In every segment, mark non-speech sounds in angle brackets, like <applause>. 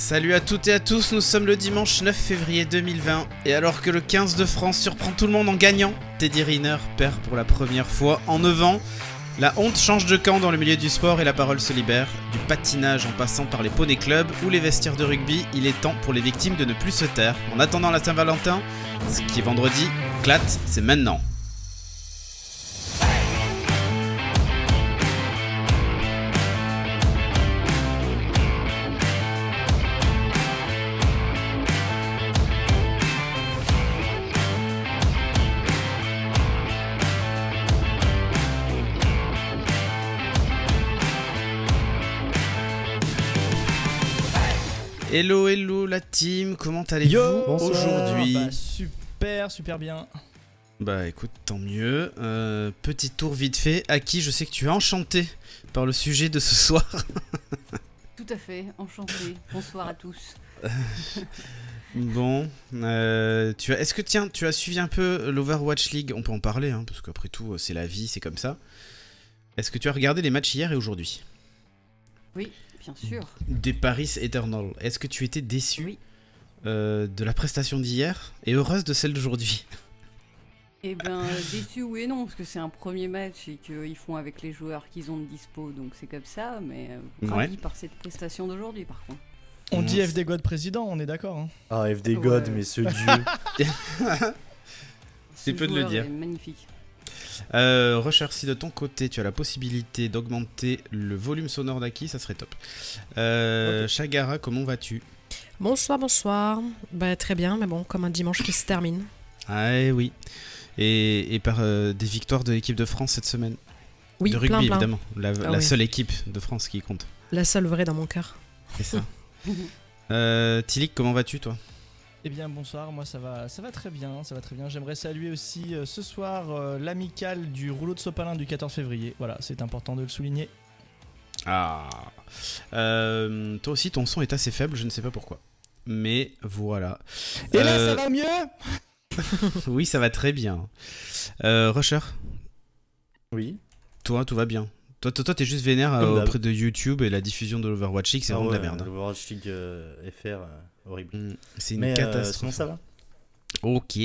Salut à toutes et à tous, nous sommes le dimanche 9 février 2020 et alors que le 15 de France surprend tout le monde en gagnant, Teddy Riner perd pour la première fois en 9 ans. La honte change de camp dans le milieu du sport et la parole se libère. Du patinage en passant par les poneys clubs ou les vestiaires de rugby, il est temps pour les victimes de ne plus se taire. En attendant la Saint-Valentin, ce qui est vendredi, clate, c'est maintenant. Hello, hello la team, comment allez-vous aujourd'hui bah, Super, super bien. Bah écoute, tant mieux. Euh, petit tour vite fait. À qui je sais que tu es enchanté par le sujet de ce soir. <laughs> Tout à fait, enchanté. Bonsoir à tous. <laughs> bon, euh, tu as, est-ce que tiens, tu as suivi un peu l'Overwatch League? On peut en parler, hein, parce qu'après tout, c'est la vie, c'est comme ça. Est-ce que tu as regardé les matchs hier et aujourd'hui? Oui bien sûr. Des Paris Eternal. Est-ce que tu étais déçu euh, de la prestation d'hier et heureuse de celle d'aujourd'hui? <laughs> Eh ben, déçu oui et non, parce que c'est un premier match et qu'ils font avec les joueurs qu'ils ont de dispo, donc c'est comme ça, mais euh, ravi par cette prestation d'aujourd'hui par contre. On dit FD God président, on est d'accord. Hein. ah, FD God, mais ce <laughs> dieu. c'est peu de le dire. Magnifique. Euh, recherche si de ton côté tu as la possibilité d'augmenter le volume sonore d'Aki, ça serait top. Euh, Chagara, comment vas-tu? Bonsoir, bonsoir. Bah, très bien, mais bon, comme un dimanche qui se termine. Ah eh oui. Et, par euh, des victoires de l'équipe de France cette semaine? Oui, de rugby plein, évidemment. La, ah seule équipe de France qui compte. La seule vraie dans mon cœur. C'est ça. <laughs> euh, Tilik, comment vas-tu toi? Eh bien bonsoir, moi ça va, ça va très bien, ça va très bien. J'aimerais saluer aussi euh, ce soir euh, l'amicale du rouleau de sopalin du 14 février. Voilà, c'est important de le souligner. Ah, euh, toi aussi ton son est assez faible, je ne sais pas pourquoi. Mais voilà. Et là ça va mieux <laughs> Oui, ça va très bien. Rusher Oui. Toi, tout va bien toi, toi, t'es juste vénère auprès de YouTube et la diffusion de l'Overwatch League, c'est ah vraiment de la merde. L'Overwatch League FR, horrible. Mm, c'est une Mais, euh, catastrophe. ça va Ok.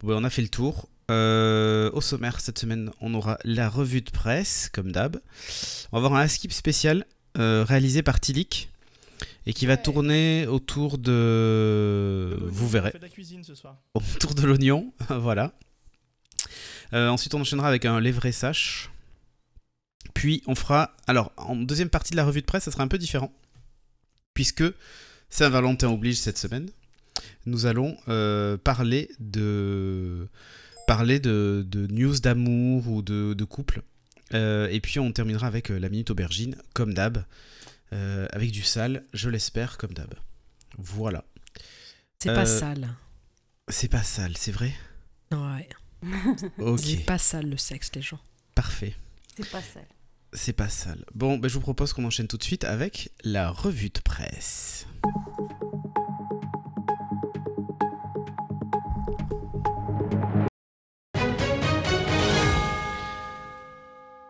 Bon, ben, on a fait le tour. Euh, au sommaire, cette semaine, on aura la revue de presse, comme d'hab. On va avoir un skip spécial euh, réalisé par Tilik et qui va tourner autour de. Vous verrez. de la cuisine ce soir. Autour de l'oignon, <laughs> voilà. ensuite, on enchaînera avec un lait sache. Puis, on fera. Alors, en deuxième partie de la revue de presse, ça sera un peu différent. Puisque Saint-Valentin oblige cette semaine. Nous allons euh, parler de parler de, news d'amour ou de, couple. Euh, et puis on terminera avec euh, la minute aubergine, comme d'hab, avec du sale, je l'espère, comme d'hab. Voilà. C'est pas sale. C'est pas sale, c'est vrai? Ouais. <laughs> ok. C'est pas sale le sexe, les gens. Parfait. C'est pas sale. C'est pas sale. Bon, ben, je vous propose qu'on enchaîne tout de suite avec la revue de presse.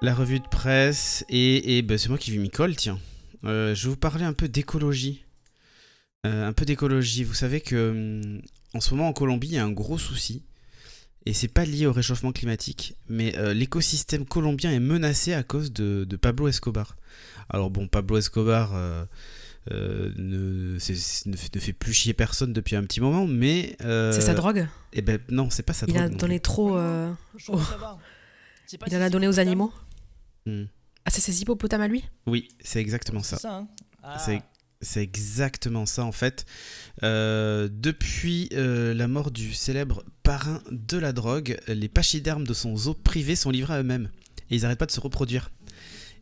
La revue de presse, et, ben, c'est moi qui m'y colle, tiens. Euh, je vais vous parler un peu d'écologie. Euh, un peu d'écologie. Vous savez que hum, en ce moment en Colombie, il y a un gros souci et c'est pas lié au réchauffement climatique, mais euh, l'écosystème colombien est menacé à cause de, Pablo Escobar. Alors bon, Pablo Escobar euh, euh, ne, fait plus chier personne depuis un petit moment, mais... c'est sa drogue Eh ben non, c'est pas sa drogue. Il a donné trop... Il en a donné aux animaux hmm. Ah, c'est ses hippopotames à lui Oui, c'est exactement ça. ça hein c'est exactement ça en fait. Euh, depuis euh, la mort du célèbre parrain de la drogue, les pachydermes de son zoo privé sont livrés à eux-mêmes. Et ils n'arrêtent pas de se reproduire.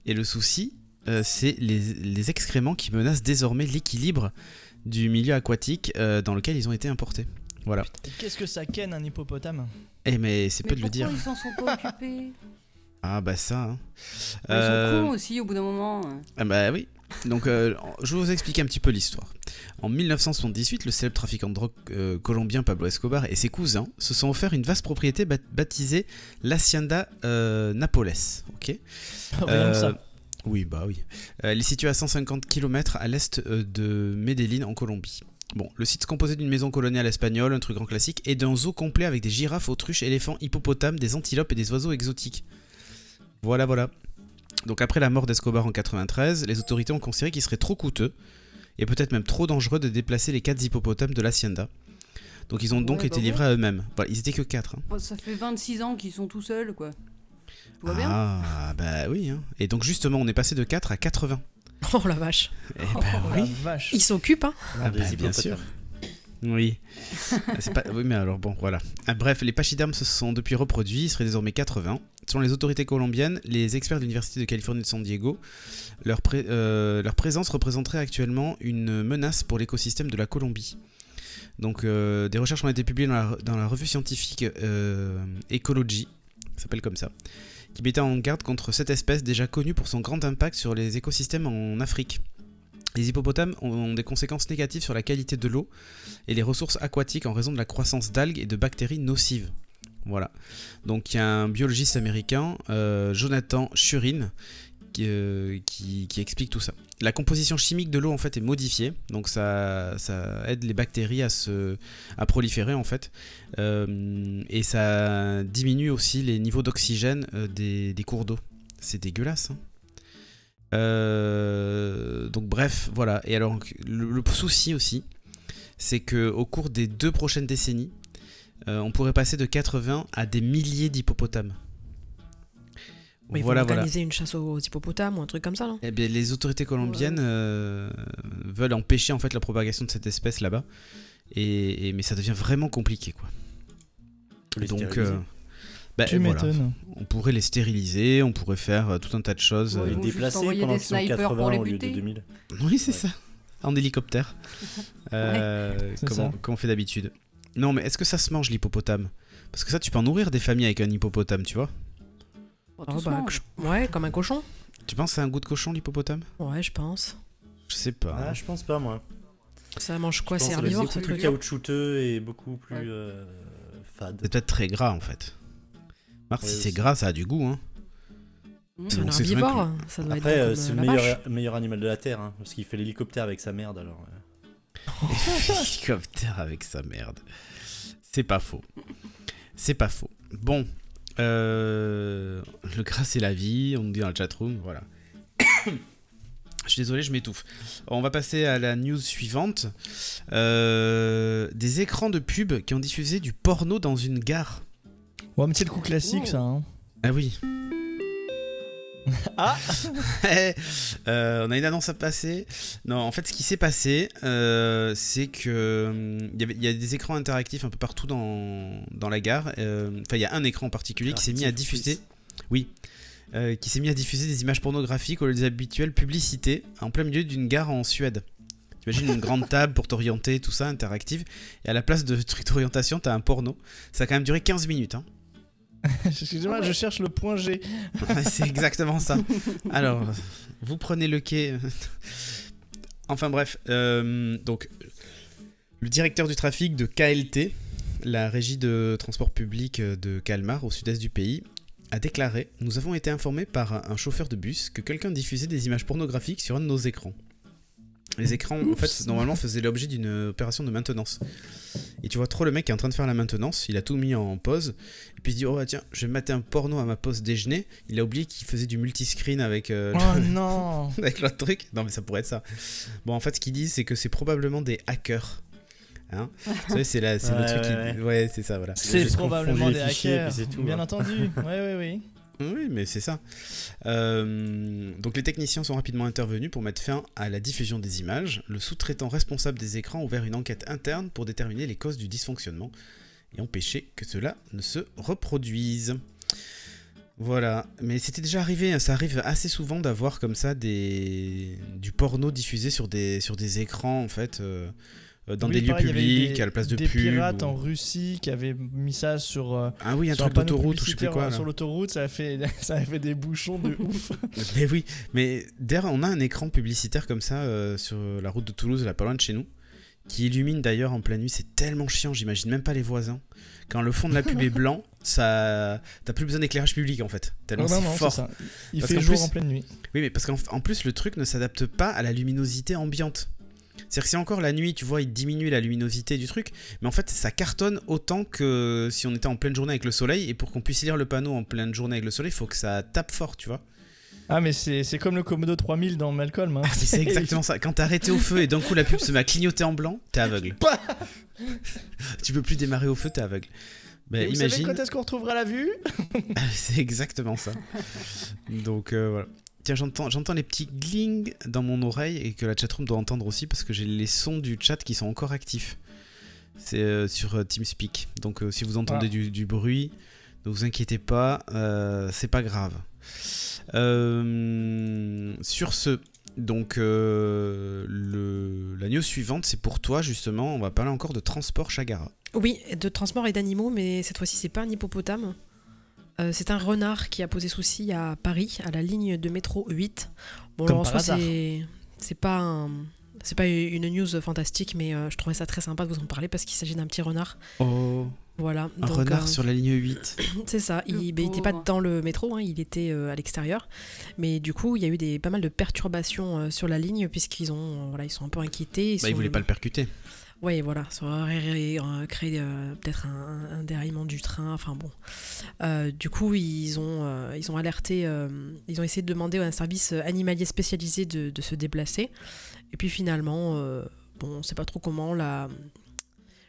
Et le souci, euh, c'est les, excréments qui menacent désormais l'équilibre du milieu aquatique dans lequel ils ont été importés. Voilà. Qu'est-ce que ça ken un hippopotame? Eh mais c'est peu de le dire. ils s'en sont pas <laughs> occupés? Ah bah ça. Hein. Ils sont cons aussi au bout d'un moment. Ah bah oui. Donc, euh, je vais vous expliquer un petit peu l'histoire. En 1978, le célèbre trafiquant de drogue euh, colombien Pablo Escobar et ses cousins se sont offerts une vaste propriété baptisée l'Hacienda euh, Napoles. Ok? ça. Oui, bah oui. elle est située à 150 km à l'est de Medellín en Colombie. Bon, le site se composait d'une maison coloniale espagnole, un truc grand classique, et d'un zoo complet avec des girafes, autruches, éléphants, hippopotames, des antilopes et des oiseaux exotiques. Voilà, voilà. Donc après la mort d'Escobar en 93, les autorités ont considéré qu'il serait trop coûteux, et peut-être même trop dangereux de déplacer les quatre hippopotames de l'hacienda. Donc ils ont donc été bah livrés à eux-mêmes. Voilà, ils étaient que 4. Hein. ça fait 26 ans qu'ils sont tout seuls, quoi. Tout va bien? Ah, bah oui. Hein. Et donc justement, on est passé de 4 à 80. <laughs> Oh la vache. Eh ben, oh, oui. vache. Ils s'occupent, hein ah, bah, bien sûr. Oui. pas... Oui, mais alors bon, voilà. Ah, bref, les pachydermes se sont depuis reproduits, ils seraient désormais 80. Selon les autorités colombiennes, les experts de l'Université de Californie de San Diego, leur, euh, leur présence représenterait actuellement une menace pour l'écosystème de la Colombie. Donc, euh, des recherches ont été publiées dans la, revue scientifique euh, Ecology, s'appelle comme ça, qui mettait en garde contre cette espèce déjà connue pour son grand impact sur les écosystèmes en Afrique. Les hippopotames ont des conséquences négatives sur la qualité de l'eau et les ressources aquatiques en raison de la croissance d'algues et de bactéries nocives. Voilà. Donc il y a un biologiste américain, euh, Jonathan Shurin, euh, qui, explique tout ça. La composition chimique de l'eau en fait est modifiée, donc ça, aide les bactéries à, se, proliférer en fait, euh, et ça diminue aussi les niveaux d'oxygène des, cours d'eau. C'est dégueulasse. Hein donc bref, voilà. Et alors le, souci aussi, c'est que au cours des deux prochaines décennies, on pourrait passer de 80 à des milliers d'hippopotames. Mais voilà, organiser une chasse aux hippopotames ou un truc comme ça, non? Eh bien, les autorités colombiennes euh, veulent empêcher en fait la propagation de cette espèce là-bas, et, mais ça devient vraiment compliqué, quoi. Donc, euh, bah, tu m'étonnes. On pourrait les stériliser, on pourrait faire euh, tout un tas de choses. les déplacer pendant 180 au lieu de 2000. Oui, c'est ça. En hélicoptère. <laughs> comment, on fait d'habitude? Non, mais est-ce que ça se mange l'hippopotame? Parce que ça, tu peux en nourrir des familles avec un hippopotame, tu vois Oh, bah, ouais, comme un cochon. Tu penses que c'est un goût de cochon l'hippopotame? Ouais, je pense. Je sais pas. Ah, je pense pas moi. Ça mange quoi C'est herbivore ce truc plus caoutchouteux et beaucoup plus euh, fade. C'est peut-être très gras en fait. Marc, si c'est gras, ça a du goût. Hein. Mmh. C'est un herbivore, ça doit Après, euh, c'est le meilleur, meilleur, animal de la Terre, hein, parce qu'il fait l'hélicoptère avec sa merde alors. <laughs> L'hélicoptère avec sa merde. C'est pas faux. C'est pas faux. Bon, euh, le gras c'est la vie, on nous dit dans le chatroom, voilà. <coughs> je suis désolé, je m'étouffe. On va passer à la news suivante. Euh, des écrans de pub qui ont diffusé du porno dans une gare. Ouais, mais c'est le coup classique ça. Hein. Ah oui. <laughs> ah <laughs> euh, On a une annonce à passer. Non, en fait, ce qui s'est passé, euh, c'est que hum, il y, a des écrans interactifs un peu partout dans, dans la gare. Euh, enfin, il y a un écran en particulier qui s'est mis à diffuser. Oui. qui s'est mis à diffuser des images pornographiques au lieu des habituelles publicités en plein milieu d'une gare en Suède. Tu imagines une grande <laughs> table pour t'orienter, tout ça, interactive. Et à la place de truc d'orientation, t'as un porno. Ça a quand même duré 15 minutes. Hein. <laughs> Excusez-moi, je cherche le point G. c'est exactement ça. <laughs> Alors, vous prenez le quai. enfin bref, euh, donc le directeur du trafic de KLT, la régie de transport public de Kalmar au sud-est du pays, a déclaré Nous avons été informés par un chauffeur de bus que quelqu'un diffusait des images pornographiques sur un de nos écrans. Les écrans, en fait, normalement faisaient l'objet d'une opération de maintenance. Et tu vois trop le mec qui est en train de faire la maintenance, il a tout mis en pause, et puis il se dit, oh bah, tiens, je vais mater un porno à ma pause déjeuner. Il a oublié qu'il faisait du multiscreen avec, euh, oh <laughs> non avec l'autre truc. Non, mais ça pourrait être ça. Bon, en fait, ce qu'ils disent, c'est que c'est probablement des hackers. Hein c'est le truc qui... Ouais, c'est ça, voilà. C'est probablement des hackers, bien hein. entendu. Ouais, ouais, oui. Oui, mais c'est ça. Euh, donc les techniciens sont rapidement intervenus pour mettre fin à la diffusion des images. Le sous-traitant responsable des écrans a ouvert une enquête interne pour déterminer les causes du dysfonctionnement et empêcher que cela ne se reproduise. Voilà, mais c'était déjà arrivé, hein. ça arrive assez souvent d'avoir comme ça du porno diffusé sur des sur des écrans en fait. Euh, euh, dans des lieux publics, à la place de des pirates en Russie qui avaient mis ça sur. Euh, ah oui, un truc d'autoroute ou je sais plus quoi. Sur l'autoroute, ça, a fait, <laughs> ça a fait des bouchons de ouf. <laughs> mais oui, mais d'ailleurs, on a un écran publicitaire comme ça euh, sur la route de Toulouse, là, pas loin de chez nous, qui illumine d'ailleurs en pleine nuit. C'est tellement chiant, j'imagine même pas les voisins. Quand le fond de la pub est <laughs> blanc, ça, t'as plus besoin d'éclairage public en fait. Tellement c'est fort. ça. Il Parce fait jour plus- en pleine nuit. Oui, mais parce qu'en en plus, le truc ne s'adapte pas à la luminosité ambiante. C'est-à-dire que si encore la nuit, tu vois, il diminue la luminosité du truc, mais en fait, ça cartonne autant que si on était en pleine journée avec le soleil, et pour qu'on puisse lire le panneau en pleine journée avec le soleil, il faut que ça tape fort, tu vois. Ah, mais c'est comme le Komodo 3000 dans Malcolm. hein. Ah, c'est <laughs> exactement ça. Quand t'es arrêté au feu et d'un coup la pub se met à clignoter en blanc, t'es aveugle. <laughs> tu peux plus démarrer au feu, t'es aveugle. Bah, Et vous savez imagine, quand est-ce qu'on retrouvera la vue? <laughs> C'est exactement ça. Donc euh, voilà. Tiens, j'entends, j'entends les petits gling dans mon oreille et que la chatroom doit entendre aussi parce que j'ai les sons du chat qui sont encore actifs. C'est euh, sur euh, TeamSpeak. Donc euh, si vous entendez Ah. du, du bruit, ne vous inquiétez pas, euh, c'est pas grave. Euh, sur ce, donc euh, le, la news suivante, c'est pour toi justement. On va parler encore de transport Chagara. Oui, de transport et d'animaux, mais cette fois-ci, c'est pas un hippopotame. Euh, c'est un renard qui a posé souci à Paris, à la ligne de métro 8. Bon, Comme alors, en soi, c'est c'est pas un- c'est pas une news fantastique, mais euh, je trouvais ça très sympa de vous en parler parce qu'il s'agit d'un petit renard. Oh, Voilà. un donc, renard euh, sur la ligne 8. <coughs> C'est ça, il n'était pas dans le métro, hein, il était euh, à l'extérieur. Mais du coup, il y a eu des, pas mal de perturbations euh, sur la ligne puisqu'ils ont, voilà, ils sont un peu inquiétés. Bah, il sont- voulait pas le percuter. Oui, voilà, ça aurait créé peut-être un, déraillement du train. Enfin bon. Euh, du coup, ils ont, euh, ils ont alerté, euh, ils ont essayé de demander à un service animalier spécialisé de, se déplacer. Et puis finalement, bon, on sait pas trop comment, la,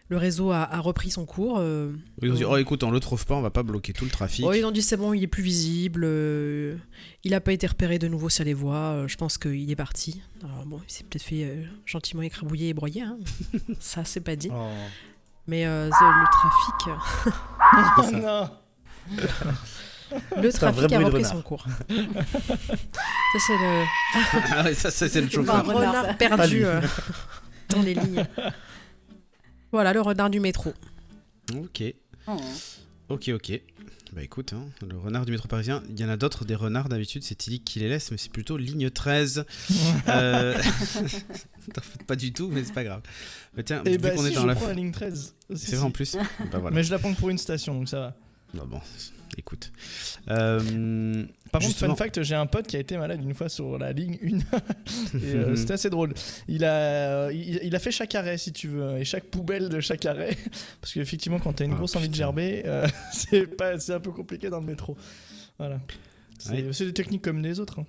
le réseau a, a repris son cours. euh, Ils ont dit, oh écoute, on le trouve pas, on va pas bloquer tout le trafic. Oh, ils ont dit c'est bon, il est plus visible, euh, il n'a pas été repéré de nouveau sur les voies, euh, je pense qu'il est parti. Alors bon, il s'est peut-être fait euh, gentiment écrabouiller et broyer, hein. <laughs> ça c'est pas dit. Oh. Mais euh, le trafic, <laughs> Oh <laughs> non le un trafic a repris son cours. ça c'est le ah ouais, ça, c'est le chauffeur. renard, perdu euh, dans les lignes. Voilà le renard du métro. Ok, Oh. ok, ok. Bah écoute, hein, le renard du métro parisien, il y en a d'autres des renards d'habitude, c'est Tilly qui les laisse, mais c'est plutôt ligne 13. <laughs> Euh... <laughs> Pas du tout, mais c'est pas grave. Mais tiens, Et vu bah qu'on si, est je dans la. prends la ligne 13. aussi, C'est vrai en plus <laughs> Bah voilà. Mais je la prends pour une station, donc ça va. Bah bon, écoute. Euh, Par Justement. contre, fun fact, j'ai un pote qui a été malade une fois sur la ligne 1. <laughs> et euh, <laughs> c'était assez drôle. Il a, il, il a fait chaque arrêt, si tu veux, et chaque poubelle de chaque arrêt. <laughs> Parce qu'effectivement, quand t'as une Ah, grosse envie de gerber, euh, c'est pas- c'est un peu compliqué dans le métro. Voilà. C'est Ouais. c'est des techniques comme les autres. hein.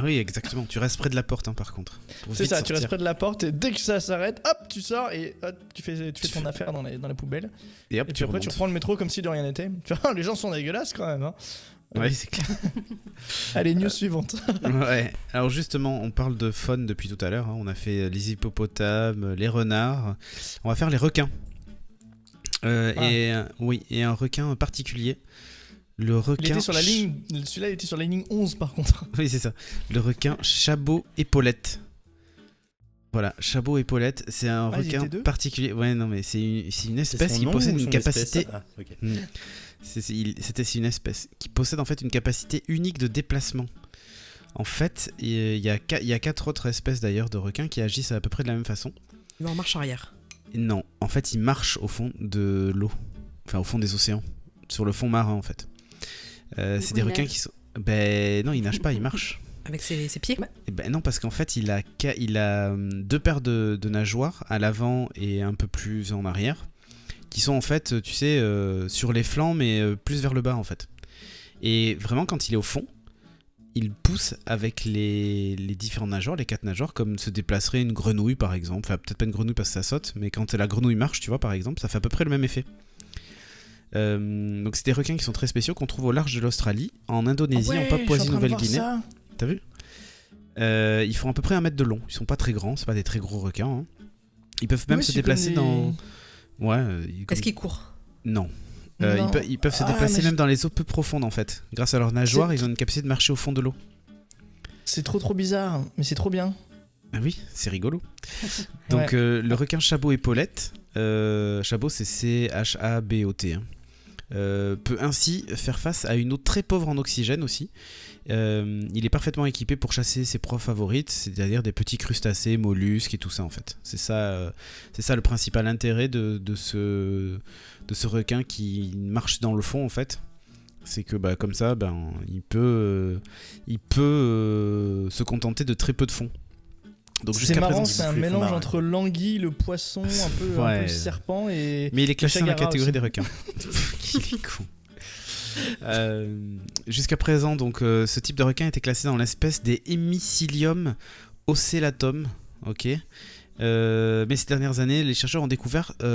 Ah oui, exactement. Tu restes près de la porte, hein, par contre. C'est ça, tu restes près de la porte et dès que ça s'arrête, hop, tu sors et hop, tu fais, tu fais ton affaire dans, les, dans la poubelle. Et hop, Et tu après, tu reprends le métro comme si de rien n'était. <laughs> Les gens sont dégueulasses quand même. Hein. Ouais, c'est clair. <laughs> Allez, news suivante. <laughs> Ouais. Alors justement, on parle de faune depuis tout à l'heure. hein. On a fait les hippopotames, les renards. On va faire les requins. Euh, Ah. Et euh, oui, et un requin particulier. Le requin. Il était sur la ligne, celui-là il était sur la ligne 11 par contre. <laughs> Oui, c'est ça. Le requin chabot épaulette. Voilà, chabot épaulette, c'est un Ah, ils requin particulier. Ouais, non, mais c'est une, c'est une espèce qui possède une capacité. Ah. Hmm. C'est- c'est- il- C'était c'est une espèce qui possède en fait une capacité unique de déplacement. En fait, il y a, il y a quatre autres espèces d'ailleurs de requins qui agissent à peu près de la même façon. Il va en marche arrière. Non, en fait, ils marchent au fond de l'eau, enfin au fond des océans, sur le fond marin en fait. Euh, c'est des il requins nage. qui sont. Ben non, ils nagent pas, ils marchent. Avec ses, ses pieds. Eh ben non, parce qu'en fait, il a, il a hum, deux paires de, de nageoires à l'avant et un peu plus en arrière, qui sont en fait, tu sais, euh, sur les flancs, mais euh, plus vers le bas en fait. Et vraiment, quand il est au fond, il pousse avec les, les différents nageoires, les quatre nageoires, comme se déplacerait une grenouille par exemple. Enfin, peut-être pas une grenouille parce que ça saute, mais quand la grenouille marche, tu vois, par exemple, ça fait à peu près le même effet. Euh, donc c'est des requins qui sont très spéciaux qu'on trouve au large de l'Australie, en Indonésie, en Papouasie-Nouvelle-Guinée. T'as vu? Euh, Ils font à peu près un mètre de long. Ils sont pas très grands, c'est pas des très gros requins. hein. Ils peuvent même Oui, se déplacer dans. Ouais. euh, comme- Est-ce qu'il court Non. Euh, Non. ils, pe- ils peuvent se Ah, déplacer même dans les eaux peu profondes en fait. Grâce à leurs nageoires, ils ont une capacité de marcher au fond de l'eau. C'est trop trop bizarre, mais c'est trop bien. Ah oui, c'est rigolo. <laughs> Donc euh, le requin chabot épaulette, euh, chabot c'est C-H-A-B-O-T. hein. Peut ainsi faire face à une eau très pauvre en oxygène aussi. il est parfaitement équipé pour chasser ses proies favorites, c'est-à-dire des petits crustacés, mollusques et tout ça en fait. C'est ça, c'est ça le principal intérêt de, ce, requin qui marche dans le fond en fait c'est que bah, comme ça, ben, il peut, euh, il peut euh, se contenter de très peu de fond. C'est marrant, c'est un mélange entre l'anguille, le poisson, un peu, un peu serpent et. Mais il est classé dans la catégorie des <laughs> requins. il est con. Euh, jusqu'à présent, donc, ce type de requin était classé dans l'espèce des Hemicilium ocellatum. Ok. mais ces dernières années, les chercheurs ont découvert tant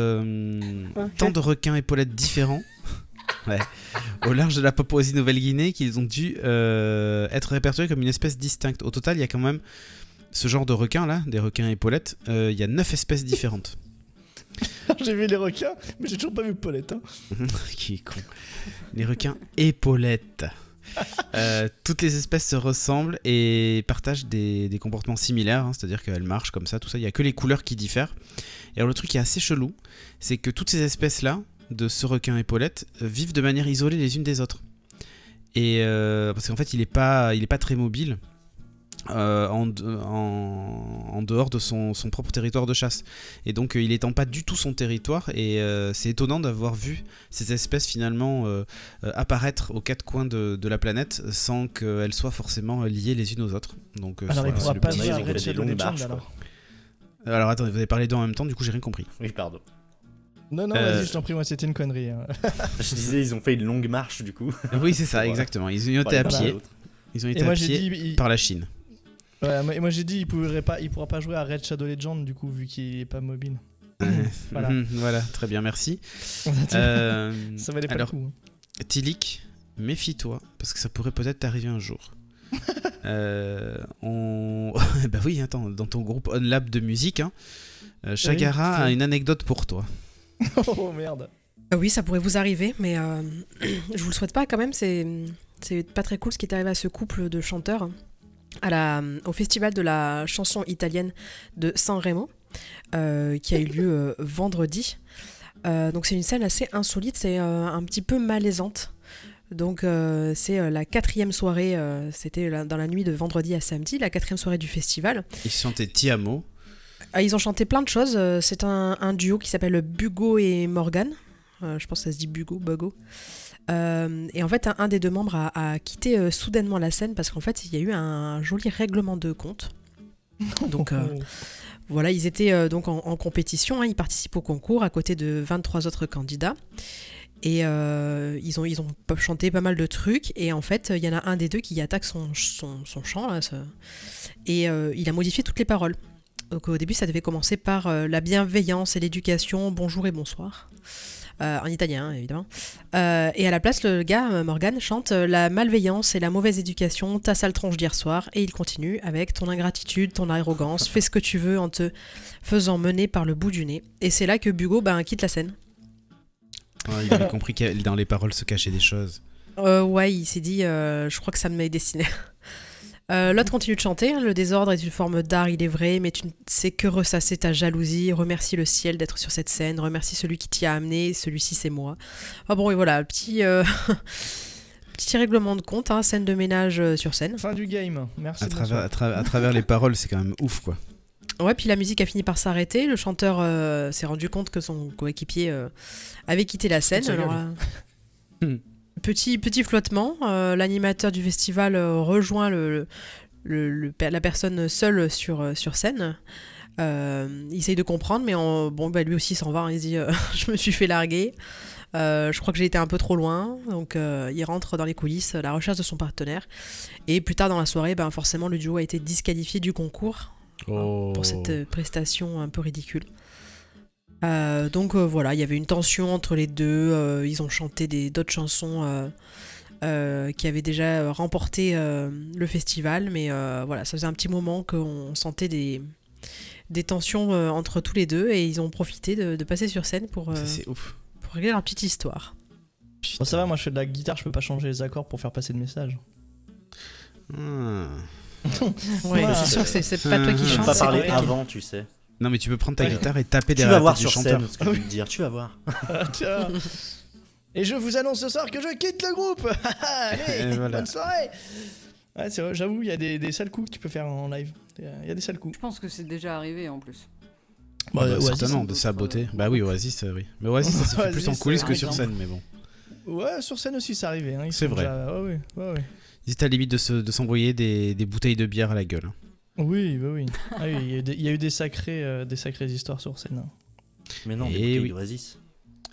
de requins épaulettes différents <laughs> ouais, au large de la Papouasie-Nouvelle-Guinée qu'ils ont dû euh, être répertoriés comme une espèce distincte. Au total, il y a quand même ce genre de requins là, des requins épaulettes, euh, il y a 9 espèces différentes. <laughs> j'ai vu les requins, mais j'ai toujours pas vu Paulette. Hein. <laughs> Qui est con. Les requins épaulettes. Euh, toutes les espèces se ressemblent et partagent des, comportements similaires, hein, c'est-à-dire qu'elles marchent comme ça, tout ça. Il n'y a que les couleurs qui diffèrent. Et alors le truc qui est assez chelou, c'est que toutes ces espèces-là, de ce requin épaulette euh, vivent de manière isolée les unes des autres. Et euh, parce qu'en fait, il n'est pas, il est pas très mobile. Euh, en, en, dehors de son, propre territoire de chasse. Et donc il n'étend pas du tout son territoire et c'est étonnant d'avoir vu ces espèces finalement apparaître aux quatre coins de, la planète sans qu'elles soient forcément liées les unes aux autres. Donc, alors il pourra pas dire alors. alors attendez, vous avez parlé d'eux en même temps, du coup j'ai rien compris. Oui, pardon. Non, non, vas-y, euh, je t'en prie, moi c'était une connerie. Hein. <laughs> je disais, ils ont fait une longue marche du coup. Oui, c'est ça, <laughs> exactement. Ils ont été à pied. Ils ont été à pied par la Chine. Ouais, et moi j'ai dit, il pourrait pas, il pourra pas jouer à Red Shadow Legend du coup, vu qu'il est pas mobile. <coughs> voilà. voilà. très bien, merci. <laughs> euh, ça valait pas alors, le coup. Hein. Tilik, méfie-toi, parce que ça pourrait peut-être t'arriver un jour. <laughs> euh, on... <laughs> bah oui, attends, dans ton groupe OnLab de musique, hein, euh, Chagara a une anecdote pour toi. oh merde. Euh, oui, ça pourrait vous arriver, mais euh, <coughs> je vous le souhaite pas quand même. C'est c'est pas très cool ce qui est arrivé à ce couple de chanteurs à la, au festival de la chanson italienne de San Remo, qui a eu lieu vendredi. donc c'est une scène assez insolite, c'est un petit peu malaisante. Donc c'est la quatrième soirée, c'était dans la nuit de vendredi à samedi, la quatrième soirée du festival. Ils chantaient Tiamo. Ah, ils ont chanté plein de choses. Euh, c'est un, duo qui s'appelle Bugo et Morgan. Euh, je pense que ça se dit Bugo, Bugo. Euh, et en fait, un, des deux membres a, quitté soudainement la scène parce qu'en fait, il y a eu un joli règlement de compte. <laughs> Donc voilà, ils étaient donc en, compétition, hein. ils participent au concours à côté de 23 autres candidats. Et ils, ont, ils ont chanté pas mal de trucs. Et en fait, il y en a un des deux qui attaque son, son, chant. et il a modifié toutes les paroles. Donc au début, ça devait commencer par euh, la bienveillance et l'éducation, bonjour et bonsoir. Euh, en italien, évidemment. Euh, et à la place, le gars, Morgan, chante la malveillance et la mauvaise éducation, ta sale tronche d'hier soir. Et il continue avec ton ingratitude, ton arrogance, fais ce que tu veux en te faisant mener par le bout du nez. Et c'est là que Bugo ben, quitte la scène. il avait compris que dans les paroles se cachaient des choses. ouais, il s'est dit, je crois que ça m'est destiné. Euh, l'autre continue de chanter. Hein. Le désordre est une forme d'art, il est vrai, mais tu ne sais que ressasser ta jalousie. Remercie le ciel d'être sur cette scène. Remercie celui qui t'y a amené. Celui-ci, c'est moi. Ah bon, et voilà, petit. Euh, <laughs> petit règlement de compte, hein, scène de ménage euh, sur scène. Fin du game, merci. À, travers, à, travers les paroles, c'est quand même ouf quoi. Ouais, puis la musique a fini par s'arrêter. Le chanteur s'est rendu compte que son coéquipier avait quitté la scène. Alors, <laughs> Petit, petit flottement, euh, l'animateur du festival euh, rejoint le, la personne seule sur, euh, sur scène. il essaye de comprendre, mais bon, bah, lui aussi s'en va. Hein. il dit <laughs> Je me suis fait larguer. je crois que j'ai été un peu trop loin. Donc il rentre dans les coulisses à la recherche de son partenaire. Et plus tard dans la soirée, ben, forcément, le duo a été disqualifié du concours pour cette prestation un peu ridicule. Euh, donc euh, voilà, il y avait une tension entre les deux. Euh, ils ont chanté d'autres chansons qui avaient déjà remporté le festival, mais voilà, ça faisait un petit moment qu'on sentait des, des tensions entre tous les deux et ils ont profité de, passer sur scène pour, pour régler leur petite histoire. Bon, ça va, moi je fais de la guitare, je peux pas changer les accords pour faire passer le message. Hmm. <laughs> ouais, c'est sûr que c'est pas toi qui chante. pas parler avant, tu sais. Non, mais tu peux prendre ta guitare et taper des Tu vas voir sur scène ce que je veux dire, tu vas voir. <laughs> <laughs> Et je vous annonce ce soir que je quitte le groupe <laughs> Allez, bonne soirée Ouais, c'est vrai, j'avoue, il y a des, des sales coups que tu peux faire en live. Il y a des sales coups. Je pense que c'est déjà arrivé en plus. Bah, bah certainement, de saboter. Bah oui, Oasis, oui. Mais Oasis, ça se fait plus en coulisses que sur scène, mais bon. Ouais, sur scène aussi, ça arrivait. Hein. C'est vrai. Ouais, ouais, ouais, Ils étaient à la limite de s'envoyer des, des, bouteilles de bière à la gueule. Oui, bah oui. Ah, oui il, y il, y a eu des, sacrées, euh, des sacrées histoires sur scène. Hein. Mais non, des oui. Oasis.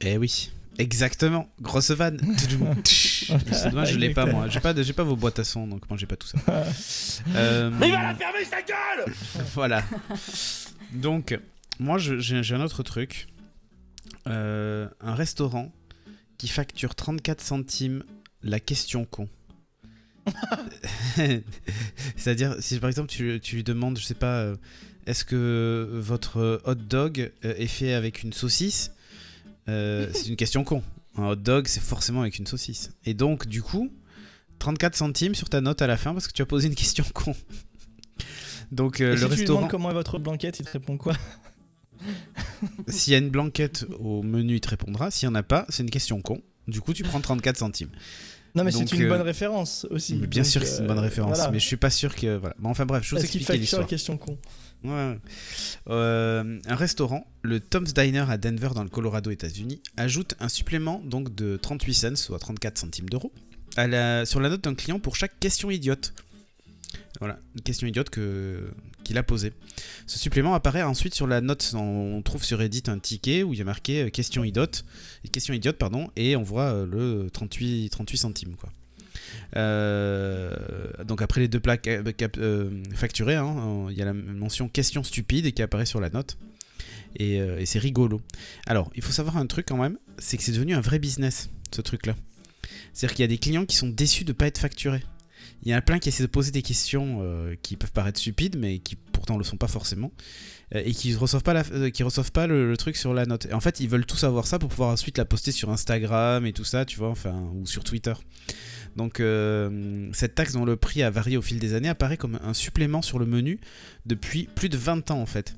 Eh oui. Exactement, grosse vanne. <laughs> moi, je l'ai pas, moi. J'ai pas, pas vos boîtes à son, donc moi, j'ai pas tout ça. <laughs> euh... Mais il va la fermer, sa gueule <laughs> Voilà. Donc, moi, j'ai un autre truc. Euh, un restaurant qui facture 34 centimes la question con. <laughs> C'est-à-dire, si par exemple tu, tu, lui demandes, je sais pas, euh, est-ce que votre hot dog euh, est fait avec une saucisse <laughs> C'est une question con. Un hot dog, c'est forcément avec une saucisse. Et donc, du coup, 34 centimes sur ta note à la fin parce que tu as posé une question <laughs> con. Donc, le si restaurant. Tu lui demandes comment est votre blanquette, il te répond quoi? S'il y a une blanquette au menu, il te répondra. S'il n'y en a pas, c'est une question con. Du coup, tu prends 34 centimes. Non, mais c'est une bonne euh, référence aussi. Bien sûr que c'est une bonne euh, référence, mais je suis pas sûr que. Voilà. Bon, enfin bref, je vous explique l'histoire. question con. Ouais. Euh, un restaurant, le Tom's Diner à Denver dans le Colorado, États-Unis, ajoute un supplément donc de 38 cents, soit 34 centimes d'euros, sur la note d'un client pour chaque question idiote. Voilà, une question idiote qu'il a posée. Ce supplément apparaît ensuite sur la note. On trouve sur Reddit un ticket où il y a marqué euh, question idiote, question idiote pardon, et on voit euh, le 38, 38 centimes quoi. Euh, donc après les deux plaques facturées, hein, il y a la mention question stupide qui apparaît sur la note. Et, et c'est rigolo. Alors, il faut savoir un truc quand même, c'est que c'est devenu un vrai business, ce truc-là. C'est-à-dire qu'il y a des clients qui sont déçus de ne pas être facturés. Il y en a plein qui essaient de poser des questions euh, qui peuvent paraître stupides, mais qui pourtant le sont pas forcément, euh, et qui reçoivent euh, reçoivent pas le, truc sur la note. En fait, ils veulent tout savoir ça pour pouvoir ensuite la poster sur Instagram et tout ça, tu vois, enfin, ou sur Twitter. Donc, cette taxe dont le prix a varié au fil des années apparaît comme un supplément sur le menu depuis plus de 20 ans en fait.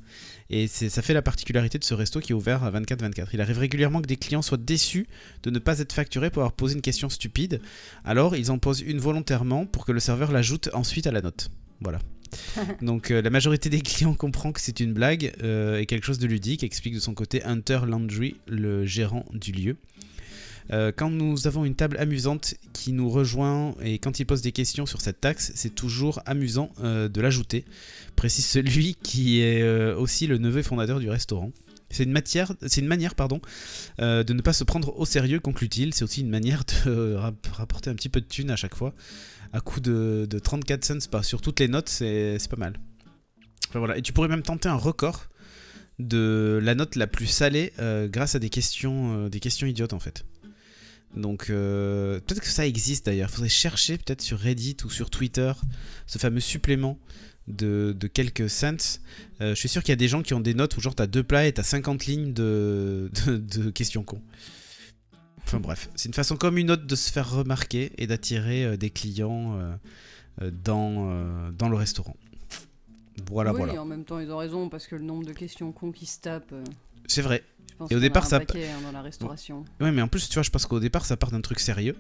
Et ça fait la particularité de ce resto qui est ouvert à 24-24. Il arrive régulièrement que des clients soient déçus de ne pas être facturés pour avoir posé une question stupide. Alors ils en posent une volontairement pour que le serveur l'ajoute ensuite à la note. Voilà. <laughs> Donc euh, la majorité des clients comprend que c'est une blague euh, et quelque chose de ludique, explique de son côté Hunter Landry, le gérant du lieu. Euh, quand nous avons une table amusante qui nous rejoint et quand il pose des questions sur cette taxe, c'est toujours amusant euh, de l'ajouter, précise celui <laughs> qui est euh, aussi le neveu fondateur du restaurant. C'est une, matière, c'est une manière pardon, de ne pas se prendre au sérieux, conclut-il. C'est aussi une manière de <laughs> rapporter un petit peu de thunes à chaque fois. À coup de, 34 cents sur toutes les notes, c'est, pas mal. voilà. Et tu pourrais même tenter un record de la note la plus salée grâce à des questions, des questions idiotes en fait. Donc euh, peut-être que ça existe d'ailleurs. Il faudrait chercher peut-être sur Reddit ou sur Twitter ce fameux supplément de, quelques cents. Euh, je suis sûr qu'il y a des gens qui ont des notes où genre t'as deux plats et t'as 50 lignes de, de, questions cons. Enfin bref, c'est une façon comme une autre de se faire remarquer et d'attirer euh, des clients dans, dans le restaurant. Voilà, oui, voilà. en même temps, ils ont raison parce que le nombre de questions cons qui se tapent. C'est vrai, et au départ, ça. Hein, dans la restauration. Ouais, mais en plus, tu vois, je pense qu'au départ, ça part d'un truc sérieux.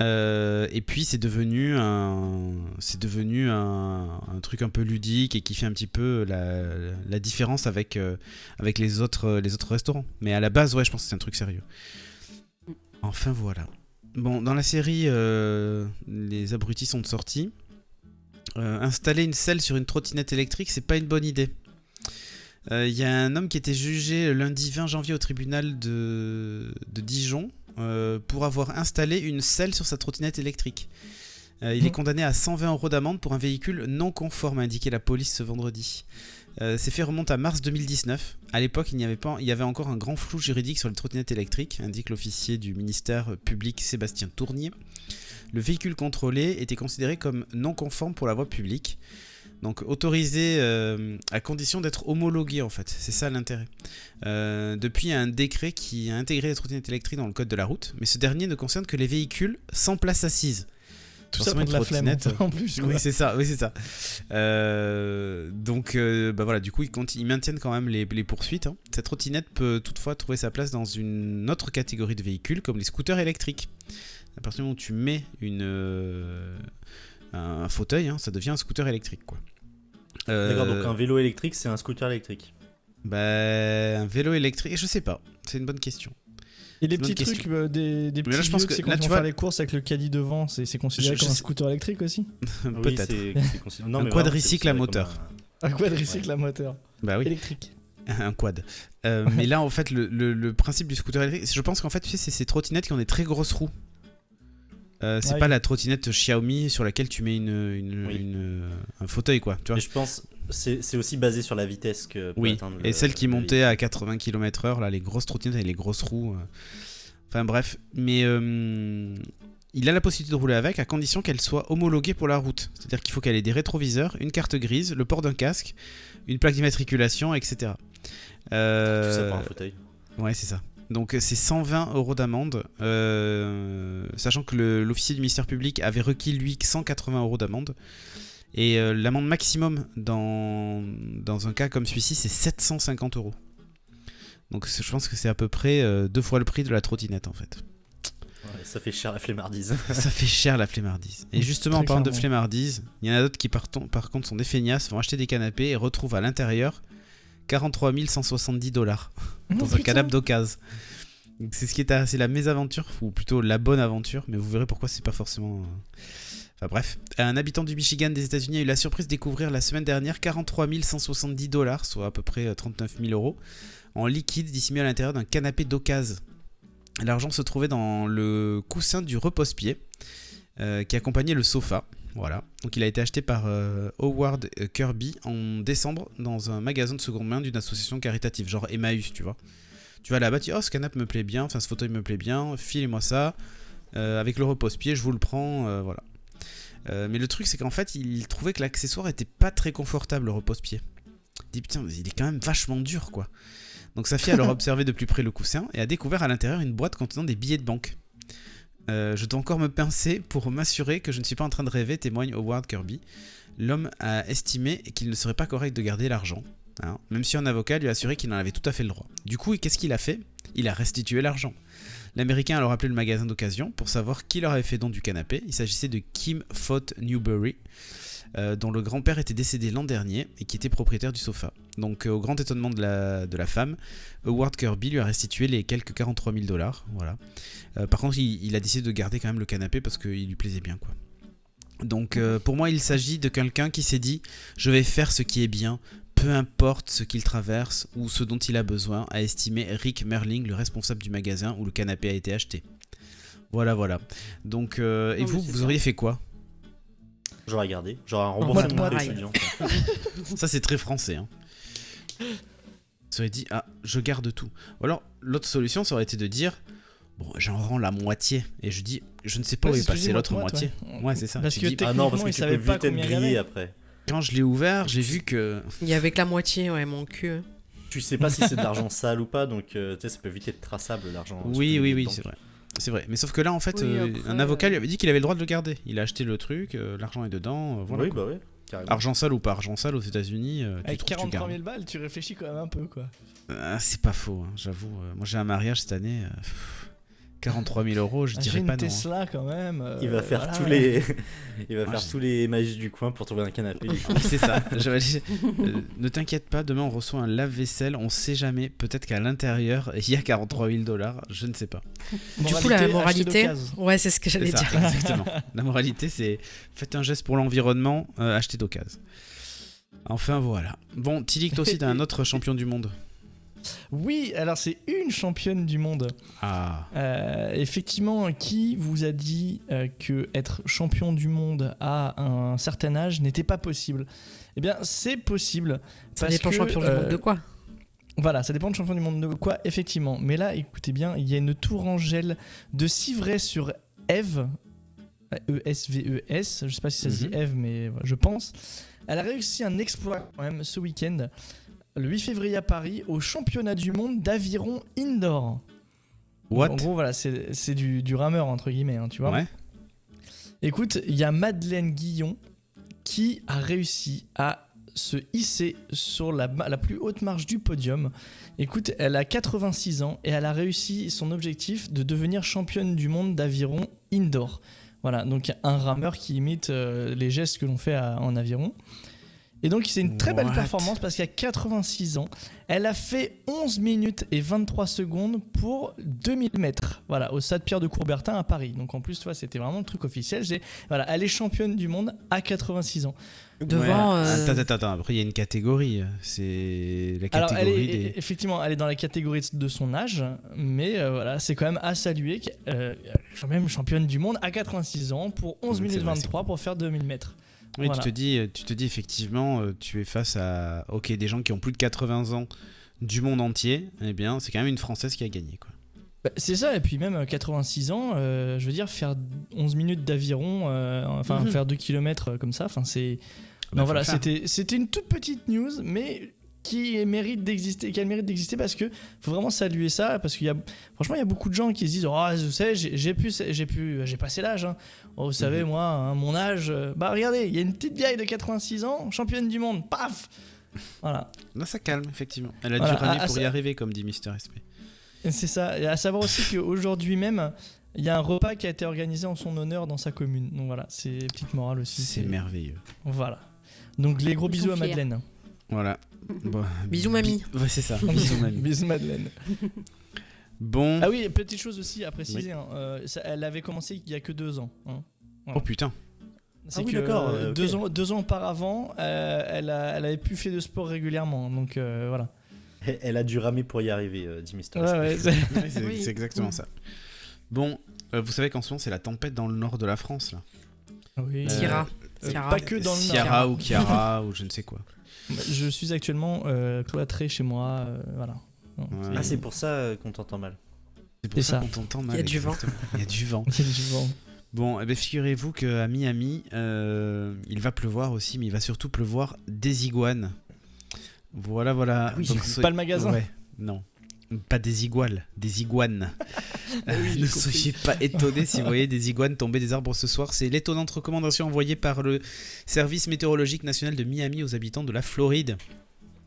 Euh, et puis c'est devenu un, c'est devenu un, truc un peu ludique et qui fait un petit peu la, la différence avec, euh, avec les autres, les autres restaurants. Mais à la base, ouais, je pense que c'est un truc sérieux. Enfin voilà. Bon, dans la série, euh, les abrutis sont sortis. installer une selle sur une trottinette électrique, c'est pas une bonne idée. Il euh, y a un homme qui était jugé lundi 20 janvier au tribunal de, Dijon euh, pour avoir installé une selle sur sa trottinette électrique. Euh, il est mmh. condamné à 120 euros d'amende pour un véhicule non conforme, a indiqué la police ce vendredi. ces faits remontent à mars 2019. À l'époque, il, y avait pas, il y avait encore un grand flou juridique sur les trottinettes électriques, indique l'officier du ministère public Sébastien Tournier. Le véhicule contrôlé était considéré comme non conforme pour la voie publique. Donc autorisé euh, à condition d'être homologué en fait, c'est ça l'intérêt. Euh, depuis, il y a un décret qui a intégré les trottinettes électriques dans le code de la route, mais ce dernier ne concerne que les véhicules sans place assise. Tout ça pour de la flemme, <laughs> en plus. Oui, c'est ça. Oui, c'est ça. Euh, donc, bah voilà, du coup, ils, ils maintiennent quand même les, poursuites. Hein. Cette trottinette peut toutefois trouver sa place dans une autre catégorie de véhicules, comme les scooters électriques. À partir du moment où tu mets une, un fauteuil, hein, ça devient un scooter électrique, quoi. D'accord, donc un vélo électrique, c'est un scooter électrique. Bah, un vélo électrique, je sais pas. C'est une bonne question. Et les petits trucs, euh, des, des petits là, je pense que quand tu vas faire les courses avec le caddie devant, c'est considéré comme un scooter électrique aussi? <laughs> Peut-être. un quadricycle à moteur. Un... quadricycle à moteur. Bah oui. Électrique. <laughs> un quad. Euh, mais là, en fait, le, le, principe du scooter électrique, je pense qu'en fait, tu sais, c'est ces trottinettes qui ont des très grosses roues. Euh, c'est pas la trottinette Xiaomi sur laquelle tu mets une, une, une un fauteuil, quoi. Tu vois je pense c'est aussi basé sur la vitesse que. Oui, et celle qui montait à 80 km/h, là, les grosses trottinettes et les grosses roues. Euh. Enfin bref, mais euh, il a la possibilité de rouler avec à condition qu'elle soit homologuée pour la route. C'est-à-dire qu'il faut qu'elle ait des rétroviseurs, une carte grise, le port d'un casque, une plaque d'immatriculation, etc. Tout ça pour un fauteuil. Ouais, c'est ça. Donc c'est 120 euros d'amende, euh, sachant que l'officier du ministère public avait requis lui 180 euros d'amende. Et euh, l'amende maximum dans, dans un cas comme celui-ci, c'est 750 euros. Donc je pense que c'est à peu près euh, deux fois le prix de la trottinette en fait. ça fait cher la flemmardise. <laughs> ça fait cher la flemmardise. Et justement, en parlant de flemmardise, il y en a d'autres qui par, par, contre sont des feignasses, vont acheter des canapés et retrouvent à l'intérieur 43 170 dollars dans un canapé d'occasion. C'est ce qui est, c'est la mésaventure, ou plutôt la bonne aventure, mais vous verrez pourquoi c'est pas forcément. Euh, bref, un habitant du Michigan des États-Unis a eu la surprise de découvrir la semaine dernière 43 170 dollars, soit à peu près 39 euh, 000 euros, en liquide dissimulé à l'intérieur d'un canapé d'occasion. L'argent se trouvait dans le coussin du repose-pied euh, qui accompagnait le sofa. Voilà. Donc il a été acheté par euh, Howard Kirby en décembre dans un magasin de seconde main d'une association caritative, genre Emmaüs, tu vois. Tu vas là-bas, tu dis, oh ce canapé me plaît bien, enfin ce fauteuil me plaît bien, filez-moi ça. avec le repose-pied, je vous le prends, voilà. Euh, mais le truc, c'est qu'en fait, il trouvait que l'accessoire était pas très confortable, le repose-pied. Il dit putain, il est quand même vachement dur, quoi. Donc sa fille a alors <laughs> observé de plus près le coussin et a découvert à l'intérieur une boîte contenant des billets de banque. Euh, je dois encore me pincer pour m'assurer que je ne suis pas en train de rêver, témoigne Howard Kirby. L'homme a estimé qu'il ne serait pas correct de garder l'argent, hein, même si un avocat lui a assuré qu'il en avait tout à fait le droit. Du coup, qu'est-ce qu'il a fait? Il a restitué l'argent. L'Américain a alors appelé le magasin d'occasion pour savoir qui leur avait fait don du canapé. Il s'agissait de Kim Fott Newberry, euh, dont le grand-père était décédé l'an dernier et qui était propriétaire du sofa. Donc, euh, au grand étonnement de la, de la femme, Howard Kirby lui a restitué les quelques 43 000 dollars. Voilà. Euh, par contre, il, a décidé de garder quand même le canapé parce qu'il lui plaisait bien, quoi. Donc, pour moi, il s'agit de quelqu'un qui s'est dit Je vais faire ce qui est bien peu importe ce qu'il traverse ou ce dont il a besoin, a estimé Rick Merling, le responsable du magasin où le canapé a été acheté. Voilà, voilà. Donc, euh, et vous, vous auriez fait quoi? J'aurais gardé. J'aurais un remboursement d'étudiant. <laughs> Ça, c'est très français. Hein. Ça aurait dit, ah, je garde tout. Ou alors, l'autre solution, ça aurait été de dire, bon, j'en rends la moitié. Et je dis, je ne sais pas où est passé l'autre moitié. Ouais, c'est ça. Parce que ah non, parce que tu peux vite être grillé après. Quand je l'ai ouvert, j'ai vu que. Il y avait que la moitié, ouais, mon cul. Tu sais pas si c'est de l'argent sale ou pas, donc euh, tu sais, ça peut vite être traçable l'argent. Oui, oui, oui, c'est vrai. C'est vrai. Mais sauf que là, en fait, euh, un avocat lui avait dit qu'il avait le droit de le garder. Il a acheté le truc, euh, l'argent est dedans. voilà, oui, bah oui. Argent sale ou pas argent sale aux États-Unis. Avec 43 000 balles, tu réfléchis quand même un peu, quoi. c'est pas faux, hein, j'avoue. moi, j'ai un mariage cette année. 43 000 euros, je dirais pas une Tesla quand même. Euh, il va faire tous les, <laughs> il va faire tous les magies du coin pour trouver un canapé. c'est ça. <laughs> Euh, ne t'inquiète pas, demain on reçoit un lave-vaisselle. On sait jamais. Peut-être qu'à l'intérieur il y a 43 000 dollars. Je ne sais pas. Du coup, la moralité, ouais, c'est ce que j'allais dire. Exactement. <laughs> La moralité, c'est faites un geste pour l'environnement, euh, achetez d'occasion. Enfin voilà. Bon, Tilik, toi aussi, t'es un autre champion du monde. Oui, alors c'est une championne du monde. Ah. Euh, effectivement, qui vous a dit euh, que être champion du monde à un certain âge n'était pas possible? Eh bien, c'est possible. Ça dépend champion du monde de euh, quoi? voilà, ça dépend de champion du monde de quoi, effectivement. Mais là, écoutez bien, il y a une tourangelle de Civray sur Eve, E-S-V-E-S, je sais pas si ça se dit mhm. Eve, mais je pense. Elle a réussi un exploit quand même ce week-end le 8 février à Paris au championnat du monde d'aviron indoor. What? En gros, voilà, c'est du, du, rameur, entre guillemets, hein, tu vois. Ouais. Écoute, il y a Madeleine Guillon qui a réussi à se hisser sur la, la plus haute marche du podium. Écoute, elle a 86 ans et elle a réussi son objectif de devenir championne du monde d'aviron indoor. Voilà, donc un rameur qui imite euh, les gestes que l'on fait à- en aviron. Et donc c'est une très belle What? performance parce qu'à 86 ans, elle a fait 11 minutes et 23 secondes pour 2000 mètres. Voilà, au stade Pierre de Coubertin à Paris. Donc en plus, tu vois, c'était vraiment le truc officiel. Voilà, elle est championne du monde à 86 ans. Devant. Ouais. euh, Attends, attends, attends. Après, il y a une catégorie. C'est la Alors, elle catégorie est, des. effectivement, elle est dans la catégorie de son âge, mais euh, voilà, c'est quand même à saluer. Euh, quand même championne du monde à 86 ans pour 11 Mm, c'est minutes vrai, 23 pour faire 2000 mètres. Oui, Voilà. tu te dis, tu te dis effectivement, euh, tu es face à ok des gens qui ont plus de 80 ans du monde entier. Eh bien, c'est quand même une française qui a gagné quoi. Bah, c'est ça, et puis même euh, 86 ans, euh, je veux dire, faire 11 minutes d'aviron, euh, enfin Mhm. faire 2 km comme ça, enfin c'est. Bah, non, voilà, c'était c'était une toute petite news, mais qui mérite d'exister, qui a le mérite d'exister parce que faut vraiment saluer ça, parce qu'il y a, franchement, il y a beaucoup de gens qui se disent, oh, je sais, j'ai j'ai pu, j'ai pu, j'ai passé l'âge. hein. Oh, vous savez, Mhm. moi, hein, mon âge, euh, bah regardez, il y a une petite vieille de 86 ans, championne du monde, paf. Voilà. Là, ça calme effectivement. Elle a Voilà, dû ramer pour y arriver, comme dit Mister SP. C'est ça. Et à savoir aussi qu'aujourd'hui même, il y a un repas qui a été organisé en son honneur dans sa commune. Donc voilà, c'est petite morale aussi. C'est merveilleux. Voilà. Donc les gros bisous à fiers. Madeleine. Voilà. Bon, Bisous, bi- mamie. Ouais, c'est ça. <laughs> Bisous mamie. bisous Madeleine. <laughs> Bon. Ah oui, petite chose aussi à préciser. hein, euh, ça- elle avait commencé il y a que deux ans. hein. Oh putain. C'est Ah oui, que d'accord, euh, euh, ok. deux, ans, deux ans auparavant, euh, elle, a, elle avait plus fait de sport régulièrement. Donc euh, voilà. Elle- a dû ramer pour y arriver, euh, dit Mister. Ouais, ouais, <laughs> c'est- Ouais, c'est Oui. c'est exactement ça. Bon, euh, vous savez qu'en ce moment c'est la tempête dans le nord de la France là. oui. Ciara. pas que dans le nord. Ciara ou <laughs> Chiara ou je ne sais quoi. Je suis actuellement euh, cloîtré chez moi. euh, voilà. Ouais. Ah, c'est pour ça euh, qu'on t'entend mal. C'est pour ça ça. qu'on t'entend mal. Il y a du vent. Il y a du vent. <laughs> Il y a du vent. Bon, eh ben, figurez-vous qu'à Miami, euh, il va pleuvoir aussi, mais il va surtout pleuvoir des iguanes. Voilà, voilà. Ah oui, Donc, pas le magasin. Ouais, non. Pas des iguales, des iguanes. Ah <laughs> oui, ne compris. soyez pas étonnés si vous voyez des iguanes tomber des arbres ce soir. C'est l'étonnante recommandation envoyée par le Service météorologique national de Miami aux habitants de la Floride.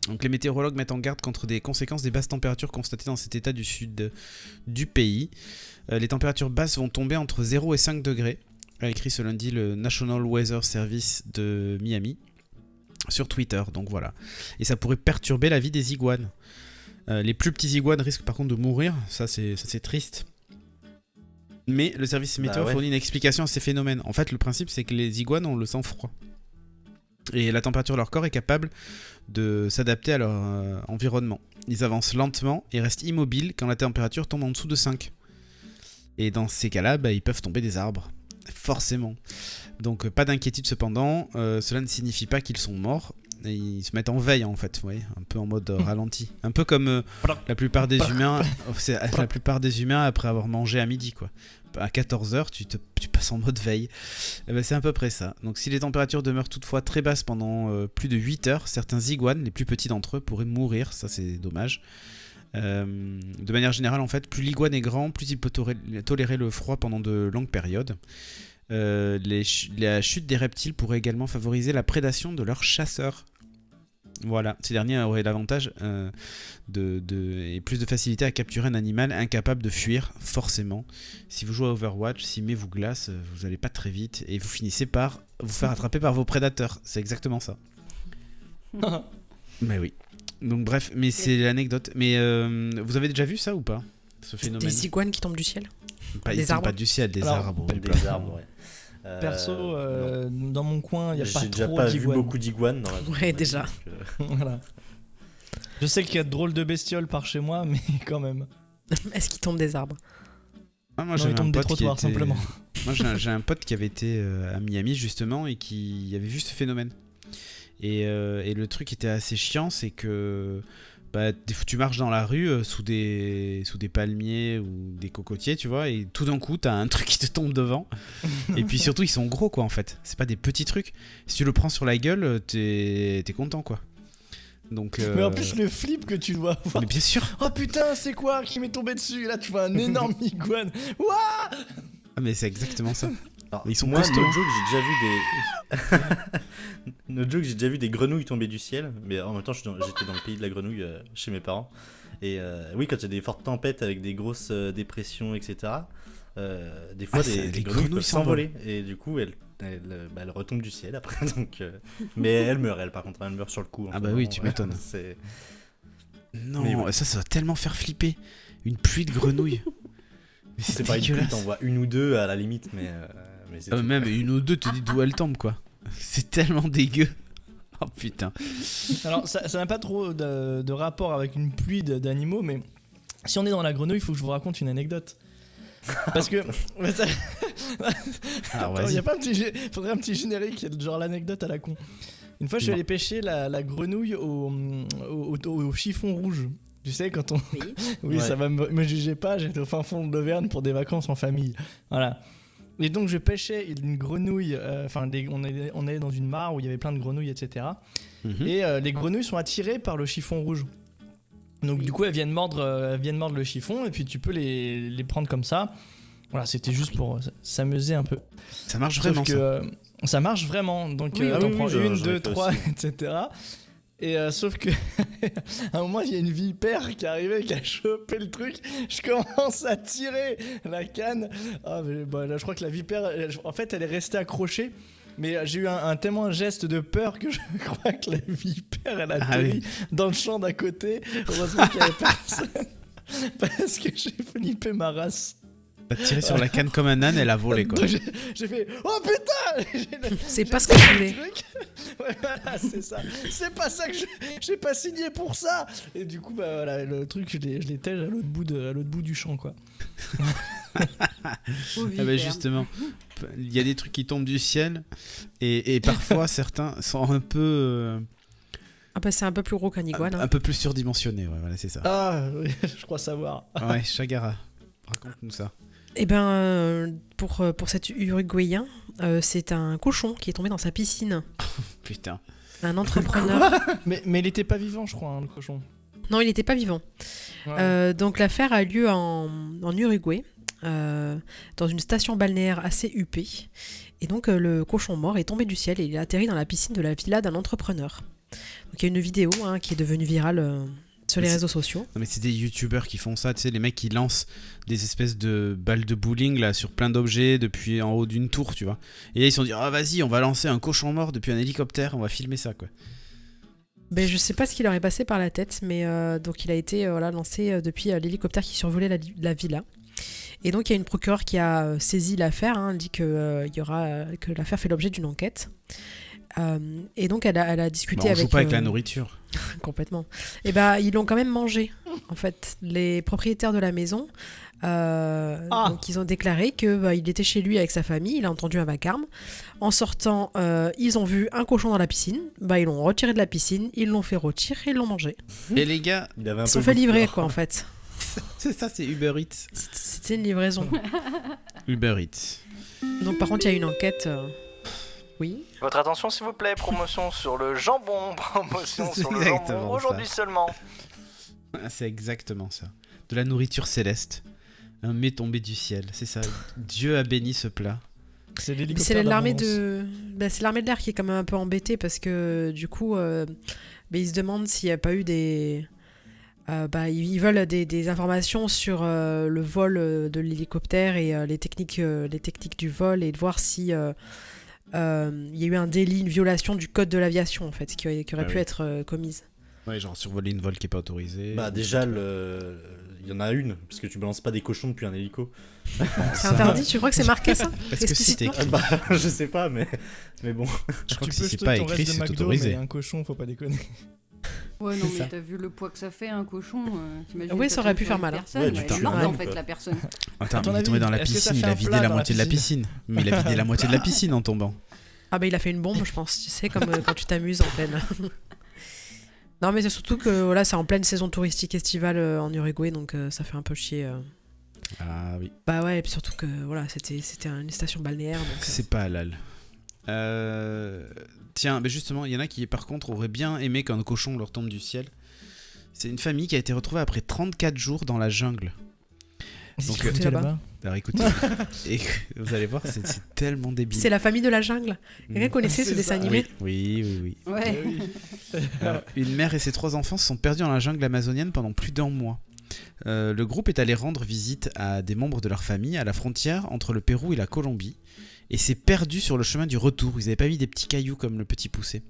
Donc les météorologues mettent en garde contre des conséquences des basses températures constatées dans cet état du sud du pays. Euh, les températures basses vont tomber entre 0 et 5 degrés, a écrit ce lundi le National Weather Service de Miami sur Twitter. Donc voilà. Et ça pourrait perturber la vie des iguanes. Euh, les plus petits iguanes risquent par contre de mourir, ça c'est triste. Mais le service météo Bah ouais. fournit une explication à ces phénomènes. En fait, le principe c'est que les iguanes ont le sang froid. Et la température de leur corps est capable de s'adapter à leur euh, environnement. Ils avancent lentement et restent immobiles quand la température tombe en dessous de 5. Et dans ces cas-là, bah, ils peuvent tomber des arbres. Forcément. Donc euh, pas d'inquiétude cependant, euh, cela ne signifie pas qu'ils sont morts. Et ils se mettent en veille en fait, vous voyez, un peu en mode ralenti. Un peu comme euh, la plupart des humains, <laughs> la plupart des humains après avoir mangé à midi quoi. À 14h, tu, passes en mode veille. Eh ben, c'est à peu près ça. Donc si les températures demeurent toutefois très basses pendant euh, plus de 8 heures, certains iguanes, les plus petits d'entre eux, pourraient mourir. Ça c'est dommage. Euh, de manière générale, en fait, plus l'iguane est grand, plus il peut tolé- tolérer le froid pendant de longues périodes. Euh, la chute des reptiles pourrait également favoriser la prédation de leurs chasseurs. Voilà, ces derniers auraient l'avantage euh, de, de- et plus de facilité à capturer un animal incapable de fuir, forcément. Si vous jouez à Overwatch, si met vous glace, euh, vous allez pas très vite et vous finissez par vous faire attraper par vos prédateurs. C'est exactement ça. <laughs> Mais oui. Donc bref, mais c'est l'anecdote. Mais euh, vous avez déjà vu ça ou pas Ce phénomène? Des iguanes qui tombent du ciel? pas, des ils tombent arbres? pas du ciel, des Alors, arbres. Des arbres, ouais. Euh, Perso, euh, dans mon coin, il n'y a pas J'ai déjà trop pas vu beaucoup d'iguanes Ouais, déjà. donc, euh, <laughs> voilà. Je sais qu'il y a de drôles de bestioles par chez moi, mais <laughs> quand même. Est-ce qu'ils tombent des arbres? Ah, moi, Non, ils tombent des trottoirs, était- simplement. <laughs> Moi, j'ai un, pote qui avait été à Miami justement et qui avait vu ce phénomène. Et, euh, et le truc qui était assez chiant, c'est que bah, des fois, tu marches dans la rue euh, sous, des, sous des palmiers ou des cocotiers, tu vois, et tout d'un coup, t'as un <laughs> truc qui te tombe devant. et puis surtout, ils sont gros, quoi, en fait. C'est pas des petits trucs. Si tu le prends sur la gueule, euh, t'es content, quoi. Donc, Mais en euh, plus, le flip que tu dois avoir. mais bien sûr. Oh putain, c'est quoi qui m'est tombé dessus? Et là, tu vois un énorme <laughs> iguane. Ouah Ah, mais c'est exactement ça. Ils sont moi, costauds. no joke, j'ai déjà vu des. <laughs> no joke, j'ai déjà vu des grenouilles tomber du ciel. Mais en même temps, je suis dans- j'étais dans le pays de la grenouille euh, chez mes parents. Et euh, oui, quand il y a des fortes tempêtes avec des grosses euh, dépressions, etc. euh, des fois, Ah, des, des grenouilles peuvent s'envoler. Et du coup, elles, elles, euh, bah, elles retombent du ciel après. <laughs> Donc, euh, Mais elles meurent, elles, par contre, elles meurent sur le coup. en Ah bah moment, oui, tu m'étonnes. <laughs> Non, Mais ouais. ça, ça va tellement faire flipper. Une pluie de grenouilles. C'est pas une pluie, t'en vois une ou deux à la limite, mais. euh, mais c'est Euh, même une ou deux te dis d'où elle tombe, quoi. <laughs> C'est tellement dégueu. <laughs> Oh putain. Alors, ça n'a pas trop de, de rapport avec une pluie d'animaux, mais si on est dans la grenouille, il faut que je vous raconte une anecdote. Parce que. <laughs> Alors Attends, vas-y. y a pas un petit, faudrait un petit générique, genre l'anecdote à la con. Une fois, je suis allé pêcher la, la grenouille au, au, au- au chiffon rouge. Tu sais, quand on. Oui. Oui, Ouais. ça va me, me jugez pas, j'étais au fin fond de l'Auvergne pour des vacances en famille. Voilà. Et donc, je pêchais une grenouille. euh, Enfin, on, est, on est dans une mare où il y avait plein de grenouilles, etc. Mhm. Et euh, les grenouilles sont attirées par le chiffon rouge. Donc du coup, elles viennent mordre, euh, elles viennent mordre le chiffon et puis tu peux les, les prendre comme ça. Voilà, c'était juste pour euh, s'amuser un peu. Ça marche Sauf vraiment, que ça. euh, ça marche vraiment. Donc Oui, euh, ah t'en oui, oui, prends une, deux, trois, <laughs> etc. Et euh, sauf que <laughs> à un moment, il y a une vipère qui est arrivée, qui a chopé le truc. Je commence à tirer la canne. Ah, mais, bah, là, je crois que la vipère, en fait, elle est restée accrochée. Mais euh, j'ai eu un, un tellement geste de peur que je <laughs> crois que la vipère, elle a Ah oui. dans le champ d'à côté. Heureusement qu'il n'y avait personne. <laughs> Parce que j'ai flippé ma race. T'as tiré sur la canne comme un âne, elle a volé, quoi. J'ai- fait Oh putain <laughs> C'est pas ce que je voulais. truc. <laughs> Ouais, voilà, c'est ça. C'est pas ça que je- j'ai pas signé pour ça. Et du coup, bah voilà, le truc, je tège à l'autre bout, de- à l'autre bout du champ, quoi. <laughs> Ah bah justement, il y a des trucs qui tombent du ciel et, et parfois certains sont un peu euh, Ah bah c'est un peu plus gros qu'un un, iguane. hein. un peu plus surdimensionnés. Ouais, voilà, c'est ça. Ah, oui, je crois savoir. Ouais, Chagara, raconte-nous ça. Eh ben, euh, pour, euh, pour cet Uruguayen, euh, c'est un cochon qui est tombé dans sa piscine. <laughs> Putain. Un <laughs> entrepreneur. <laughs> Mais, mais il était pas vivant, je crois, hein, le cochon. non, il n'était pas vivant. Ouais. Euh, donc l'affaire a lieu en, en Uruguay, euh, dans une station balnéaire assez huppée. Et donc le cochon mort est tombé du ciel et il a atterri dans la piscine de la villa d'un entrepreneur. Donc il y a une vidéo hein, qui est devenue virale sur les Mais réseaux sociaux. Non, mais c'est des youtubeurs qui font ça, tu sais, les mecs qui lancent des espèces de balles de bowling là sur plein d'objets depuis en haut d'une tour, tu vois. Et là ils se sont dit, ah vas-y, on va lancer un cochon mort depuis un hélicoptère, on va filmer ça quoi. Ben, je sais pas ce qui leur est passé par la tête, mais euh, donc il a été euh, voilà, lancé euh, depuis euh, l'hélicoptère qui survolait la, la villa. Et donc il y a une procureure qui a saisi l'affaire, hein, dit que, il y aura, que l'affaire fait l'objet d'une enquête. Euh, et donc elle a, elle a discuté Bah, on avec... joue pas avec euh, la nourriture. <laughs> Complètement. Et ben ils l'ont quand même mangé, en fait. Les propriétaires de la maison, euh, Ah. donc ils ont déclaré que bah, il était chez lui avec sa famille, il a entendu un vacarme. En sortant, euh, ils ont vu un cochon dans la piscine. Bah ils l'ont retiré de la piscine, ils l'ont fait rôtir et ils l'ont mangé. Et les gars, Ils peu sont fait livrer quoi en fait. <laughs> c'est ça, c'est Uber Eats. C'était une livraison. Uber Eats. Donc par contre il y a une enquête. Oui. Votre attention s'il vous plaît, promotion <laughs> sur le jambon, promotion sur le jambon, aujourd'hui seulement. Ah, C'est exactement ça. De la nourriture céleste. Un mets tombé du ciel, c'est ça. Dieu a béni ce plat. C'est l'armée de, bah, c'est l'armée de l'air qui est quand même un peu embêtée parce que du coup, euh, ils se demandent s'il n'y a pas eu des, euh, bah, ils veulent des, des informations sur euh, le vol euh, de l'hélicoptère et euh, les techniques, euh, les techniques du vol et de voir si il y a eu un délit, une violation du code de l'aviation en fait, qui, aurait- qui aurait Ah pu oui. être euh, commise. Ouais, genre survoler une vol qui est pas autorisée. Bah, déjà, le... il y en a une, parce que tu balances pas des cochons depuis un hélico. <laughs> C'est interdit, tu crois que c'est marqué ça Parce que si t'es Ah bah, <laughs> je sais pas, mais, mais bon. Je crois Tu que si c'est pas écrit, c'est autorisé. Mais un cochon, faut pas déconner. <laughs> Ouais, non, mais t'as vu le poids que ça fait, un cochon euh, Oui, ça aurait pu faire mal, hein. personne, Ouais, tu en fait, la personne. Attends, mais il est tombé dans la piscine, il a vidé la moitié de la piscine piscine. Mais il a vidé la moitié de la piscine en tombant. Ah bah il a fait une bombe, je pense, tu sais, comme euh, quand tu t'amuses en pleine. <laughs> non mais c'est surtout que voilà, c'est en pleine saison touristique estivale euh, en Uruguay, donc euh, ça fait un peu chier. Ah oui. Bah ouais, et puis surtout que voilà, c'était c'était une station balnéaire. C'est pas halal. Tiens, mais justement, il y en a qui par contre auraient bien aimé qu'un cochon leur tombe du ciel. C'est une famille qui a été retrouvée après 34 jours dans la jungle. Donc, là-bas. Alors écoutez, <laughs> et vous allez voir, c'est tellement débile. C'est la famille de la jungle. Quelqu'un mm. connaissait ce dessin animé Oui, oui, oui. Ouais. une mère et ses trois enfants se sont perdus dans la jungle amazonienne pendant plus d'un mois. Euh, le groupe est allé rendre visite à des membres de leur famille à la frontière entre le Pérou et la Colombie et s'est perdu sur le chemin du retour. Ils n'avaient pas vu des petits cailloux comme le petit poussé.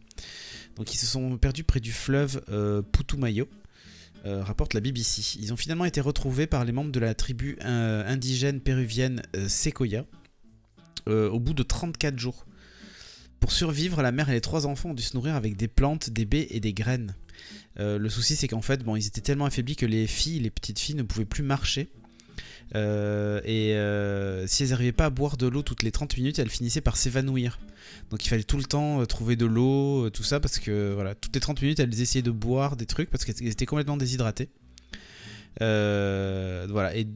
Donc ils se sont perdus près du fleuve euh, Putumayo, euh, rapporte la BBC. Ils ont finalement été retrouvés par les membres de la tribu indigène péruvienne Sequoia au bout de 34 jours. Pour survivre, la mère et les trois enfants ont dû se nourrir avec des plantes, des baies et des graines. Euh, le souci, c'est qu'en fait, bon, ils étaient tellement affaiblis que les filles, les petites filles, ne pouvaient plus marcher. Euh, et euh, si elles n'arrivaient pas à boire de l'eau toutes les 30 minutes, elles finissaient par s'évanouir. Donc il fallait tout le temps trouver de l'eau, tout ça, parce que voilà, toutes les 30 minutes, elles essayaient de boire des trucs parce qu'elles étaient complètement déshydratées. voilà, et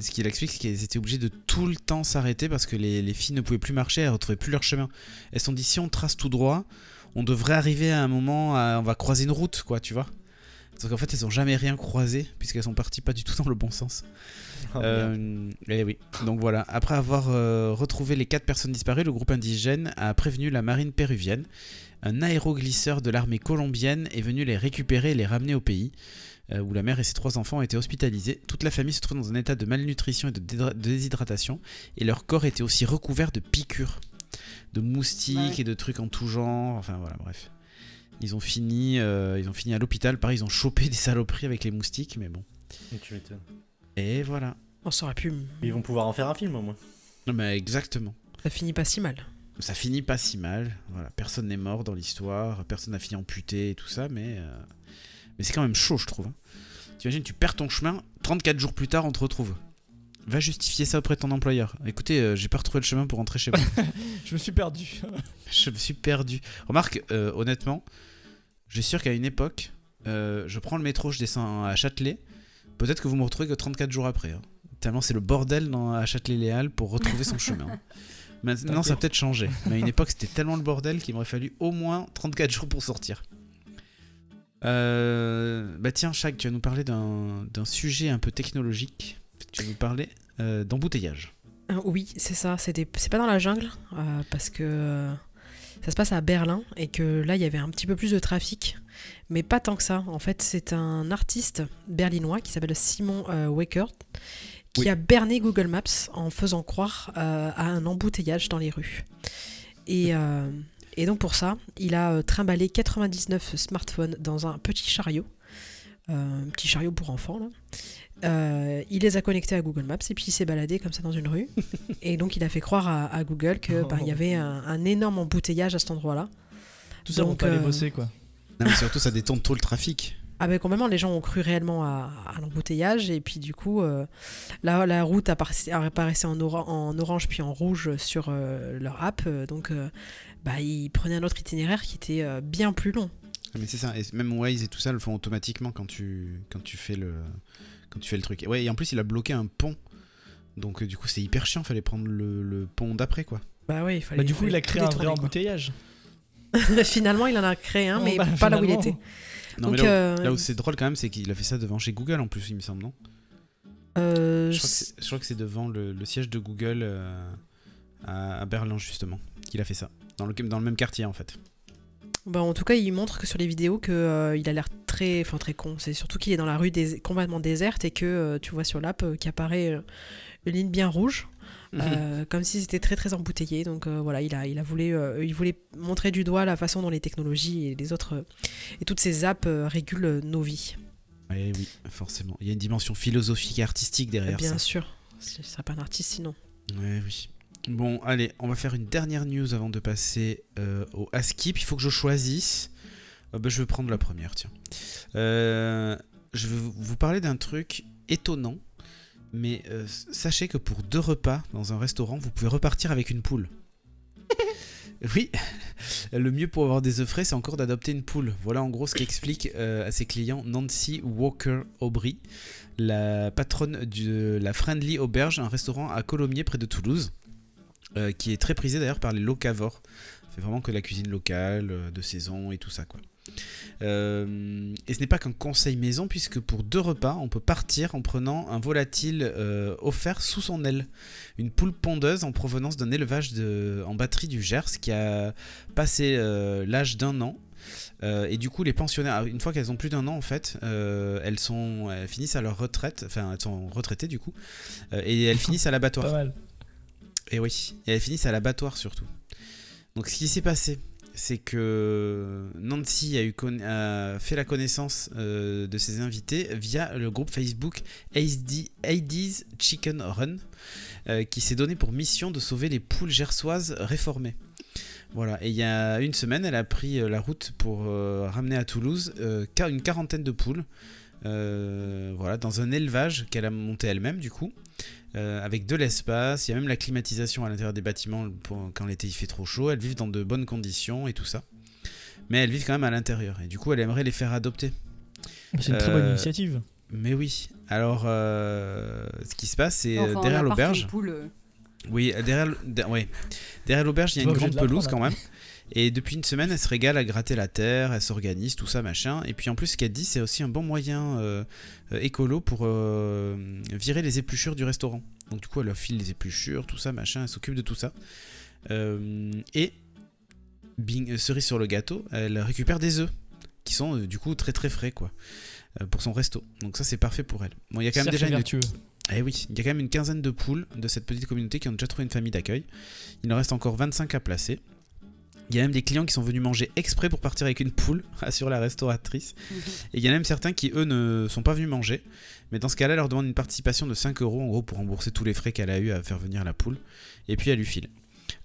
ce qu'il explique, c'est qu'elles étaient obligées de tout le temps s'arrêter parce que les, les, filles ne pouvaient plus marcher, elles ne retrouvaient plus leur chemin. Elles se sont dit si on trace tout droit, on devrait arriver à un moment, on va croiser une route, quoi, tu vois. Sauf qu'en fait, elles ont jamais rien croisé, puisqu'elles sont parties pas du tout dans le bon sens. Oh, euh, et oui. Donc voilà, après avoir euh, retrouvé les quatre personnes disparues, le groupe indigène a prévenu la marine péruvienne. Un aéroglisseur de l'armée colombienne est venu les récupérer et les ramener au pays, euh, où la mère et ses trois enfants ont été hospitalisés. Toute la famille se trouve dans un état de malnutrition et de déshydratation, et leur corps était aussi recouvert de piqûres de moustiques et de trucs en tout genre. Enfin voilà, bref. Ils ont fini, euh, ils ont fini à l'hôpital. Pareil, ils ont chopé des saloperies avec les moustiques, mais bon. Et tu m'étonnes. Et voilà. On saurait plus. Ils vont pouvoir en faire un film au moins. Non, mais exactement. Ça finit pas si mal. Ça finit pas si mal. Voilà, personne n'est mort dans l'histoire, personne n'a fini amputé et tout ça, mais euh, mais c'est quand même chaud, je trouve. Hein. T'imagines, tu perds ton chemin, 34 jours plus tard, on te retrouve. Va justifier ça auprès de ton employeur. Écoutez, euh, j'ai pas retrouvé le chemin pour rentrer chez moi. <laughs> je me suis perdu. <laughs> je me suis perdu. Remarque, euh, honnêtement, j'ai sûr qu'à une époque, euh, je prends le métro, je descends à Châtelet. Peut-être que vous me retrouvez que 34 jours après. Hein. Tellement c'est le bordel dans, à Châtelet-Léal pour retrouver son <laughs> chemin. Maintenant, ça a peut-être changé. Mais à une époque, c'était tellement le bordel qu'il m'aurait fallu au moins 34 jours pour sortir. bah tiens, Chag, tu vas nous parler d'un sujet un peu technologique tu nous parlais euh, d'embouteillage. Euh, oui, c'est ça. C'est pas dans la jungle, euh, parce que ça se passe à Berlin et que là, il y avait un petit peu plus de trafic, mais pas tant que ça. En fait, c'est un artiste berlinois qui s'appelle Simon Waker qui a berné Google Maps en faisant croire à un embouteillage dans les rues. Et, et donc pour ça, il a trimballé 99 smartphones dans un petit chariot, un petit chariot pour enfants là. Euh, il les a connectés à Google Maps et puis il s'est baladé comme ça dans une rue. <laughs> et donc il a fait croire à, Google qu'il ben, y avait un, énorme embouteillage à cet endroit-là. Tout ça pour pas euh, bosser quoi. Non, mais surtout ça détourne tout le trafic. Ah ben complètement, les gens ont cru réellement à, l'embouteillage et puis du coup euh, la, la, route apparaissait, apparaissait en, en, orange puis en rouge sur leur app donc bah, ils prenaient un autre itinéraire qui était bien plus long. Ah, mais c'est ça, et même Waze et tout ça le font automatiquement quand tu, quand tu fais le, tu fais le truc. Ouais, et en plus, il a bloqué un pont. Donc, euh, du coup, c'est hyper chiant. Fallait prendre le, pont d'après, quoi. Bah ouais, il fallait. Bah, du coup, il a créé un vrai embouteillage. <laughs> Finalement, il en a créé un, mais bah, pas là où il était. Non, mais euh, là où, c'est drôle quand même, c'est qu'il a fait ça devant chez Google en plus, il me semble, non? Euh... Je crois que c'est devant le, siège de Google euh, à, Berlin, justement, qu'il a fait ça. Dans le, dans le même quartier, en fait. Bah, en tout cas, il montre que sur les vidéos qu'il euh, il a l'air très, enfin très con. C'est surtout qu'il est dans la rue des, complètement déserte et que euh, tu vois sur l'app euh, qui apparaît une ligne bien rouge, mhm. comme si c'était très très embouteillé. Donc voilà, il a, il a voulu, il voulait montrer du doigt la façon dont les technologies et les autres et toutes ces apps régulent nos vies. Eh oui, forcément. Il y a une dimension philosophique et artistique derrière bien ça. Bien sûr. Ce serait pas un artiste sinon. Ouais, oui. Bon, allez, on va faire une dernière news avant de passer euh, au Askip. Il faut que je choisisse. Euh, bah, je vais prendre la première, tiens. Euh, je vais vous parler d'un truc étonnant. Mais sachez que pour deux repas dans un restaurant, vous pouvez repartir avec une poule. <laughs> oui, <laughs> le mieux pour avoir des œufs frais, c'est encore d'adopter une poule. Voilà en gros ce qu'explique à ses clients Nancy Walker Aubry, la patronne de la Friendly Auberge, un restaurant à Colomiers près de Toulouse. qui est très prisé d'ailleurs par les locavores. C'est vraiment que la cuisine locale, de saison et tout ça quoi. Euh, et ce n'est pas qu'un conseil maison, puisque pour deux repas, on peut partir en prenant un volatile euh, offert sous son aile. Une poule pondeuse en provenance d'un élevage de, en batterie du Gers qui a passé euh, l'âge d'un an. et du coup, les pensionnaires, une fois qu'elles ont plus d'un an, en fait, elles, sont, elles finissent à leur retraite, enfin, elles sont retraitées du coup, et elles <laughs> finissent à l'abattoir. Pas mal. Et oui, et elles finissent à l'abattoir surtout. Donc, ce qui s'est passé, c'est que Nancy a, eu fait la connaissance euh, de ses invités via le groupe Facebook AD's Chicken Run, euh, qui s'est donné pour mission de sauver les poules gersoises réformées. Voilà, et il y a une semaine, elle a pris euh, la route pour ramener à Toulouse une quarantaine de poules, voilà, dans un élevage qu'elle a monté elle-même du coup. Euh, avec de l'espace, il y a même la climatisation à l'intérieur des bâtiments pour, quand l'été il fait trop chaud, elles vivent dans de bonnes conditions et tout ça. Mais elles vivent quand même à l'intérieur, et du coup elle aimerait les faire adopter. C'est une très bonne euh, initiative. Mais oui, alors euh, ce qui se passe, c'est derrière l'auberge. Oui, derrière, derrière l'auberge, il y a une grande pelouse quand même. Et depuis une semaine, elle se régale à gratter la terre, elle s'organise, tout ça, machin. Et puis en plus, ce qu'elle dit, c'est aussi un bon moyen euh, euh, écolo pour euh, virer les épluchures du restaurant. Donc du coup, elle leur file les épluchures, tout ça, machin, elle s'occupe de tout ça. et, bing, cerise sur le gâteau, elle récupère des œufs, qui sont du coup très très frais, quoi, pour son resto. Donc ça, c'est parfait pour elle. Bon, il y a quand même déjà une... Eh oui, il y a quand même une quinzaine de poules de cette petite communauté qui ont déjà trouvé une famille d'accueil. Il en reste encore 25 à placer. Il y a même des clients qui sont venus manger exprès pour partir avec une poule, <laughs> assure la restauratrice. Mhm. Et il y a même certains qui, eux, ne sont pas venus manger. Mais dans ce cas-là, elle leur demande une participation de 5 euros, en gros, pour rembourser tous les frais qu'elle a eu à faire venir la poule. Et puis elle lui file.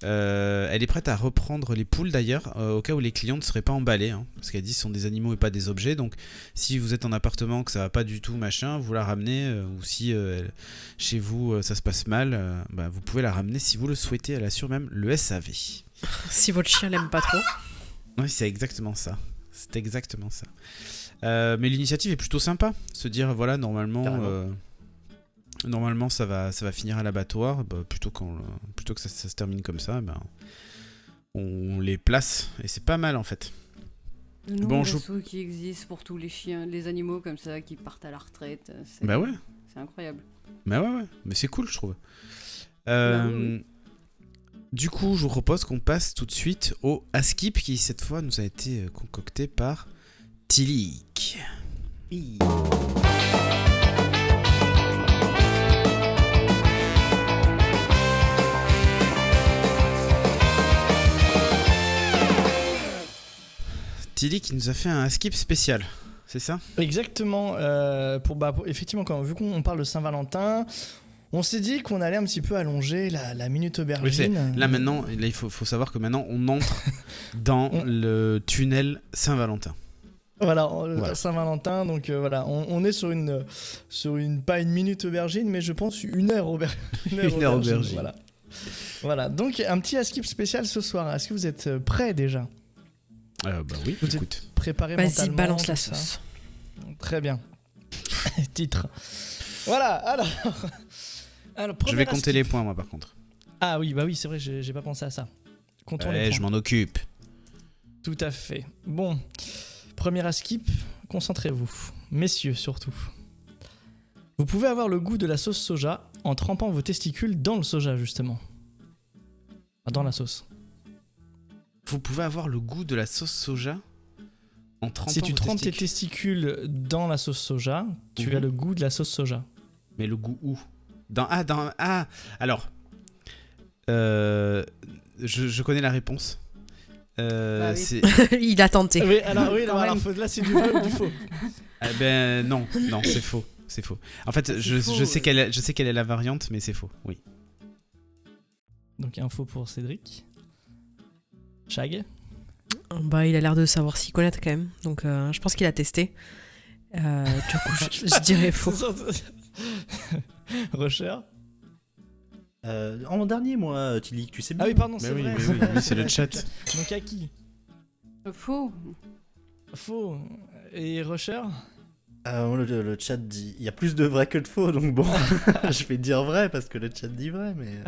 Euh, elle est prête à reprendre les poules d'ailleurs, euh, au cas où les clients ne seraient pas emballés. Hein, parce qu'elle dit que ce sont des animaux et pas des objets. Donc si vous êtes en appartement, que ça va pas du tout, machin, vous la ramenez. Euh, ou si chez vous ça se passe mal, bah, vous pouvez la ramener si vous le souhaitez. Elle assure même le SAV. Si votre chien l'aime pas trop. Oui, c'est exactement ça. C'est exactement ça. Euh, mais l'initiative est plutôt sympa. Se dire, voilà, normalement, euh, normalement ça va, ça va finir à l'abattoir. Bah, plutôt, plutôt que ça, se termine comme ça, ben, on les place. Et c'est pas mal en fait. Le bon, qui existe pour tous les chiens, les animaux comme ça qui partent à la retraite. Bah ouais. C'est incroyable. Bah ouais, ouais. Mais c'est cool, je trouve. Euh, bah du coup, je vous propose qu'on passe tout de suite au Askip qui cette fois nous a été euh, concocté par Tilik. Tilik nous a fait un Askip spécial, c'est ça? Exactement. Euh, pour, bah, effectivement, quand, vu qu'on parle de Saint-Valentin, on s'est dit qu'on allait un petit peu allonger la, minute aubergine. là maintenant, il faut, savoir que maintenant on entre <laughs> dans le tunnel Saint-Valentin. Voilà, Saint-Valentin, donc euh, voilà, on, est sur une, sur une, pas une minute aubergine, mais je pense une heure, aubergine. <laughs> une heure, <laughs> aubergine. Voilà. voilà, donc un petit askip spécial ce soir. Est-ce que vous êtes euh, prêts déjà? Euh, Bah oui, vous écoute. Êtes préparé Vas-y, balance la sauce. Très bien. Titre. Voilà, alors je vais compter les points, moi, par contre. Ah oui, bah oui, c'est vrai, j'ai pas pensé à ça. Comptons les points. je m'en occupe. Tout à fait. Bon, premier skip, concentrez-vous. Messieurs, surtout. Vous pouvez avoir le goût de la sauce soja en trempant vos testicules dans le soja, justement. Dans la sauce. Vous pouvez avoir le goût de la sauce soja en trempant Si tu trempes tes testicules dans la sauce soja, tu as mhm. le goût de la sauce soja. Mais le goût où? Dans ah dans ah alors euh, je, connais la réponse. Euh, bah <laughs> Il a tenté. Oui, alors oui, alors, là c'est du vrai ou du faux eh <laughs> Ben non, non, c'est faux, c'est faux. En fait, je, je, sais quelle, je sais quelle est la variante, mais c'est faux, oui. Donc un faux pour Cédric. Chag? Bah, il a l'air de savoir s'y connaître quand même, donc euh, je pense qu'il a testé. Du coup, je, je <laughs> dirais faux. <laughs> Rocher euh, En dernier, moi, Tilly, tu sais bien. Ah oui, pardon, c'est vrai. Oui, c'est le <laughs> chat. Donc à qui Faux. Faux. Et Rocher euh, le, chat dit il y a plus de vrai que de faux, donc bon, je vais dire vrai parce que le chat dit vrai, mais.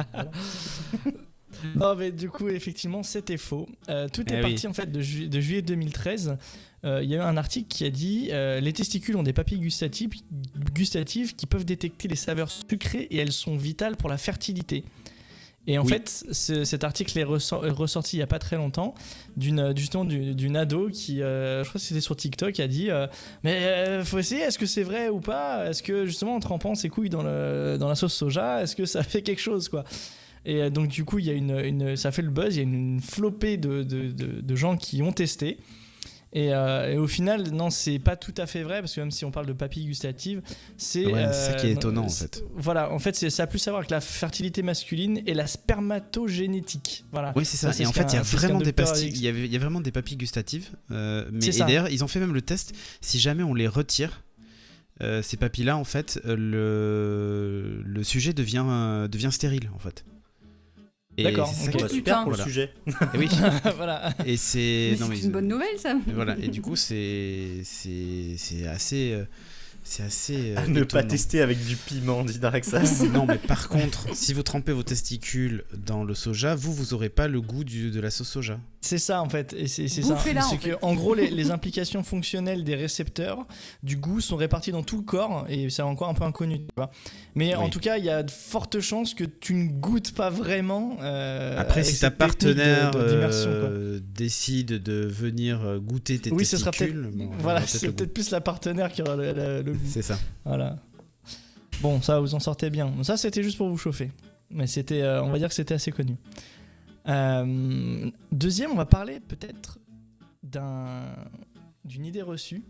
Non, mais du coup, effectivement, c'était faux. Euh, tout est Eh parti oui. en fait de, ju- de juillet 2013. Euh, Il y a eu un article qui a dit euh, les testicules ont des papilles gustatives, gustatives qui peuvent détecter les saveurs sucrées et elles sont vitales pour la fertilité. Et en Oui. fait, ce- cet article est ressor- est ressorti il y a pas très longtemps d'une justement d'une d'une ado qui, euh, je crois que c'était sur TikTok, a dit euh, mais euh, faut essayer. Est-ce que c'est vrai ou pas? Est-ce que justement en trempant ses couilles dans le dans la sauce soja, est-ce que ça <laughs> fait quelque chose quoi? Et euh, donc du coup, il y a une, une- ça fait le buzz, il y a une, une flopée de, de- de- de gens qui ont testé. Et, euh, et au final, non, c'est pas tout à fait vrai parce que même si on parle de papilles gustatives, c'est Ouais, c'est ça qui est euh, étonnant, en fait. Voilà, en fait, ça a plus à voir avec la fertilité masculine et la spermatogénétique. Voilà. Oui, c'est ça. Et en fait, il y a vraiment des pastilles. Il y, a vraiment des papilles gustatives. euh, mais et d'ailleurs, ils ont fait même le test. Si jamais on les retire, euh, ces papilles-là, en fait, euh, le, le sujet devient, euh, devient stérile, en fait. Et D'accord, c'est ça ok. qui- Putain. super pour Voilà. le sujet. Et oui. <laughs> voilà. Et c'est. Une bonne nouvelle, ça. Et voilà. Et du coup, c'est c'est c'est assez euh, c'est assez. euh, ne pas tester avec du piment, dit Daraxas. <laughs> Non, mais par contre, si vous trempez vos testicules dans le soja, vous, vous aurez pas le goût du- de la sauce soja. C'est ça en fait, et c'est ça. C'est en que fait. en gros les, les <laughs> implications fonctionnelles des récepteurs du goût sont réparties dans tout le corps et c'est encore un peu inconnu. Tu vois. Mais en tout cas, il y a de fortes chances que tu ne goûtes pas vraiment. euh, Après, si ta de- partenaire de- euh, décide de venir goûter tes Oui, ce sera peut-être. testicules, bon, voilà, c'est peut-être plus la partenaire qui aura le, le- le goût. C'est ça. Voilà. Bon, ça, vous en sortez bien. Ça, c'était juste pour vous chauffer. Mais c'était, euh, on va dire que c'était assez connu. Euh, deuxième, on va parler peut-être d'un, d'une idée reçue.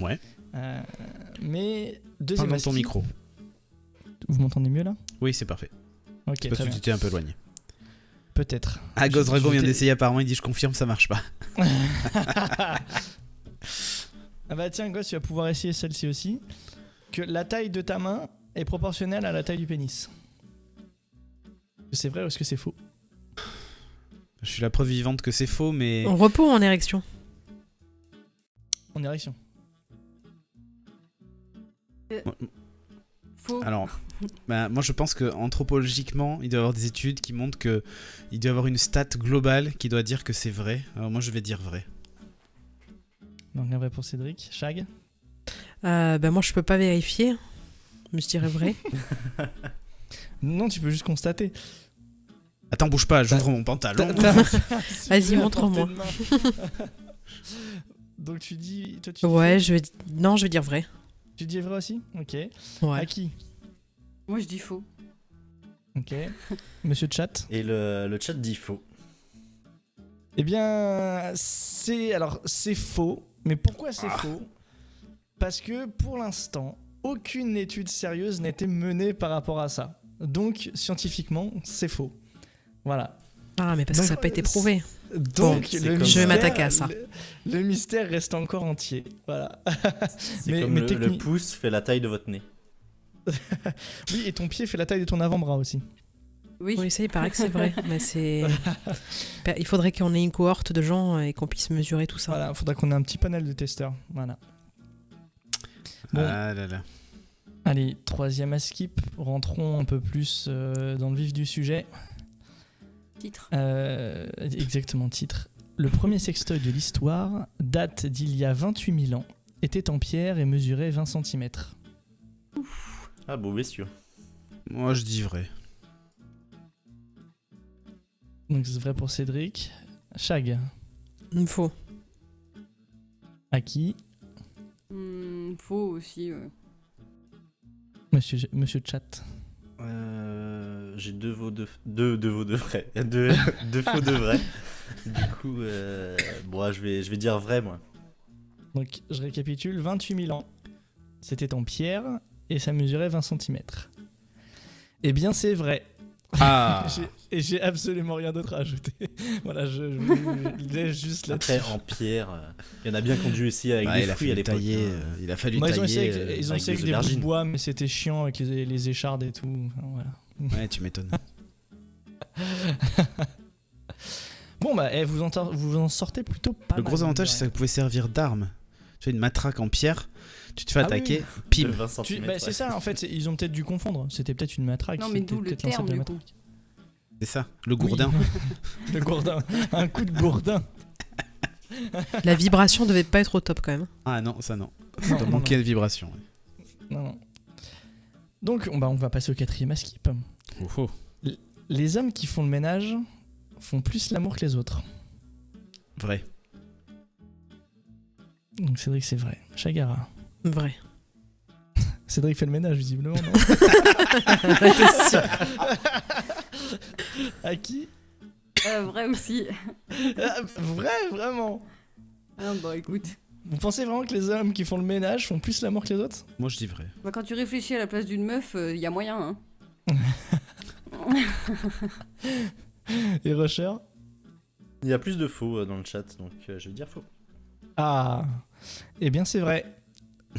Ouais. Euh, mais Parle deuxième dans ton micro. Vous m'entendez mieux là? Oui, c'est parfait. Ok, Parce que tu t'es un peu éloigné. Peut-être. Ah, Ghost Dragon vient d'essayer apparemment, il dit je confirme, ça marche pas. <laughs> <laughs> ah bah tiens, Gosse, tu vas pouvoir essayer celle-ci aussi. Que la taille de ta main est proportionnelle à la taille du pénis. Est-ce que C'est vrai ou est-ce que c'est faux? Je suis la preuve vivante que c'est faux, mais. En repos ou en érection? En érection. Faux. Alors, <laughs> bah, moi je pense que anthropologiquement, il doit y avoir des études qui montrent que il doit y avoir une stat globale qui doit dire que c'est vrai. Alors moi je vais dire vrai. Donc un vrai pour Cédric. Shag euh, bah, Moi, je peux pas vérifier. Mais je dirais vrai. <laughs> Non, tu peux juste constater. Attends, bouge pas, j'ouvre mon pantalon. <laughs> <laughs> Vas-y, montre-moi. Donc tu dis, toi tu dis, ouais, je vais. Non, je vais dire vrai. tu dis vrai aussi Ok. Ouais. À qui Moi, je dis faux. Ok. Monsieur Chat. Et le, le chat dit faux. Eh bien, c'est alors c'est faux. Mais pourquoi c'est faux? Parce que pour l'instant, aucune étude sérieuse n'a été menée par rapport à ça. Donc scientifiquement, c'est faux. Voilà. Ah, mais parce que ça n'a pas été euh, prouvé. Donc le Je vais m'attaquer à ça. Le, le mystère reste encore entier. Voilà. <laughs> Mais- comme mais le, techni- le pouce fait la taille de votre nez. <laughs> Oui, et ton pied fait la taille de ton avant-bras aussi. Oui. Oui, ça, il paraît que c'est vrai. <laughs> Mais c'est. Il faudrait qu'on ait une cohorte de gens et qu'on puisse mesurer tout ça. Voilà, faudra qu'on ait un petit panel de testeurs. Voilà. Bon. Ah là là. Allez, troisième à skip. Rentrons un peu plus euh, dans le vif du sujet. Titre. Euh, exactement, titre. Le premier sextoy de l'histoire date d'il y a 28 000 ans, était en pierre et mesurait 20 cm. Ah, beau messieurs. Moi je dis vrai. Donc c'est vrai pour Cédric. Me faut. à qui faux aussi. ouais. Monsieur, Monsieur Chat. Euh, J'ai deux veaux de deux, deux veaux de vrai. <laughs> Deux, deux faux de vrai. <laughs> Du coup, euh, bon, je vais, je vais dire vrai, moi. Donc je récapitule 28 000 ans. C'était en pierre et ça mesurait 20 cm. Eh bien c'est vrai. Ah <laughs> Et j'ai absolument rien d'autre à ajouter. <laughs> voilà, je, je- je laisse juste là. Après, en pierre, euh, il y en a bien dû essayer avec Bah, des fruits à tailler, hein. euh, il a fallu Moi, ils ont tailler. essayé avec, euh, ils ont avec essayé des avec des bouts de aubergines. bois, mais c'était chiant avec les, les échardes et tout. Enfin, voilà. Ouais, tu m'étonnes. <laughs> Bon, bah, eh, vous, en, tor- vous en sortez plutôt pas Le mal, gros avantage, c'est que ça pouvait servir d'arme. Tu fais une matraque en pierre, tu te fais Ah oui, attaquer, De pim. 20 rien. Tu- cm. bah, c'est ça, en fait, c'est- ils ont peut-être dû confondre. C'était peut-être une matraque. Non, mais d'où le terme, de la du coup. matraque. C'est ça, le gourdin. <laughs> le gourdin. Un coup de gourdin. La vibration devait pas être au top quand même. Ah non, ça non. Ça doit manquer de vibration. Non, non. Donc, on, bah, on va passer au quatrième skip. Oh, oh. Les hommes qui font le ménage font plus l'amour que les autres. Vrai. Donc Cédric, c'est vrai. Chagara. Vrai. Cédric fait le ménage, visiblement, non <laughs> À qui euh, Vrai aussi. Ah, vrai, vraiment Ah bah écoute. Vous pensez vraiment que les hommes qui font le ménage font plus l'amour que les autres Moi je dis vrai. Bah, quand tu réfléchis à la place d'une meuf, il y a moyen, hein. <laughs> Et Rocher Il y a plus de faux euh, dans le chat, donc euh, je vais dire faux. Ah Eh bien c'est vrai.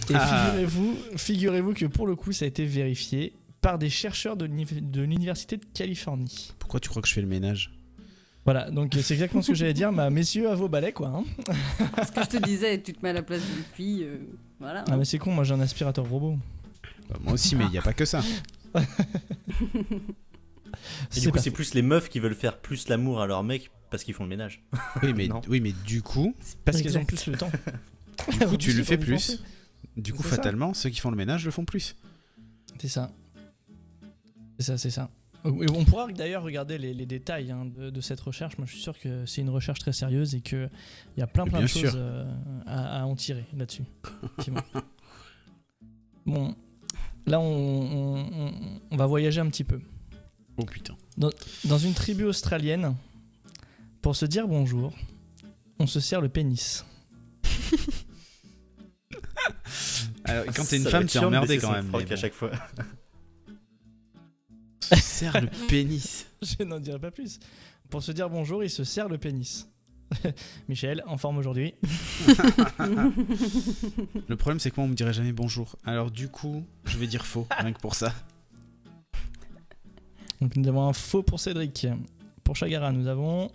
Et Ah. figurez-vous, figurez-vous que pour le coup ça a été vérifié par des chercheurs de l'uni- de l'université de Californie. Pourquoi tu crois que je fais le ménage? Voilà, donc c'est exactement ce que j'allais dire, bah, messieurs à vos balais quoi. hein. <laughs> Ce que je te disais, tu te mets à la place d'une fille, euh, voilà. Ah mais c'est con, moi j'ai un aspirateur robot. Bah, Moi aussi, mais il n'y a pas que ça. <laughs> Et du coup, c'est plus les meufs qui veulent faire plus l'amour à leur mec parce qu'ils font le ménage. Oui, mais, <laughs> oui, mais du coup, parce qu'ils ont plus le temps. du coup tu le fais plus. Du coup, ça. fatalement, ceux qui font le ménage le font plus. C'est ça. C'est ça, c'est ça. Et on pourra d'ailleurs regarder les, les détails hein, de, de cette recherche. Moi, je suis sûr que c'est une recherche très sérieuse et qu'il y a plein, plein de sûr. choses euh, à, à en tirer là-dessus. <laughs> bon, là, on, on- on- on va voyager un petit peu. Oh putain. Dans une tribu australienne, pour se dire bonjour, on se serre le pénis. <laughs> Alors, quand t'es une femme, t'es emmerdé quand même. mais à chaque fois. Serre le <laughs> pénis. Je n'en dirai pas plus. Pour se dire bonjour, il se serre le pénis. <laughs> Michel, en forme aujourd'hui. Le problème, c'est que moi, on me dirait jamais bonjour. Alors, du coup, je vais dire faux, rien que pour ça. Donc nous avons un faux pour Cédric. Pour Chagara, nous avons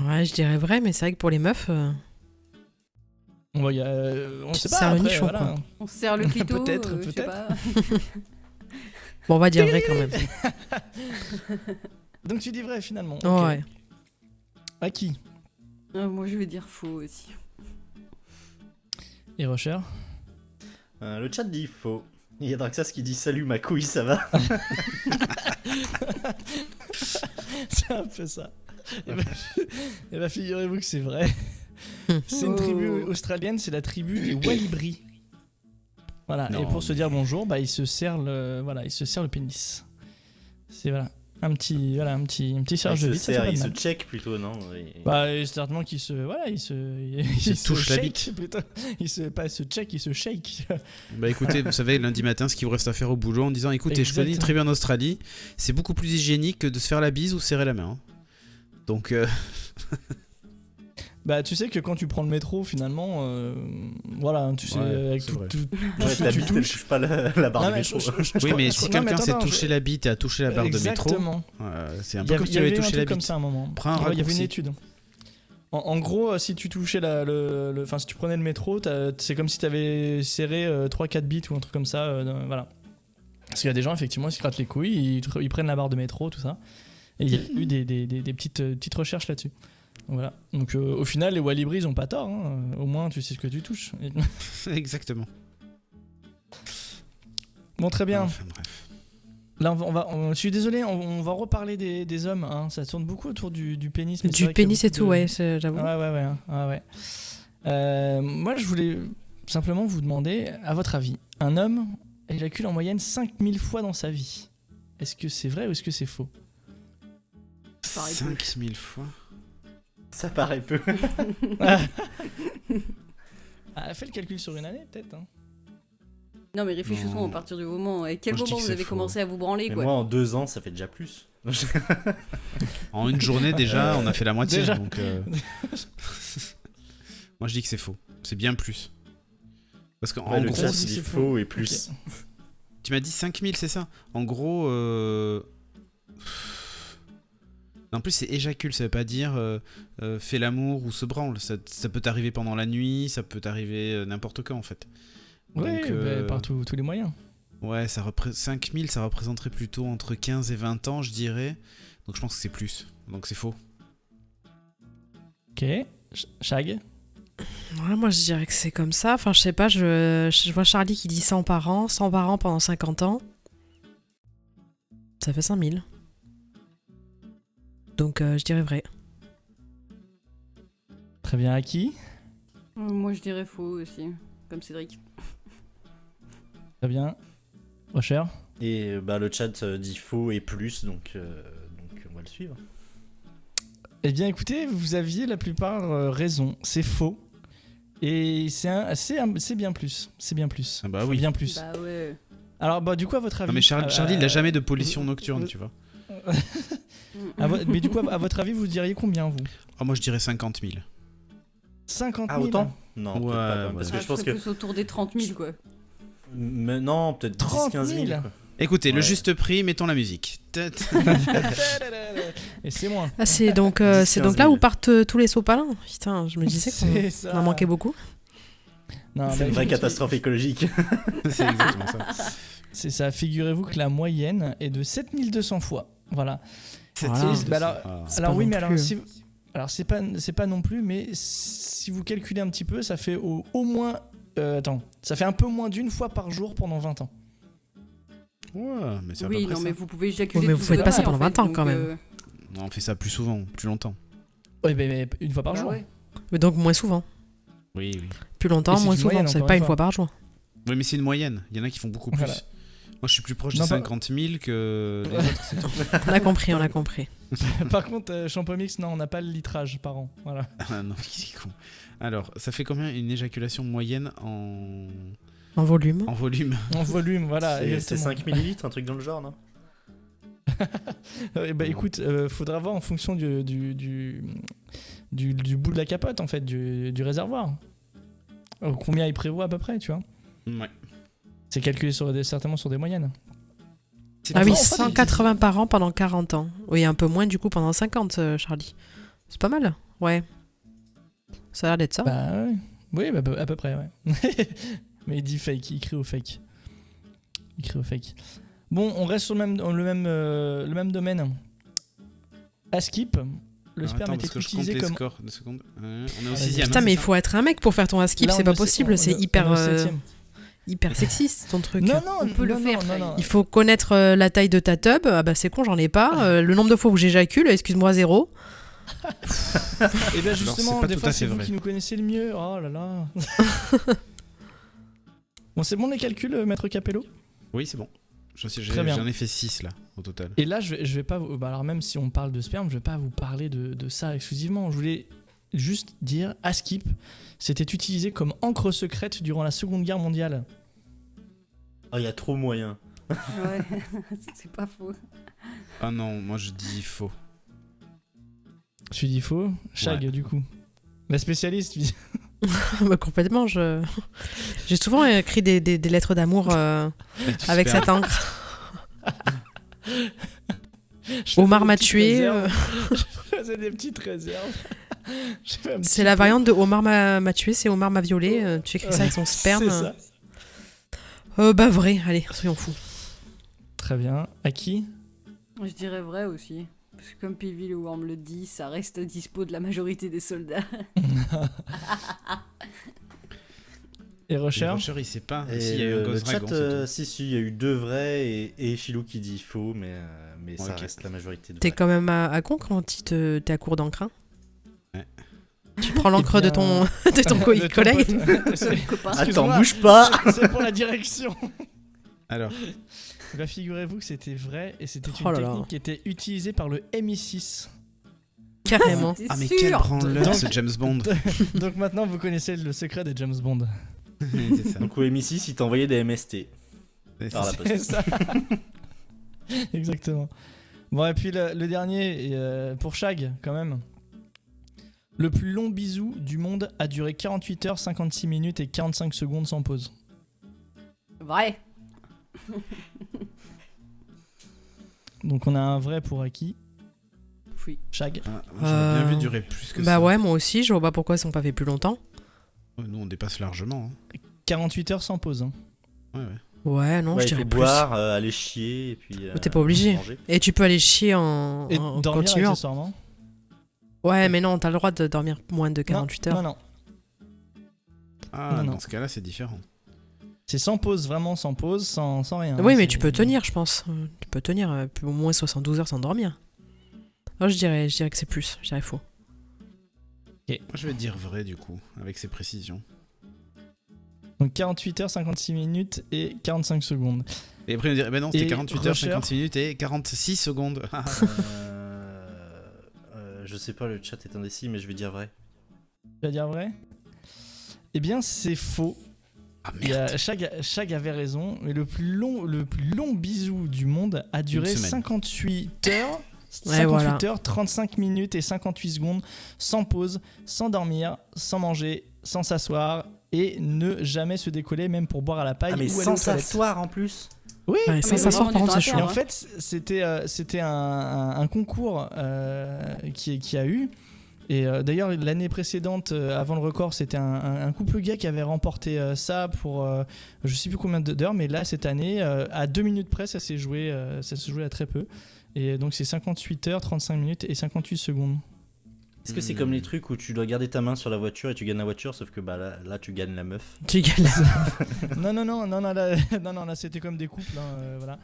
Ouais, je dirais vrai, mais c'est vrai que pour les meufs, euh, On, va y a- euh, on Tu sait pas. après, nichon, voilà. quoi. On se serre le <laughs> clito. Peut-être, euh, peut-être. <laughs> bon, on va dire vrai quand même. <laughs> Donc tu dis vrai finalement. ok. Ouais. À qui? Ah, moi, je vais dire faux aussi. Et Rocher? Euh, le chat dit faux. Il y a Draxas qui dit salut ma couille, ça va? C'est un peu ça. Et bah, eh ben, figurez-vous que c'est vrai. C'est une Oh. tribu australienne, c'est la tribu des Walibri. Voilà, Non, et pour se dire bonjour, bah, il se serre le, voilà, il se serre le pénis. C'est voilà, un petit, voilà, un petit, un petit de se bite, se mal. check plutôt, non Et- Bah, et certainement qu'il se, voilà, il se, il, se touche la bite. plutôt. <laughs> Il se, pas se check, il se shake. Bah écoutez, vous savez, lundi matin, ce qu'il vous reste à faire au boulot en disant écoutez, je connais une Exactement. tribu en Australie, c'est beaucoup plus hygiénique que de se faire la bise ou serrer la main. hein. Donc, euh, <laughs> Bah, tu sais que quand tu prends le métro, finalement, euh, voilà, tu sais, Ouais, avec c'est tout, vrai. tout, tout Ouais, ce ta que tu bite, elle touches. touche pas la, la barre Non, du mais métro. je- je- je- oui, je- mais je- si non, quelqu'un attends, s'est attends, touché je- la bite et a touché la barre de métro, Exactement. euh, c'est un Il y peu avait, comme il si y tu avais avait eu un touché la truc comme bite. ça à un moment. Prends un Il y avait une raccourci. étude. En, en gros, euh, si tu touchais la, le, le- enfin, si tu prenais le métro, t'as- c'est comme si tu avais serré 3-4 bits ou un truc comme ça. euh, dans- voilà. Parce qu'il y a des gens, effectivement, ils se grattent les couilles, ils, tr- ils prennent la barre de métro, tout ça. Et il y a eu des, des- des- des petites, euh, petites recherches là-dessus. Voilà. Donc euh, au final, les Walibri, ils ont pas tort. hein. Au moins, tu sais ce que tu touches. <laughs> Exactement. Bon, très bien. Enfin, bref. Là, on va, on va- on- je suis désolé, on, on va reparler des, des hommes. hein. Ça tourne beaucoup autour du, du pénis. mais Du pénis et tout, de- ouais, j'avoue. Ouais, ouais, ouais. hein. Ouais, ouais. Euh, moi, je voulais simplement vous demander, à votre avis, un homme éjacule en moyenne 5000 fois dans sa vie. Est-ce que c'est vrai ou est-ce que c'est faux? Paraît peu. 5000 fois. Ça paraît peu. <laughs> ah, Fais le calcul sur une année, peut-être. hein. Non, mais réfléchissons à partir du moment. À quel Moi, je dis moment que vous c'est avez faux. commencé à vous branler, Mais quoi moi, en deux ans, ça fait déjà plus. <laughs> En une journée déjà, on a fait la moitié. Déjà. Donc, euh, <laughs> moi je dis que c'est faux. C'est bien plus. Parce qu'en Ouais, le gros, il c'est faux et plus. Tu m'as dit 5000, c'est ça? En gros, euh... en plus c'est éjacule, ça veut pas dire euh, euh, fait l'amour ou se branle. Ça, ça peut t'arriver pendant la nuit, ça peut t'arriver euh, n'importe quand en fait. Ouais, Donc, bah, euh, par tous tous les moyens. Ouais, ça repré... 5000, ça représenterait plutôt entre 15 et 20 ans, je dirais. Donc je pense que c'est plus. Donc c'est faux. Ok. Ch- Shag? Ouais, moi je dirais que c'est comme ça. Enfin, je sais pas, je, je vois Charlie qui dit 100 par an, 100 par an pendant 50 ans. Ça fait 5000. Donc euh, je dirais vrai. Très bien, à qui Euh, Moi, je dirais faux aussi, comme Cédric. Très bien. Rocher Et bah, le chat euh, dit faux et plus, donc, euh, donc on va le suivre. Eh bien, écoutez, vous aviez la plupart euh, raison. C'est faux. Et c'est un- c'est un- c'est bien plus. C'est bien plus. Ah bah oui. Bien plus. Bah ouais. Alors, bah, du coup, à votre avis. Non mais Char- euh, Charlie, il a jamais de pollution euh, nocturne, euh, tu vois. <laughs> mais du coup, à votre avis, vous diriez combien, vous? Oh, moi je dirais 50 000. 50 Ah, 000 autant? Non, peut-être Ouais, pas, quand même, ouais. parce Ah, que je je pense que. plus autour des 30 000, quoi. Mais non, peut-être 10 30 15 000. 000. quoi. Écoutez, le Ouais. juste prix, mettons la musique. Tut. <laughs> Et c'est moins. Ah, c'est donc, euh, 10, c'est 15 donc là 000. où partent euh, tous les sopalins. Putain, je me disais C'est qu'on ça. on en manquait beaucoup. Non, C'est une vraie catastrophe écologique. <laughs> c'est exactement ça. C'est ça. Figurez-vous que la moyenne est de 7200 fois. Voilà. Bah alors, Ah. C'est alors pas oui, non mais alors, plus. si vous- alors c'est pas, c'est pas non plus, mais si vous calculez un petit peu, ça fait au, au moins. euh, attends, ça fait un peu moins d'une fois par jour pendant 20 ans. Ouais, mais c'est Oui, non, ça. mais vous pouvez éjaculer. Ouais, mais vous faites pas ça pendant en fait, 20 ans, quand même. euh, Non, on fait ça plus souvent, plus longtemps. Oui, mais, mais une fois par bah jour. ouais. Mais donc moins souvent. Oui, oui. Plus longtemps, moins souvent. C'est pas une fois. fois par jour. Oui, mais c'est une moyenne. Il y en a qui font beaucoup plus. Voilà. Moi, je suis plus proche de Non, pas- 50 000 que les autres, c'est tout. On a compris, on a compris. <laughs> par contre, euh, Champomix, non, on n'a pas le litrage par an. Voilà. <laughs> Ah non, qui est con. Alors, ça fait combien une éjaculation moyenne en, En volume. en volume En volume, voilà. C'est- c'est exactement. 5 millilitres, un truc dans le genre, non? <laughs> Eh bah écoute, euh, faudra voir en fonction du, du, du, du- du bout de la capote, en fait, du, du réservoir. Euh, combien il prévoit à peu près, tu vois? Ouais. C'est calculé sur des, certainement sur des moyennes. Ah oui, Enfin, enfin, 180 par an pendant 40 ans. Oui, un peu moins du coup pendant 50, euh, Charlie. C'est pas mal, ouais. Ça a l'air d'être ça. Bah ouais. Oui, bah, à peu près, ouais. <laughs> Mais il dit fake, il crie au fake. Il crie au fake. Bon, on reste sur le même, le même, euh, le même domaine. À skip, le sperme attends, était parce que je compte utilisé les comme. scores. Euh, on est au Allez, sixième. Putain, hein, mais il faut être un mec pour faire ton skip, Là, c'est pas possible, c'est on hyper, est au euh, septième. Hyper sexiste ton truc. Non, non, On peut le non, faire, non, Faye. non, non. Il faut connaître euh, la taille de ta tub. Ah bah c'est con, j'en ai pas. Euh, le nombre de fois où j'éjacule, excuse-moi, zéro. <laughs> Et bien justement, des fois c'est vous vrai. qui nous connaissez le mieux. Oh là là. <laughs> bon, c'est bon les calculs, euh, maître Capello? Oui, c'est bon. J'en ai fait 6 là, au total. Et là, je vais, je vais pas. vous- bah alors même si on parle de sperme, je vais pas vous parler de, de ça exclusivement. Je voulais juste dire, Askip, c'était utilisé comme encre secrète durant la Seconde Guerre mondiale. Oh, il y a trop moyen. Ouais, <laughs> c'est pas faux. Ah non, moi je dis faux. Je dis faux. Shag, du coup. La spécialiste, tu dis- <laughs> Bah, complètement, je. J'ai souvent écrit des, des- des lettres d'amour euh, <laughs> tu avec cette encre. Omar m'a tué. réserves. Je euh, faisais des petites réserves. C'est la variante de Omar m'a m'a tué, c'est Omar m'a violé. euh, tu écris ça avec son sperme. C'est ça. Euh, bah vrai, allez, soyons fous. Très bien. À qui? Je dirais vrai aussi. Parce que comme Pivy le Worm le dit, ça reste à dispo de la majorité des soldats. <laughs> Et Rocher Rocher, il sait pas. Et Si, il y a eu un le, le Ghost chat, Dragon, c'est euh, tout. si, si, il y a eu deux vrais et, et Chilou qui dit faux, mais, euh, mais ça Ok. reste la majorité de T'es vrais. quand même à, à con quand tu te- t'es à court d'encre. hein? Ouais. Tu prends l'encre de ton, <laughs> de ton co- De ton collègue. pote. <laughs> Attends, bouge pas C'est pour la direction. Alors, <laughs> Bah, figurez-vous que c'était vrai et c'était une Oh là. technique qui était utilisée par le MI6. Carrément. Ah mais quel branleur Donc- ce James Bond. Donc maintenant vous connaissez le secret de James Bond. c'est ça. Donc au MI6, il t'a envoyé des MST. C'est par la ça. poste. C'est ça. Exactement. Bon et puis le, le dernier euh, pour Shag quand même. Le plus long bisou du monde a duré 48 heures, 56 minutes et 45 secondes sans pause. Vrai. <laughs> Donc on a un vrai pour acquis. Oui. Shag. Ah, J'aurais bien Euh, vu durer plus que Bah ça. ouais, moi aussi, je vois pas pourquoi ils sont pas fait plus longtemps. Nous on dépasse largement. hein. 48 heures sans pause. hein. Ouais, ouais. Ouais, non, Ouais, je il dirais plus. boire, euh, aller chier, et puis. euh, t'es pas obligé. manger. Et tu peux aller chier en, Et en dormir continuant. accessoirement. Ouais, mais non, t'as le droit de dormir moins de 48 non, heures. Non, non. Ah, Non, dans non. ce cas-là, c'est différent. C'est sans pause, vraiment sans pause, sans, sans rien. oui, mais C'est- tu peux tenir, je pense. Euh, Tu peux tenir euh, au moins 72 heures sans dormir. Moi, je dirais, je dirais que c'est plus. Je dirais faux. Moi, je vais dire vrai, du coup, avec ces précisions. Donc 48 heures, 56 minutes et 45 secondes. Et après, on dirait, ben non, c'était Et 48 heures, Rusher 56 minutes et 46 secondes. <laughs> Je sais pas, le chat est indécis, mais je vais dire vrai. Tu vas dire vrai? Eh bien, c'est faux. ah Il y merde. a- Chag, Chag avait raison, mais le plus long, le plus long bisou du monde a duré semaine. 58 heures. Ouais, 58 voilà. heures, 35 minutes et 58 secondes, sans pause, sans dormir, sans manger, sans s'asseoir et ne jamais se décoller, même pour boire à la paille Ah, mais ou sans s'asseoir en plus Oui, Ouais, le s'asseoir, moment par contre, c'est Et en fait, c'était euh, c'était un, un- un concours euh, qui, qui a eu. Et euh, d'ailleurs, l'année précédente, euh, avant le record, c'était un, un- un couple gay qui avait remporté euh, ça pour euh, je sais plus combien d'heures, mais là, cette année, euh, à deux minutes près, ça s'est joué, euh, ça s'est joué à très peu. Et donc, c'est 58 heures, 35 minutes et 58 secondes. Est-ce que c'est comme les trucs où tu dois garder ta main sur la voiture et tu gagnes la voiture, sauf que bah là, là tu gagnes la meuf Tu gagnes. <laughs> non, non, non, non, non, là, <laughs> non, non, là c'était comme des couples, hein, euh, voilà.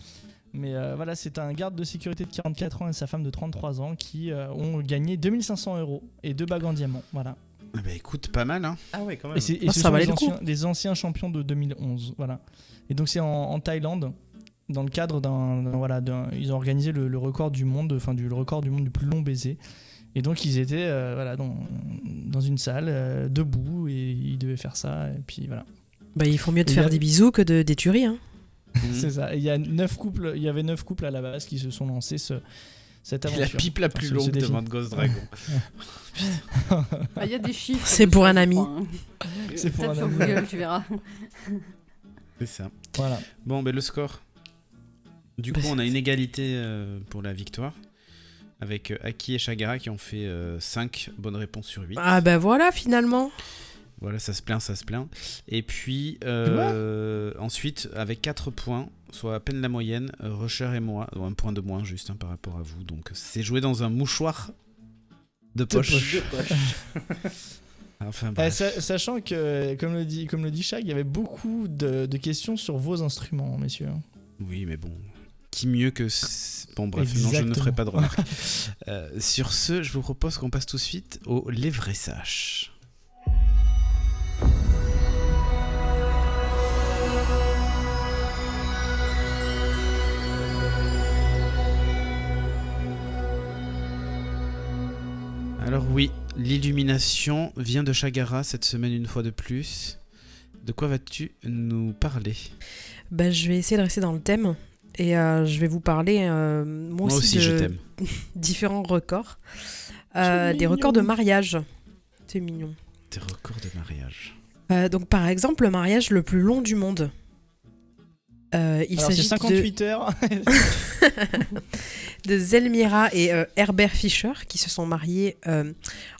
Mais euh, voilà, c'est un garde de sécurité de 44 ans et sa femme de 33 ans qui euh, ont gagné 2500 euros et deux bagues en diamant, voilà. Ah bah écoute, pas mal, hein. Ah ouais, quand même. Et, c'est- et Ah, ce ça sont valait les le coup. anciens, les anciens champions de 2011, voilà. Et donc c'est en, en Thaïlande, dans le cadre d'un, d'un- voilà, d'un- ils ont organisé le, le record du monde, enfin du le record du monde du plus long baiser. Et donc ils étaient, euh, voilà, dans, dans une salle, euh, debout, et ils devaient faire ça, et puis voilà. Bah, il faut mieux de a- faire des bisous que de, des tueries. Hein. <laughs> C'est ça. Et Il y a neuf couples, il y avait neuf couples à la base qui se sont lancés ce, cette Et aventure. la pipe la plus longue de. Van Ghost Dragon. <laughs> Ah, Il y a des chiffres. C'est pour un ami. hein. <laughs> C'est pour un sur ami. Google, tu verras. C'est ça. Voilà. Bon, ben le score. Du Bah, coup, on a une égalité euh, pour la victoire. Avec euh, Aki et Chagara qui ont fait 5 bonnes réponses sur 8. Ah bah voilà, finalement. Voilà, ça se plaint, ça se plaint. Et puis, euh, ensuite, avec 4 points, soit à peine la moyenne, euh, Rusher et moi, un point de moins juste hein, par rapport à vous. Donc, c'est joué dans un mouchoir de poche. <laughs> Enfin, Eh, bref. sa- sachant que, comme le dit, comme le dit Shag, il y avait beaucoup de, de questions sur vos instruments, messieurs. Oui, mais bon. Qui mieux que. Bon, bref, non, je ne ferai pas de remarques. <laughs> Euh, sur ce, je vous propose qu'on passe tout de suite au Les vrais sages. Alors, oui, l'illumination vient de Chagara cette semaine une fois de plus. De quoi vas-tu nous parler? Bah, je vais essayer de rester dans le thème. Et euh, je vais vous parler, euh, moi, Moi aussi, de je t'aime. <laughs> différents records. Euh, des records de mariage. C'est mignon. Tes records de mariage. Euh, donc, par exemple, le mariage le plus long du monde. Euh, il s'agit de, 58 heures. <laughs> de Zelmira et euh, Herbert Fischer qui se sont mariés euh,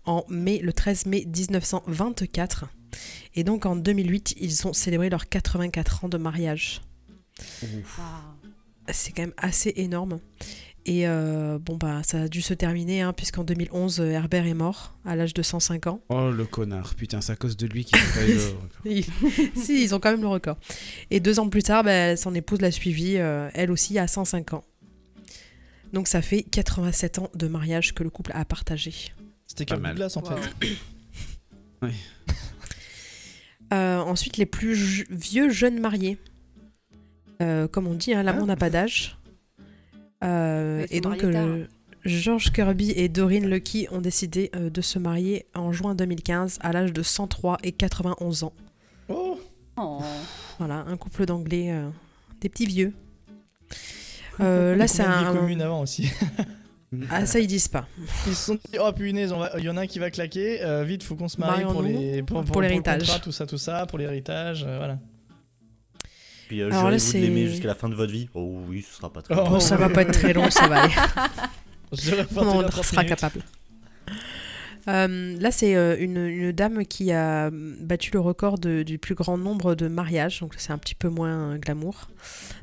en mai, le 13 mai 1924. Et donc en 2008, ils ont célébré leurs 84 ans de mariage. Ah. C'est quand même assez énorme. Et euh, bon, bah, ça a dû se terminer, hein, puisqu'en 2011, euh, Herbert est mort à l'âge de 105 ans. Oh le connard, putain, c'est à cause de lui qu'il n'a pas eu le record. <laughs> Si, ils ont quand même le record. Et deux ans plus tard, bah, son épouse l'a suivi, euh, elle aussi, à 105 ans. Donc ça fait 87 ans de mariage que le couple a partagé. C'était Pas Kirk mal. En Wow. <laughs> fait. Euh, ensuite, les plus vieux jeunes mariés. Euh, comme on dit, hein, l'amour n'a pas d'âge. Euh, et donc, euh, George Kirby et Doreen Lucky ont décidé euh, de se marier en juin 2015 à l'âge de 103 et 91 ans. Oh Oh. Voilà, un couple d'anglais, euh, des petits vieux. <laughs> Euh, là, c'est un. commune avant aussi. <laughs> Ah, ça, ils disent pas. Ils se sont dit, oh punaise, il y en a un qui va claquer, euh, vite, faut qu'on se marie pour les pour, pour le l'héritage. contrat, tout ça, tout ça, pour l'héritage, euh, voilà. Puis euh, Alors là, jurez-vous de l'aimer c'est- jusqu'à la fin de votre vie? Oh oui, ce sera pas très Oh, long. Bon, ça va pas être très long, ça va aller. <laughs> On porter en la 30 sera minutes. capable. Euh, là, c'est euh, une, une dame qui a battu le record de- du plus grand nombre de mariages, donc c'est un petit peu moins euh, glamour.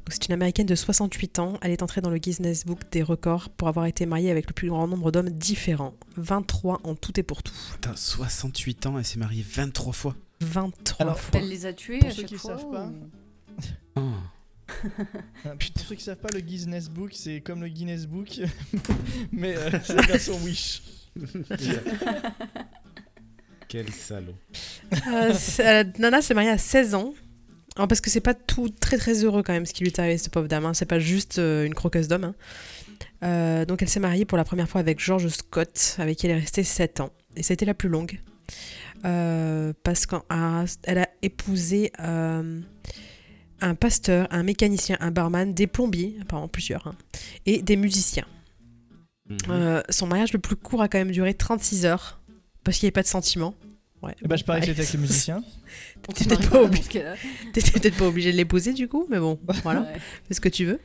Donc, C'est une américaine de 68 ans. Elle est entrée dans le Guinness Book des records pour avoir été mariée avec le plus grand nombre d'hommes différents. 23 en tout et pour tout. Putain, 68 ans, elle s'est mariée 23 fois. 23 Alors, fois. Elle les a tués Pour à ceux chaque qui fois. savent pas. ou-. Ah, Pour ceux qui savent pas, le Guinness Book, c'est comme le Guinness Book, <laughs> mais euh, c'est la version Wish. <laughs> Quel salaud. Euh, euh, Nana s'est mariée à 16 ans. Alors, parce que c'est pas tout très très heureux quand même ce qui lui est arrivé, cette pauvre dame. hein. C'est pas juste euh, une croqueuse d'homme. hein. Euh, donc elle s'est mariée pour la première fois avec George Scott, avec qui elle est restée 7 ans. Et ça a été la plus longue. Euh, parce qu'elle a épousé euh, un pasteur, un mécanicien, un barman, des plombiers, apparemment plusieurs, hein, et des musiciens. Mhm. Euh, son mariage le plus court a quand même duré 36 heures. Parce qu'il n'y avait pas de sentiments. Ouais, bah, je parie que j'étais avec les musiciens. <laughs> Peut-être pas. T'étais peut-être pas obligé de l'épouser du coup, mais bon, voilà, Ouais. fais ce que tu veux.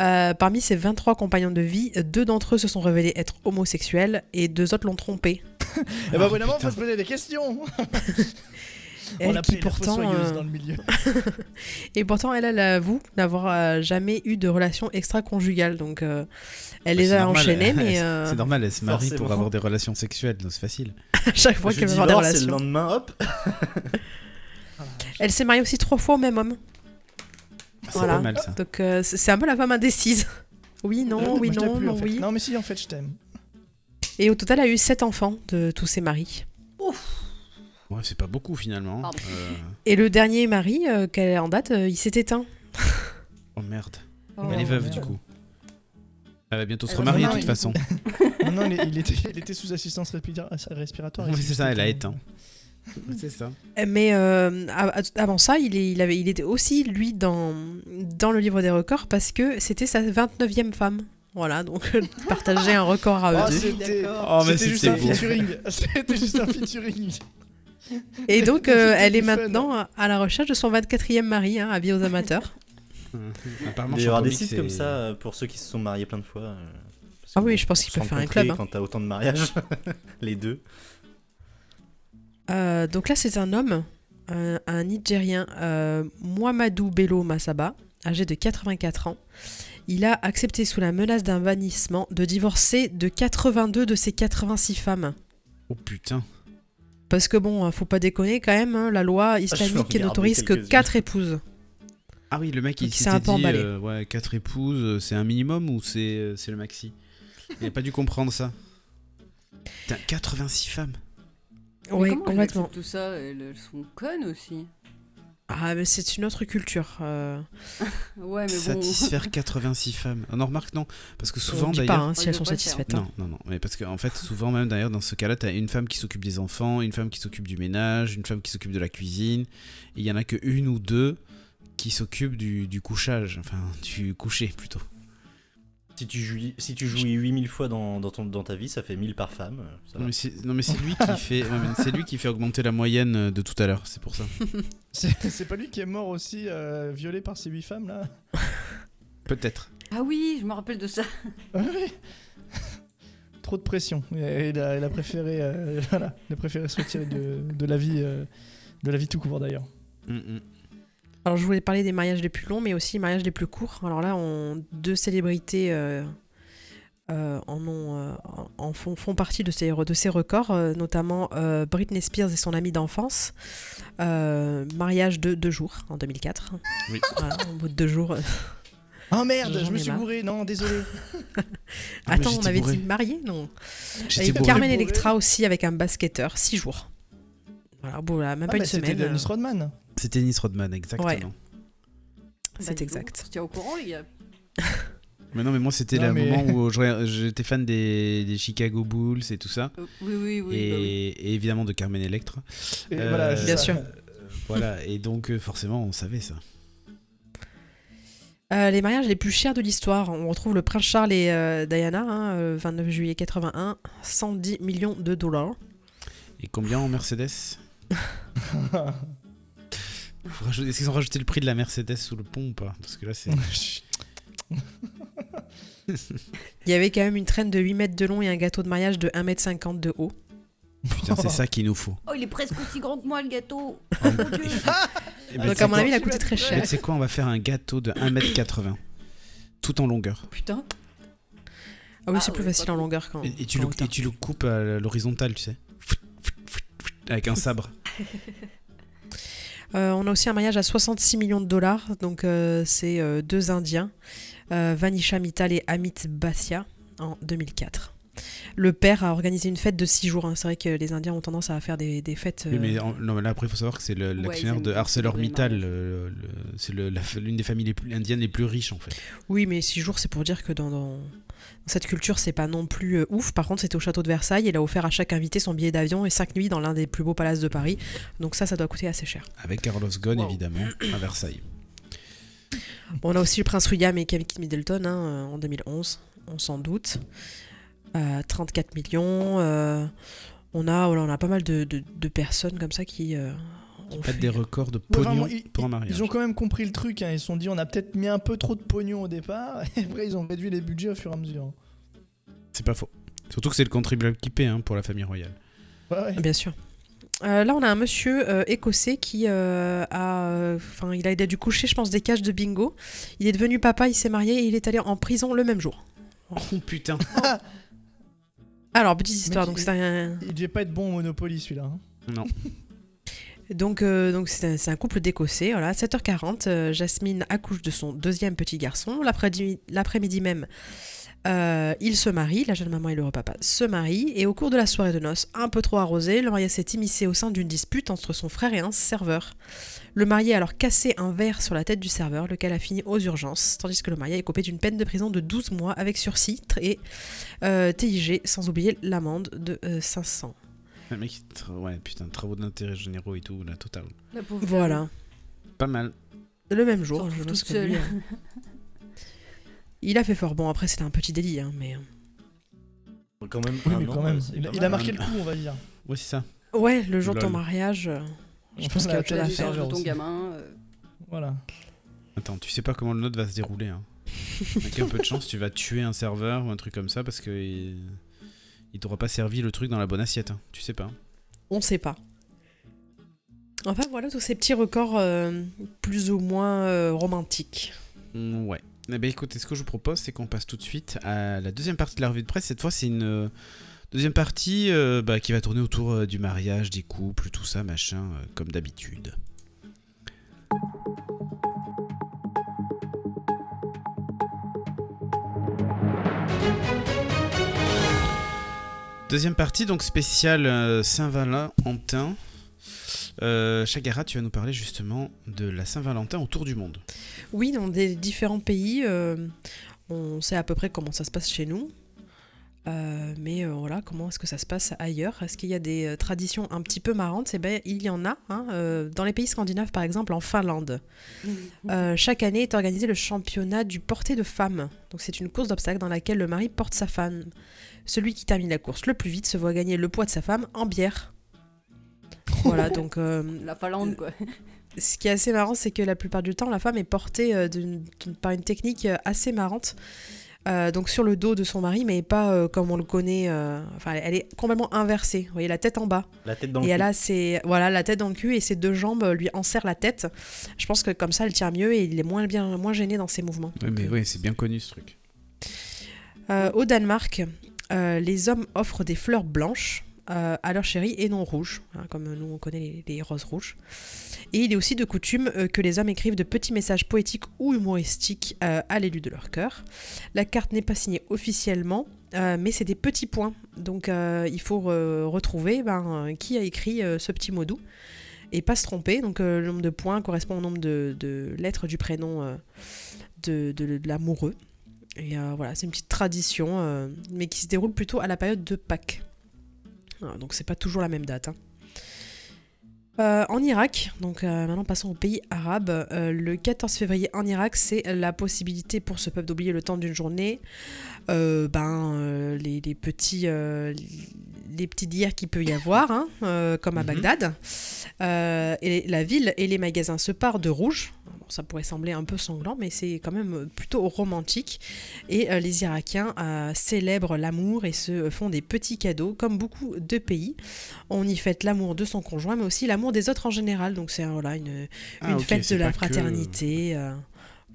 Euh, parmi ses 23 compagnons de vie, deux d'entre eux se sont révélés être homosexuels et deux autres l'ont trompé. Et bah, évidemment, faut se poser des questions. <laughs> Elle qui pourtant, euh, dans le milieu. <laughs> Et pourtant, elle, elle avoue n'avoir euh, jamais eu de relation extra-conjugale. Donc, euh, elle les C'est a normal, enchaînées, elle- <laughs> mais euh, C'est normal, elle se marie pour avoir des relations sexuelles, donc c'est facile. <laughs> à chaque fois Je qu'elle veut avoir des et le relations. lendemain, hop. Elle s'est mariée aussi trois fois au même homme. C'est Voilà. pas mal ça. Donc, euh, c'est un peu la femme indécise. Oui, non, oui, non, plus, en non, fait. oui. Non, mais si, en fait, je t'aime. Et au total, elle a eu sept enfants de tous ses maris. Ouais, c'est pas beaucoup finalement. Euh, Et le dernier mari euh, qu'elle a en date, euh, il s'est éteint. Oh merde. Oh, Elle est veuve du coup. Elle va bientôt se remarier de toute façon. <laughs> Non, non, il, il était, il était sous assistance respira- respiratoire. Oui, c'est ça, elle a éteint. <laughs> C'est ça. Mais euh, avant ça, il, est- il, avait, il était aussi, lui, dans, dans le livre des records parce que c'était sa 29e femme. Voilà, donc <laughs> partager un record à eux Ah, c'était Oh, mais c'était juste un beau. featuring. C'était juste un featuring. <laughs> Et donc, euh, elle est fun. maintenant à la recherche de son 24e mari, hein, avis aux amateurs. <laughs> Apparemment, Il y aura des sites comme ça euh, pour ceux qui se sont mariés plein de fois. euh, Ah oui, je pense qu'il peut faire un club, hein. Quand t'as autant de mariages, <laughs> les deux. Euh, donc là, c'est un homme, euh, un Nigérien, euh, Muhammadu Bello Masaba, âgé de 84 ans. Il a accepté sous la menace d'un bannissement de divorcer de 82 de ses 86 femmes. Oh putain. Parce que bon, faut pas déconner quand même, hein, la loi islamique regarder n'autorise que quelques-unes. 4 épouses. Ah oui, le mec il s'est s'était un peu dit emballé. euh, ouais, 4 épouses, euh, c'est un minimum ou c'est euh, c'est le maxi? Il a pas dû comprendre ça. Putain, 86 femmes. Oui, complètement. tout ça, elles sont connes aussi. Ah, mais c'est une autre culture. euh. <laughs> Ouais, mais bon. Satisfaire 86 femmes. On en remarque non Parce que souvent pas d'ailleurs. hein, si elles sont satisfaites. hein. Non, non, non. Mais parce qu'en fait, souvent même d'ailleurs, dans ce cas-là, t'as une femme qui s'occupe des enfants, une femme qui s'occupe du ménage, une femme qui s'occupe de la cuisine. Et il y en a que une ou deux qui s'occupent du, du couchage, enfin du coucher plutôt. Si tu, jouis, si tu jouis 8000 fois dans, dans, ton, dans ta vie, ça fait 1000 par femme. euh, ça Non mais c'est non, mais c'est lui qui fait, ouais, mais c'est lui qui fait augmenter la moyenne euh, de tout à l'heure. C'est pour ça. <laughs> C'est pas lui qui est mort aussi, euh, violé par ces huit femmes là <laughs> Peut-être. Ah oui, je me rappelle de ça. Ouais. <laughs> Trop de pression. Il a, il a préféré, euh, voilà, il a préféré se retirer de, de la vie, euh, de la vie tout court d'ailleurs. Mm, mm. Alors je voulais parler des mariages les plus longs, mais aussi les mariages les plus courts. Alors là, on, deux célébrités euh, euh, en, ont, euh, en font, font partie de ces, de ces records, euh, notamment euh, Britney Spears et son amie d'enfance. Euh, mariage de deux jours en 2004. Oui. Voilà, au bout de deux jours. Oh merde, je me suis bourré, non, désolé. <laughs> Ah, Attends, on avait bourré. dit marié Non. J'étais Et bourré. Carmen Bourré. Electra aussi avec un basketteur, six jours. Voilà, bon, là, même Ah, pas une c'était semaine. Dennis Rodman. C'était Nice Rodman, exactement. Ouais. Bah, C'est exact. Se tient au courant, les gars. Mais non, mais moi c'était le mais- moment où j'étais fan des, des Chicago Bulls et tout ça. Euh, oui, oui, oui. et, bah oui. et évidemment de Carmen Electra. Et Euh, voilà, Bien ça- sûr. <laughs> Voilà, et donc euh, forcément on savait ça. Euh, les mariages les plus chers de l'histoire. On retrouve le prince Charles et euh, Diana, hein, euh, 29 juillet 81, 110 millions de dollars. Et combien en Mercedes? Est-ce qu'ils ont rajouté le prix de la Mercedes sous le pont ou pas? Parce que là c'est. Il y avait quand même une traîne de 8 mètres de long et un gâteau de mariage de 1 mètre 50 de haut. Putain, c'est ça qu'il nous faut. Oh, il est presque aussi grand que moi le gâteau. Oh, mon Dieu. <laughs> Eh ben, Donc, à mon avis, il a coûté très cher. tu sais quoi, on va faire un gâteau de 1m80. Tout en longueur. Putain. Ah oui, Ah c'est plus ouais, facile en longueur quand. Et, et tu quand le, on et tu le coupes à l'horizontale, tu sais. Avec un sabre. <laughs> Euh, on a aussi un mariage à 66 millions de dollars, donc euh, c'est euh, deux Indiens, euh, Vanisha Mittal et Amit Basia, en 2004. Le père a organisé une fête de 6 jours. hein. C'est vrai que les Indiens ont tendance à faire des, des fêtes. Oui, euh, mais en- non, mais là, après, il faut savoir que c'est l'actionnaire de ArcelorMittal. célébrer le- le- C'est l'une des familles les plus, indiennes les plus riches, en fait. Oui, mais 6 jours, c'est pour dire que dans, cette culture, c'est pas non plus euh, ouf. Par contre, c'était au château de Versailles. Il a offert à chaque invité son billet d'avion et 5 nuits dans l'un des plus beaux palaces de Paris. Donc ça, ça doit coûter assez cher. Avec Carlos Ghosn, Wow. évidemment, à Versailles. Bon, on a aussi le prince William et Kate Middleton hein, en 2011, on s'en doute. Euh, 34 millions. euh, on, a, voilà, on a pas mal de, de- de personnes comme ça qui euh, ont fait- des records de Ouais, pognon vraiment, ils, pour un mariage. ils ont quand même compris le truc. hein. Ils se sont dit, on a peut-être mis un peu trop de pognon au départ. <laughs> Et après, ils ont réduit les budgets au fur et à mesure. C'est pas faux. Surtout que c'est le contribuable qui paie hein, pour la famille royale. Ouais, ouais. Bien sûr. Euh, là, on a un monsieur euh, écossais qui euh, a, euh, enfin, il a, il a dû coucher, je pense, des cages de bingo. Il est devenu papa, il s'est marié et il est allé en prison le même jour. Oh putain. <laughs> Alors, petite histoire. Donc, il- c'est un, Il devait pas être bon au Monopoly celui-là. hein. Non. <laughs> Donc, euh, donc c'est un, c'est un couple d'Écossais. Voilà, 7h40, euh, Jasmine accouche de son deuxième petit garçon. L'après-midi l'après-midi même, euh, il se marie. La jeune maman et le papa se marient. Et au cours de la soirée de noces, un peu trop arrosée, le mariage s'est immiscé au sein d'une dispute entre son frère et un serveur. Le marié a alors cassé un verre sur la tête du serveur, lequel a fini aux urgences, tandis que le marié est coupé d'une peine de prison de 12 mois avec sursis et euh, TIG, sans oublier l'amende de euh, 500. Le mec, ouais, putain, travaux d'intérêt généraux et tout, la totale. La Voilà. Pas mal. Le même jour, Surtout je pense que seule. lui, <laughs> Il a fait fort. Bon, après, c'était un petit délit, hein, mais. Quand même, Oui, mais an, quand même. c'est Il, a marqué le coup, on va dire. Ouais, c'est ça. Ouais, le jour de ton mariage. euh, Je pense qu'il y a autre chose à faire. ton aussi. gamin. euh, Voilà. Attends, tu sais pas comment le nôtre va se dérouler. Hein. <laughs> Avec un peu de chance, tu vas tuer un serveur ou un truc comme ça parce que il, il t'aura pas servi le truc dans la bonne assiette. hein. Tu sais pas. On sait pas. Enfin, voilà tous ces petits records euh, plus ou moins euh, romantiques. Mm, Ouais. Eh ben écoutez, ce que je vous propose, c'est qu'on passe tout de suite à la deuxième partie de la revue de presse. Cette fois, c'est une euh, deuxième partie euh, bah, qui va tourner autour euh, du mariage, des couples, tout ça, machin, comme d'habitude. Deuxième partie, donc spéciale Saint-Valentin. Euh, Chagara, tu vas nous parler justement de la Saint-Valentin autour du monde. Oui, dans des différents pays, euh, on sait à peu près comment ça se passe chez nous. Euh, mais euh, voilà, comment est-ce que ça se passe ailleurs? Est-ce qu'il y a des euh, traditions un petit peu marrantes? Eh ben, il y en a. hein, euh, dans les pays scandinaves, par exemple, en Finlande, Euh, chaque année est organisé le championnat du porté de femme. Donc c'est une course d'obstacles dans laquelle le mari porte sa femme. Celui qui termine la course le plus vite se voit gagner le poids de sa femme en bière. Voilà, <laughs> donc euh, La Finlande, quoi. ce qui est assez marrant, c'est que la plupart du temps, la femme est portée euh, d'une- d'une- par une technique euh, assez marrante. Euh, donc sur le dos de son mari, mais pas euh, comme on le connaît. euh, Enfin, elle- elle est complètement inversée. Vous voyez, la tête en bas. La tête dans et le elle cul. a ses, voilà, la tête dans le cul et ses deux jambes euh, lui enserrent la tête. Je pense que comme ça, elle tient mieux et il est moins, bien, moins gêné dans ses mouvements. Ouais, mais oui, c'est bien connu ce truc. Euh, au Danemark, euh, les hommes offrent des fleurs blanches euh, à leur chérie et non rouges, hein, comme nous on connaît les, roses rouges. Et il est aussi de coutume euh, que les hommes écrivent de petits messages poétiques ou humoristiques euh, à l'élu de leur cœur. La carte n'est pas signée officiellement, mais c'est des petits points. Donc il faut retrouver ben, qui a écrit ce petit mot doux et pas se tromper. Donc le nombre de points correspond au nombre de, lettres du prénom de, de- l'amoureux. Et voilà, c'est une petite tradition, mais qui se déroule plutôt à la période de Pâques. Voilà, donc c'est pas toujours la même date. hein. Euh, en Irak, donc euh, maintenant passons au pays arabe, euh, le 14 février en Irak, c'est la possibilité pour ce peuple d'oublier le temps d'une journée, euh, ben, les, les petits, les petits dires qu'il peut y avoir, hein, comme à Mhm. Bagdad. Et la ville et les magasins se partent de rouge. Ça pourrait sembler un peu sanglant, mais c'est quand même plutôt romantique. Et les Irakiens célèbrent l'amour et se font des petits cadeaux, comme beaucoup de pays. On y fête l'amour de son conjoint, mais aussi l'amour des autres en général. Donc c'est voilà, une, ah, une fête de la fraternité.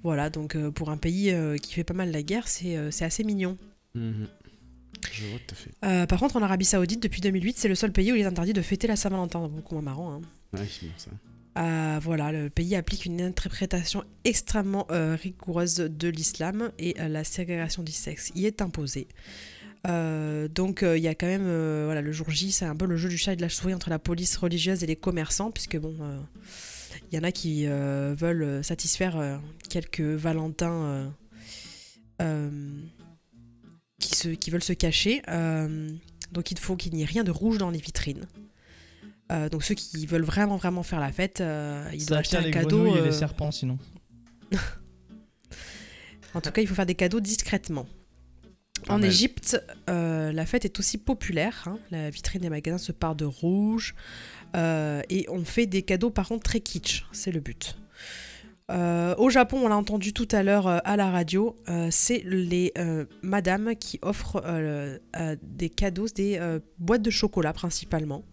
voilà, donc pour un pays qui fait pas mal la guerre, c'est assez mignon. Mhm. Je vois tout à fait. Euh, par contre, en Arabie Saoudite, depuis 2008, c'est le seul pays où il est interdit de fêter la Saint-Valentin. Beaucoup moins marrant. Hein. Ouais, c'est ça. Euh, voilà, le pays applique une interprétation extrêmement euh, rigoureuse de l'islam et la ségrégation du sexe y est imposée. donc il y a quand même voilà le jour J c'est un peu le jeu du chat et de la souris entre la police religieuse et les commerçants puisque bon il y en a qui veulent satisfaire quelques Valentins qui, veulent se cacher. Euh, donc il faut qu'il n'y ait rien de rouge dans les vitrines. Euh, donc ceux qui veulent vraiment vraiment faire la fête, euh, ils doivent acheter un cadeau. et les serpents sinon. <laughs> en tout cas, il faut faire des cadeaux discrètement. en Égypte, la fête est aussi populaire. Hein. La vitrine des magasins se part de rouge. et on fait des cadeaux par contre très kitsch. C'est le but. Euh, au Japon, on l'a entendu tout à l'heure euh, à la radio, euh, c'est les madames qui offrent des cadeaux, des boîtes de chocolat principalement.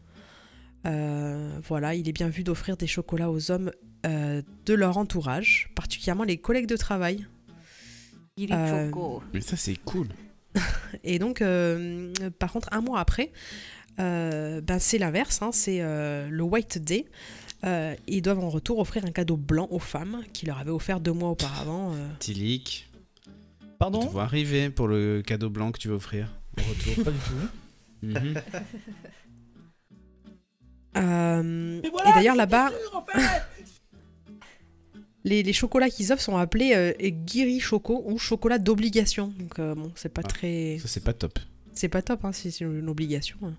Voilà, il est bien vu d'offrir des chocolats aux hommes de leur entourage, particulièrement les collègues de travail. Mais ça, c'est cool. <laughs> Et donc, par contre, un mois après, ben, c'est l'inverse, hein, c'est le White Day. Euh, ils doivent en retour offrir un cadeau blanc aux femmes qui leur avaient offert deux mois auparavant. Euh. Tilic. Pardon? Tu vas arriver pour le cadeau blanc que tu vas offrir au retour. Pas du tout. Mhm. <laughs> Euh, et, d'ailleurs là-bas, les, chocolats qu'ils offrent sont appelés euh, Giri Choco ou chocolat d'obligation. Donc bon, c'est pas ah, très. Ça c'est pas top. C'est pas top, hein, c'est une obligation. Hein.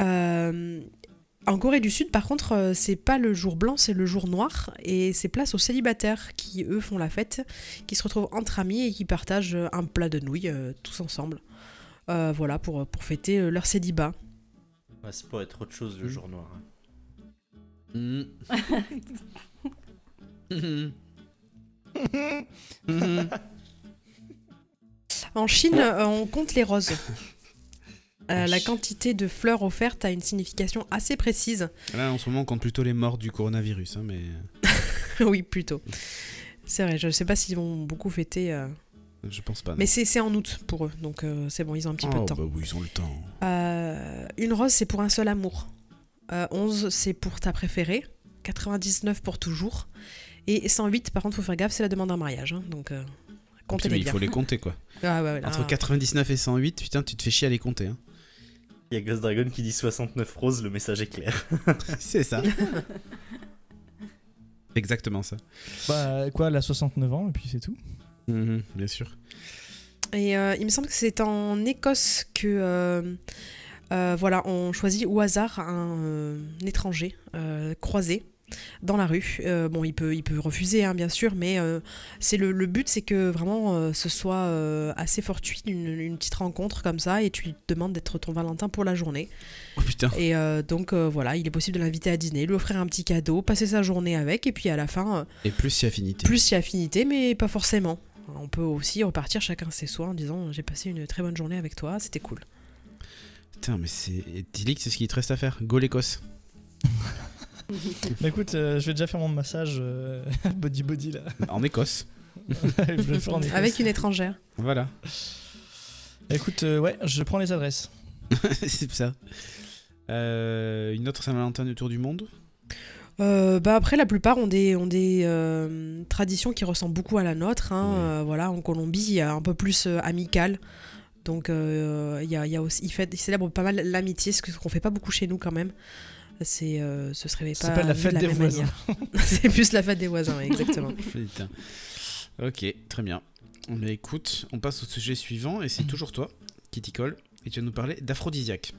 Mm, mm. En Corée du Sud, par contre, euh, c'est pas le jour blanc, c'est le jour noir. Et c'est place aux célibataires qui, eux, font la fête, qui se retrouvent entre amis et qui partagent euh, un plat de nouilles euh, tous ensemble. voilà, pour, pour fêter leur célibat. C'est pour être autre chose le mm. jour noir. Hein. <laughs> en Chine, on compte les roses. <laughs> Euh, la quantité de fleurs offertes a une signification assez précise. Là, en ce moment, on compte plutôt les morts du coronavirus. Hein, mais... <laughs> oui, plutôt. C'est vrai, je ne sais pas s'ils vont beaucoup fêter. Euh. Je pense pas. Mais c'est en août pour eux, donc euh, c'est bon, ils ont un petit peu de oh, temps. Bah oui, ils ont le temps. une rose, c'est pour un seul amour. 11, c'est pour ta préférée. 99 pour toujours. Et 108, par contre, faut faire gaffe, c'est la demande d'un mariage. Hein, donc, comptez les Il faut les compter, quoi. <laughs> Ah, Entre 99 et 108, putain, tu te fais chier à les compter. Hein. Il y a Ghost Dragon qui dit 69 roses, le message est clair. <laughs> c'est ça. <laughs> Exactement ça. Bah quoi, elle a 69 ans et puis c'est tout. Mhm, bien sûr. Et euh, il me semble que c'est en Écosse que euh, euh, voilà, on choisit au hasard un, étranger croisé dans la rue. Bon, il peut, il peut refuser, hein, bien sûr, mais c'est le, but, c'est que vraiment ce soit assez fortuit, une, petite rencontre comme ça, et tu lui demandes d'être ton Valentin pour la journée. Oh putain. Et donc voilà, il est possible de l'inviter à dîner, lui offrir un petit cadeau, passer sa journée avec, et puis à la fin. et plus si affinité. Plus si affinité, mais pas forcément. On peut aussi repartir chacun ses soins en disant j'ai passé une très bonne journée avec toi, c'était cool. Putain, mais c'est. Dis-lui c'est ce qu'il te reste à faire. Go l'Écosse. bah <laughs> écoute, euh, je vais déjà faire mon massage euh, <laughs> body body là. <laughs> En Écosse. Avec une étrangère. Voilà. Écoute, euh, ouais, je prends les adresses. c'est ça. une autre Saint-Valentin autour du monde bah après, la plupart ont des, ont des traditions qui ressemblent beaucoup à la nôtre. Hein. voilà, en Colombie, il y a un peu plus amical. Donc, il y a, y a aussi, ils, célèbrent pas mal l'amitié, ce qu'on fait pas beaucoup chez nous quand même c'est euh, ce serait pas, pas la fête des voisins. <laughs> c'est plus la fête des voisins, exactement. <laughs> ok, très bien. Mais écoute, on passe au sujet suivant et c'est toujours toi qui t'y colle et tu vas nous parler d'aphrodisiaque.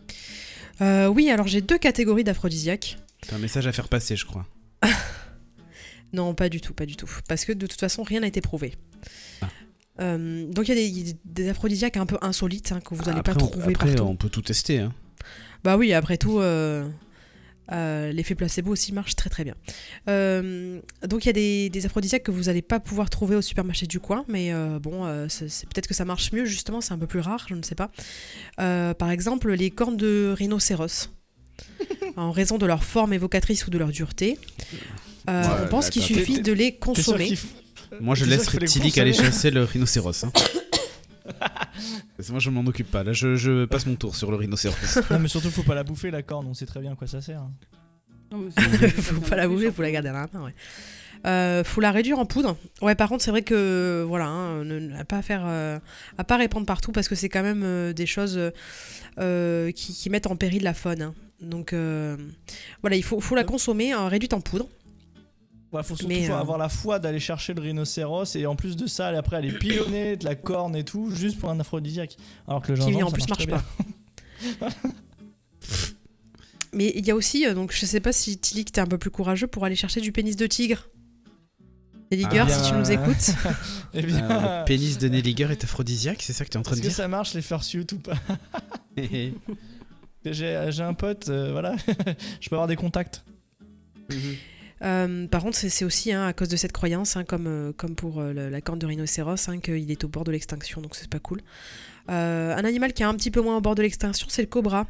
Euh, oui, alors j'ai deux catégories d'aphrodisiaques. T'as un message à faire passer, je crois. <laughs> non, pas du tout, pas du tout. Parce que de toute façon, rien n'a été prouvé. Ah. Euh, donc il y a des, aphrodisiaques un peu insolites hein, que vous n'allez pas trouver après, on peut tout tester. Hein. Bah oui, après tout, Euh, l'effet placebo aussi marche très très bien. Euh, donc il y a des, des, aphrodisiaques que vous n'allez pas pouvoir trouver au supermarché du coin, mais euh, bon, c'est peut-être que ça marche mieux justement, c'est un peu plus rare, je ne sais pas. par exemple, les cornes de rhinocéros, <laughs> en raison de leur forme évocatrice ou de leur dureté, on pense qu'il suffit de les consommer. Moi je laisse Reptilic aller chasser <laughs> le rhinocéros. Hein. Moi je m'en occupe pas, là je, je, passe mon tour sur le rhinocéros. <laughs> non mais surtout faut pas la bouffer la corne, on sait très bien à quoi ça sert. Non, <laughs> faut pas la bouffer, faut la garder à la main, ouais. Euh, faut la réduire en poudre. Ouais, par contre, c'est vrai que voilà, hein, ne, pas faire, euh, à pas répandre partout parce que c'est quand même euh, des choses euh, qui, qui, mettent en péril la faune. Hein. Donc voilà, il faut, faut la consommer réduite en poudre. Il faut surtout euh, avoir la foi d'aller chercher le rhinocéros et en plus de ça, après aller <coughs> pilonner de la corne et tout, juste pour un aphrodisiaque. Alors que le gingembre, en plus marche, pas. Mais il y a aussi, euh, donc je sais pas si Tilik t'es un peu plus courageux pour aller chercher du pénis de tigre. Nelliger, ah, si tu nous écoutes. <laughs> eh bien, euh, le pénis de Nelliger est aphrodisiaque, c'est ça que tu es en train de dire Est-ce que ça marche les fursuits ou pas? <laughs> J'ai un pote, voilà, <laughs> je peux avoir des contacts. Euh, par contre, c'est aussi hein, à cause de cette croyance, hein, comme, euh, comme pour euh, la corne de rhinocéros, hein, qu'il est au bord de l'extinction, donc c'est pas cool. un animal qui est un petit peu moins au bord de l'extinction, c'est le cobra.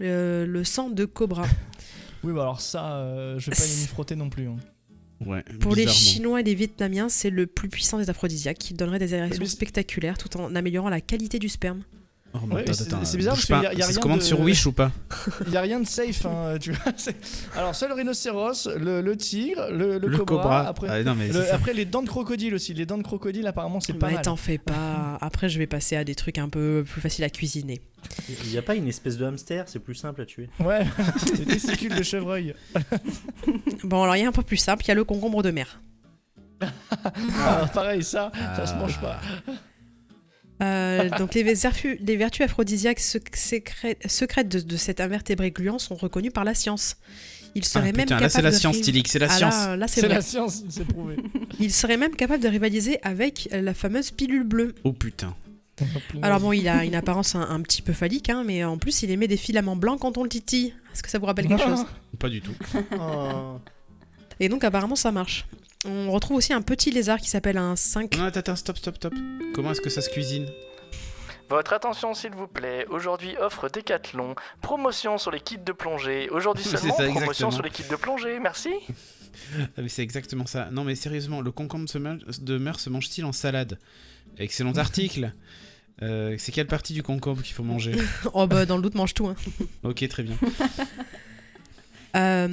le sang de cobra. <laughs> Oui, bah alors ça, je vais pas y frotter non plus. Pour les Chinois et les Vietnamiens, c'est le plus puissant des aphrodisiaques qui donnerait des érections spectaculaires tout en améliorant la qualité du sperme. Oh, c'est bizarre parce qu'il y a, y a rien commande sur Wish ou pas <laughs> Il y a rien de safe, hein, tu vois. <laughs> Alors seul le rhinocéros, le, tigre, le, cobra, Après, ah, après les dents de crocodile aussi. Les dents de crocodile apparemment c'est pas Mais mal. t'en fais pas. Après je vais passer à des trucs un peu plus faciles à cuisiner. Il n'y a pas une espèce de hamster, c'est plus simple à tuer. Ouais, <laughs> des testicules de chevreuil. bon alors il y a un peu plus simple, il y a le concombre de mer. ah, pareil ça, ça se mange pas. Euh, donc les, les, vertus aphrodisiaques secrètes de, cet invertébré gluant sont reconnues par la science. Il serait ah, même là c'est la science, Tilic, c'est la ah, science. Là, c'est la science, c'est prouvé. <laughs> Il serait même capable de rivaliser avec la fameuse pilule bleue. Oh putain. Alors bon, il a une apparence un, petit peu phallique, hein, mais en plus il émet des filaments blancs quand on le titille. Est-ce que ça vous rappelle quelque <laughs> chose? Pas du tout. Oh. Et donc apparemment ça marche. On retrouve aussi un petit lézard qui s'appelle un 5. Non, attends, attends, stop, stop, stop. Comment est-ce que ça se cuisine votre attention s'il vous plaît, aujourd'hui offre Decathlon, promotion sur les kits de plongée, aujourd'hui <laughs> seulement promotion sur les kits de plongée, merci ah, mais c'est exactement ça. Non mais sérieusement, le concombre de mer se mange-t-il en salade? Excellent <laughs> article euh, C'est quelle partie du concombre qu'il faut manger? <laughs> Oh bah dans le doute mange tout. Hein. ok très bien. Euh,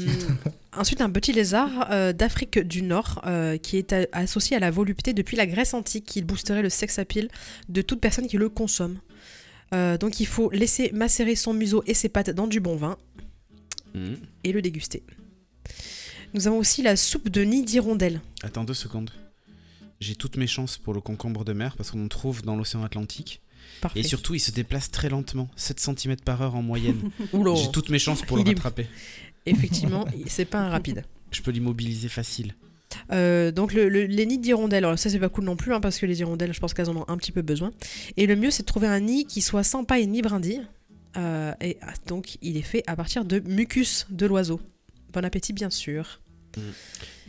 ensuite, un petit lézard euh, d'Afrique du Nord euh, qui est associé à la volupté depuis la Grèce antique. Il boosterait le sex appeal de toute personne qui le consomme. donc, il faut laisser macérer son museau et ses pattes dans du bon vin mmh. et le déguster. Nous avons aussi la soupe de nid d'hirondelle. Attends deux secondes. J'ai toutes mes chances pour le concombre de mer parce qu'on le trouve dans l'océan Atlantique. Et surtout, il se déplace très lentement, 7 cm par heure en moyenne. <laughs> J'ai toutes mes chances pour le rattraper effectivement, c'est pas un rapide. Je peux l'immobiliser facile. Euh, donc le, les nids d'hirondelles, alors ça c'est pas cool non plus hein, parce que les hirondelles, je pense qu'elles en ont un petit peu besoin. Et le mieux c'est de trouver un nid qui soit sans paille ni brindille. Euh, et ah, donc il est fait à partir de mucus de l'oiseau. Bon appétit bien sûr. Mmh.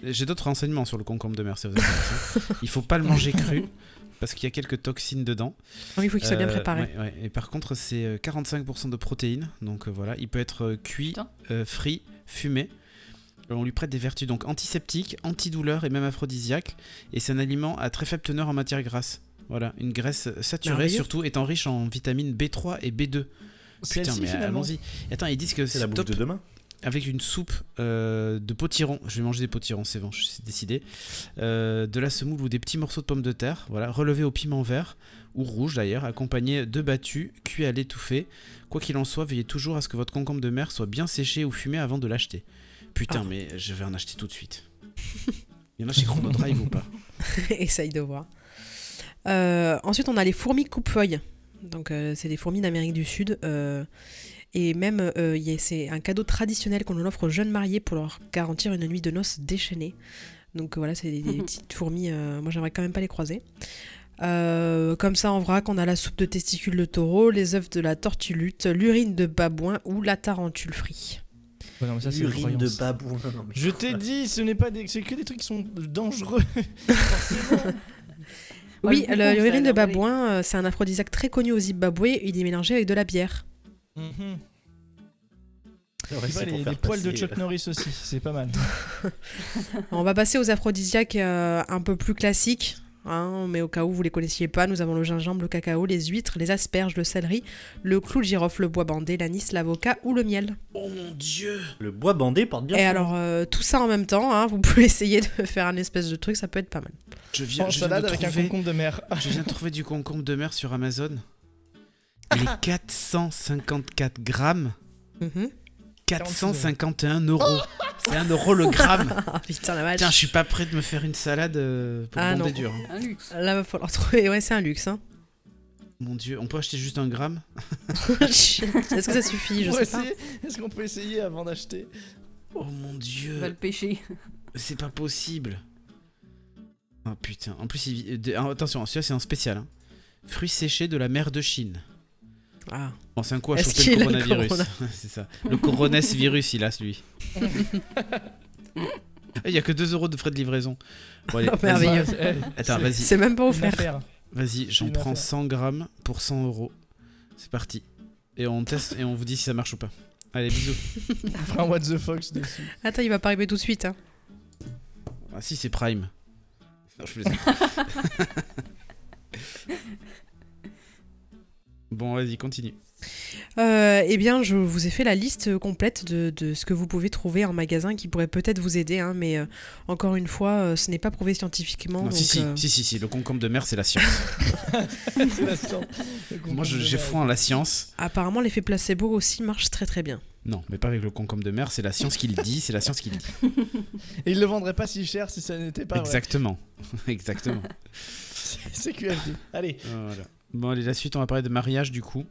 J'ai d'autres renseignements sur le concombre de mer, vous Il faut pas le manger cru <laughs> parce qu'il y a quelques toxines dedans. il faut qu'il soit bien euh, préparé. Et par contre, c'est 45% de protéines. Donc voilà, il peut être cuit, frit, fumé. On lui prête des vertus donc antiseptiques, antidouleurs et même aphrodisiaques. Et c'est un aliment à très faible teneur en matière grasse. Voilà, une graisse saturée surtout étant riche en vitamines B3 et B2. Putain, mais allons-y. Attends, ils disent que c'est la bouffe de demain avec une soupe euh, de potiron. Je vais manger des potirons, c'est bon, je suis décidé. Euh, de la semoule ou des petits morceaux de pommes de terre, voilà, relevés au piment vert ou rouge d'ailleurs, accompagnés de battus, cuits à l'étouffée. Quoi qu'il en soit, veillez toujours à ce que votre concombre de mer soit bien séché ou fumé avant de l'acheter. Putain, ah. mais je vais en acheter tout de suite. Il y en a chez Chrono Drive ou pas <laughs> Essaye de voir. Euh, ensuite, on a les fourmis coupe-feuilles. Donc, c'est des fourmis d'Amérique du Sud. Euh, et même, c'est un cadeau traditionnel qu'on offre aux jeunes mariés pour leur garantir une nuit de noces déchaînée. Donc voilà, c'est des, <laughs> petites fourmis. moi, j'aimerais quand même pas les croiser. comme ça, en vrac, on a la soupe de testicules de taureau, les œufs de la tortue lutte, l'urine de babouin ou la tarentule frite. Urine de babouin. Je t'ai dit, ce n'est pas des... c'est que des trucs qui sont dangereux. <laughs> oui, l'urine de babouin, euh, c'est un aphrodisiaque très connu au Zimbabwe. Il est mélangé avec de la bière. Mm les, poils de Chuck Norris aussi, <laughs> c'est pas mal. On va passer aux aphrodisiaques euh, un peu plus classiques. Hein, mais au cas où vous les connaissiez pas, nous avons le gingembre, le cacao, les huîtres, les asperges, le céleri, le clou de girofle, le bois bandé, l'anis, l'avocat ou le miel. Oh mon dieu Le bois bandé porte bien. Et alors euh, tout ça en même temps, hein, vous <laughs> pouvez essayer de faire un espèce de truc, ça peut être pas mal. Je viens, je salade avec un concombre de mer. <laughs> je viens de trouver du concombre de mer sur Amazon. Il est 454 grammes. 451 mhm. euros. C'est un euro le gramme. Ah, <laughs> putain, la vache. Tiens, je suis pas prêt de me faire une salade euh, pour ah, bander dur. Un luxe. Là, va falloir trouver. Ouais, c'est un luxe. Hein. Mon dieu, on peut acheter juste un gramme <laughs> <laughs> Est-ce que ça suffit? Je sais pas. Est-ce qu'on peut essayer avant d'acheter? Oh mon dieu. On va le pêcher. C'est pas possible. Oh putain. En plus, il... attention, celui-là c'est un spécial. Hein. Fruits séchés de la mer de Chine. Ah. Bon, c'est un coup à choper le coronavirus. <laughs> c'est ça. Le coronavirus, virus, il a celui. <laughs> Il y a que 2 euros de frais de livraison. Bon, allez, Merveilleux. Attends, vas-y. C'est même pas offert. Vas-y, j'en prends 100 grammes pour 100 euros. C'est parti. Et on teste et on vous dit si ça marche ou pas. Allez, bisous. <laughs> on fera un what the fox dessus. Attends, il va pas arriver tout de suite. Hein. Ah si, c'est Prime. Non, je Bon, vas-y, continue. Euh, eh bien, je vous ai fait la liste complète de, ce que vous pouvez trouver en magasin qui pourrait peut-être vous aider, hein, mais euh, encore une fois, euh, ce n'est pas prouvé scientifiquement. si, si, si, si, si, le concombre de mer, c'est la science. <laughs> c'est la science. Moi, j'ai foi en la science. Apparemment, l'effet placebo aussi marche très très bien. Non, mais pas avec le concombre de mer, c'est la science qui le dit, c'est la science qui le dit. <laughs> Et il le vendrait pas si cher si ça n'était pas Exactement, <laughs> exactement. c'est QFD. Allez. Voilà. Bon, allez, la suite, on va parler de mariage du coup.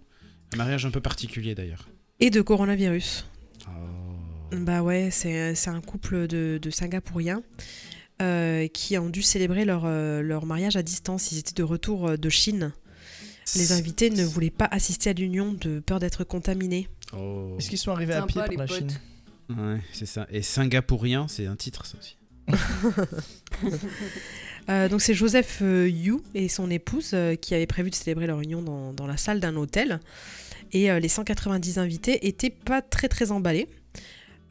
Un mariage un peu particulier d'ailleurs. Et de coronavirus. Oh. Bah ouais, c'est un couple de, de Singapouriens euh, qui ont dû célébrer leur, euh, leur mariage à distance. Ils étaient de retour euh, de Chine. Les invités ne voulaient pas assister à l'union de peur d'être contaminés. Oh. Est-ce qu'ils sont arrivés à pied par la Chine? Ouais, c'est ça. Et Singapourien, c'est un titre ça aussi. <laughs> Euh, donc c'est Joseph euh, Yu et son épouse euh, qui avaient prévu de célébrer leur union dans, la salle d'un hôtel. Et les 190 invités étaient pas très très emballés.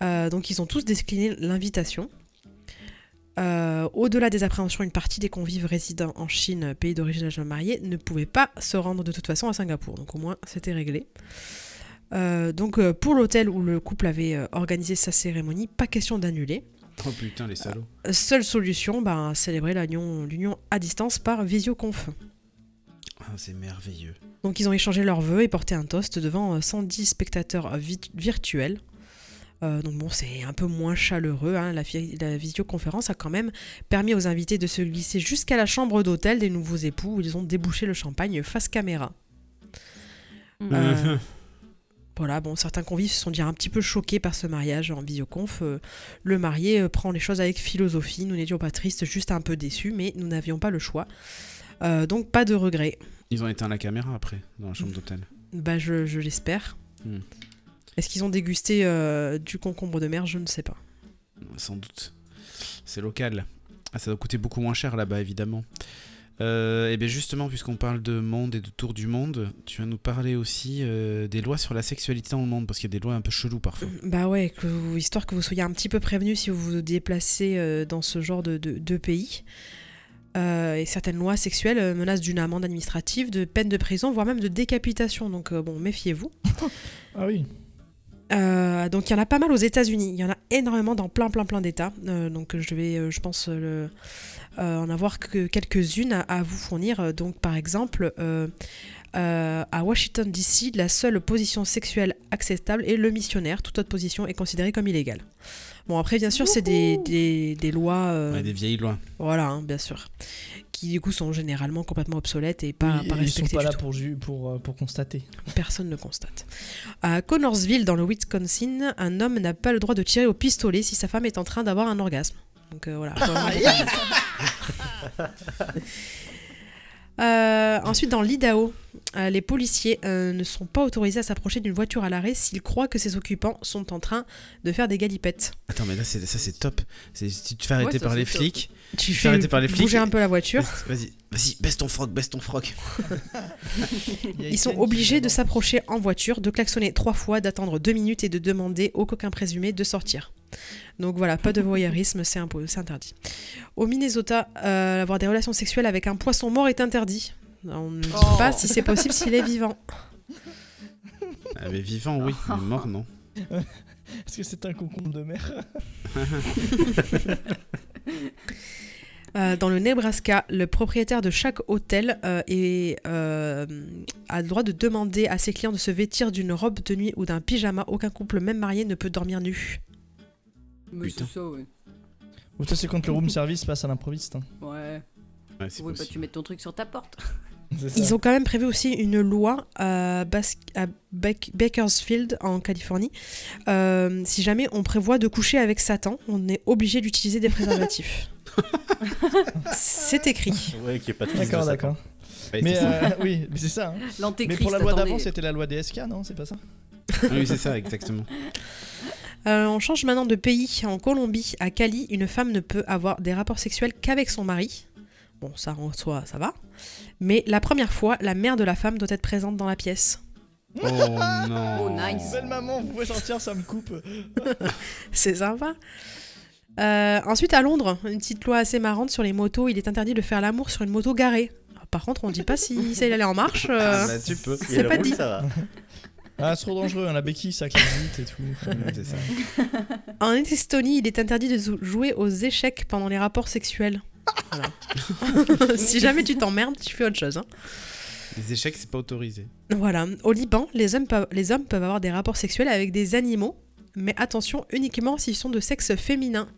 donc ils ont tous décliné l'invitation. Au-delà des appréhensions, une partie des convives résidant en Chine, pays d'origine de jeunes mariés, ne pouvaient pas se rendre de toute façon à Singapour. Donc au moins c'était réglé. donc pour l'hôtel où le couple avait organisé sa cérémonie, pas question d'annuler. Oh putain, les salauds. Euh, seule solution, bah, célébrer l'union à distance par visioconf. Ah, c'est merveilleux. Donc ils ont échangé leurs vœux et porté un toast devant 110 euh, spectateurs virtuels. Euh, donc bon, c'est un peu moins chaleureux. Hein. La, la, visioconférence a quand même permis aux invités de se glisser jusqu'à la chambre d'hôtel des nouveaux époux où ils ont débouché le champagne face caméra. Voilà, bon, certains convives se sont dit un petit peu choqués par ce mariage en visioconf. Euh, le marié euh, prend les choses avec philosophie. Nous n'étions pas tristes, juste un peu déçus, mais nous n'avions pas le choix. Euh, donc pas de regrets. Ils ont éteint la caméra après, dans la chambre d'hôtel. Bah je, l'espère. Hmm. Est-ce qu'ils ont dégusté du concombre de mer? Je ne sais pas. Sans doute. C'est local. Ah, ça doit coûter beaucoup moins cher là-bas, évidemment. Euh, et bien justement, puisqu'on parle de monde et de tour du monde, tu vas nous parler aussi euh, des lois sur la sexualité dans le monde, parce qu'il y a des lois un peu cheloues parfois. Bah ouais, histoire que vous soyez un petit peu prévenus si vous vous déplacez euh, dans ce genre de, de, pays. et certaines lois sexuelles menacent d'une amende administrative, de peine de prison, voire même de décapitation. Donc bon, méfiez-vous. <laughs> ah oui. donc il y en a pas mal aux États-Unis. Il y en a énormément dans plein plein plein d'États. donc je vais, je pense, le, euh, en avoir que quelques-unes à, vous fournir. Euh, donc par exemple, euh, à Washington DC, la seule position sexuelle acceptable est le missionnaire. Toute autre position est considérée comme illégale. Bon, après, bien sûr, c'est des, des, lois. des vieilles lois. Voilà, hein, bien sûr. Qui, du coup, sont généralement complètement obsolètes et pas, pas respectées. Ils sont pas là pour, pour, pour constater. Personne ne constate. À Connorsville, dans le Wisconsin, un homme n'a pas le droit de tirer au pistolet si sa femme est en train d'avoir un orgasme. Donc voilà. <laughs> Euh, ensuite, dans l'Idaho, euh, les policiers euh, ne sont pas autorisés à s'approcher d'une voiture à l'arrêt s'ils croient que ses occupants sont en train de faire des galipettes. Attends, mais là, ça c'est top. Si tu te fais arrêter par les flics, tu fais arrêter par les flics, bouger un peu la voiture. Vas-y, vas-y, baisse ton froc, baisse ton froc. <laughs> Ils sont obligés de s'approcher en voiture, de klaxonner trois fois, d'attendre deux minutes et de demander au coquin présumé de sortir. Donc voilà, pas de voyeurisme, c'est interdit. Au Minnesota, euh, avoir des relations sexuelles avec un poisson mort est interdit. On ne dit oh. pas si c'est possible s'il est vivant. Ah, mais vivant, oui, mais mort, non. Est-ce que c'est un concombre de mer <laughs> euh, dans le Nebraska, le propriétaire de chaque hôtel euh, a le droit de demander à ses clients de se vêtir d'une robe de nuit ou d'un pyjama. Aucun couple, même marié, ne peut dormir nu. Mais c'est ça, ouais. Ou ça, c'est quand le room service passe à l'improviste. Hein. Ouais. Ouais, c'est pas tu mets ton truc sur ta porte. <laughs> Ils ont quand même prévu aussi une loi à, Bakersfield en Californie. Euh, si jamais on prévoit de coucher avec Satan, on est obligé d'utiliser des préservatifs. <laughs> c'est écrit. Ouais, qui est pas D'accord, d'accord. mais euh, oui, mais c'est ça. Hein. <laughs> Mais pour la loi d'avant, c'était la loi DSK, non C'est pas ça? Oui, c'est ça, exactement. Euh, on change maintenant de pays. En Colombie, à Cali, une femme ne peut avoir des rapports sexuels qu'avec son mari. Bon, ça en soi, ça va. Mais la première fois, la mère de la femme doit être présente dans la pièce. Oh non. <laughs> Oh nice. Belle maman, vous pouvez sortir, ça me coupe. <laughs> C'est sympa. Euh, ensuite, à Londres, une petite loi assez marrante sur les motos. Il est interdit de faire l'amour sur une moto garée. Par contre, on dit pas si ça allait en marche. Euh, ah, bah, tu peux. C'est pas dit. Ça va. Ah, c'est trop dangereux, hein, la béquille, ça clique vite et tout. <laughs> ça. <laughs> En Estonie, il est interdit de jouer aux échecs pendant les rapports sexuels. <laughs> si jamais tu t'emmerdes, tu fais autre chose. Hein. Les échecs, c'est pas autorisé. Voilà. Au Liban, les hommes, peuvent, les hommes peuvent avoir des rapports sexuels avec des animaux, mais attention, uniquement s'ils sont de sexe féminin.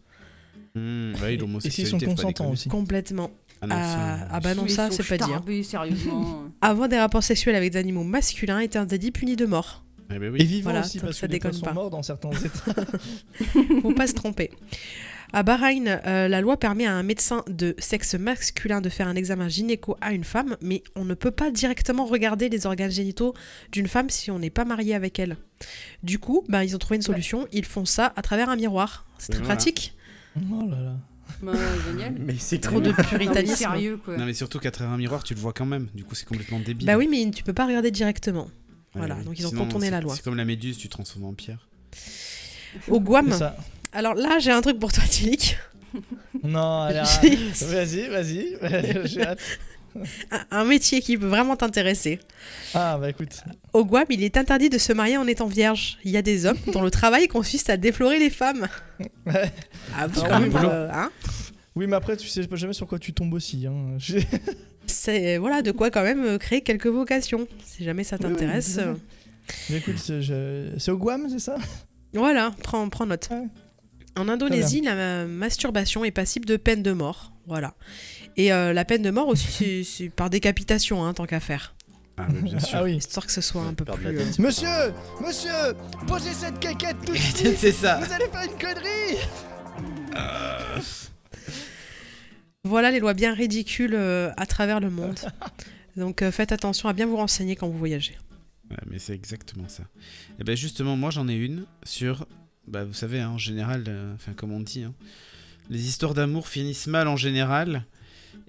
Mmh, ouais, Et s'ils sont consentants aussi. Complètement. Ah, ah, ah, bah non, ça, c'est pas dire. sérieusement. <laughs> Avoir des rapports sexuels avec des animaux masculins est interdit puni de mort. Eh ben oui. Et vivant aussi, parce ça que déconne pas. morts dans certains <laughs> états. Faut pas se tromper. À Bahreïn, euh, la loi permet à un médecin de sexe masculin de faire un examen gynéco à une femme, mais on ne peut pas directement regarder les organes génitaux d'une femme si on n'est pas marié avec elle. Du coup, bah, ils ont trouvé une solution, ils font ça à travers un miroir. C'est très pratique. Oh là là. Bah, génial. Mais c'est trop de puritanisme. <laughs> sérieux, quoi. Non, mais surtout qu'à travers un miroir, tu le vois quand même. Du coup, c'est complètement débile. Bah oui, mais tu peux pas regarder directement. voilà, donc ils ont contourné la loi. C'est comme la méduse, tu transformes en pierre. Au Guam, alors là, j'ai un truc pour toi, Tilik. Non, <laughs> alors, vas-y, vas-y. <laughs> J'ai hâte. <laughs> Un métier qui peut vraiment t'intéresser. Ah, bah écoute. Au Guam, il est interdit de se marier en étant vierge. Il y a des hommes dont le travail consiste à déflorer les femmes. <laughs> Ouais. Ah, vous, quand même, euh, hein oui, mais après, tu sais pas jamais sur quoi tu tombes aussi. Hein. <laughs> C'est voilà de quoi quand même euh, créer quelques vocations, si jamais ça t'intéresse. mais écoute, c'est au Guam, c'est ça? Voilà, prends, prends note. En Indonésie, la masturbation est passible de peine de mort. Voilà. Et euh, la peine de mort aussi, c'est par décapitation, hein, tant qu'à faire. Ah, bien sûr. Ah oui. Histoire que ce soit un peu plus. Euh, monsieur Monsieur Posez cette caquette tout de <laughs> suite C'est ça Vous allez faire une connerie Voilà les lois bien ridicules euh, à travers le monde. Donc faites attention à bien vous renseigner quand vous voyagez. Ouais, mais c'est exactement ça. Et ben justement, moi j'en ai une sur bah, vous savez, hein, en général, euh, enfin comme on dit, hein, les histoires d'amour finissent mal en général.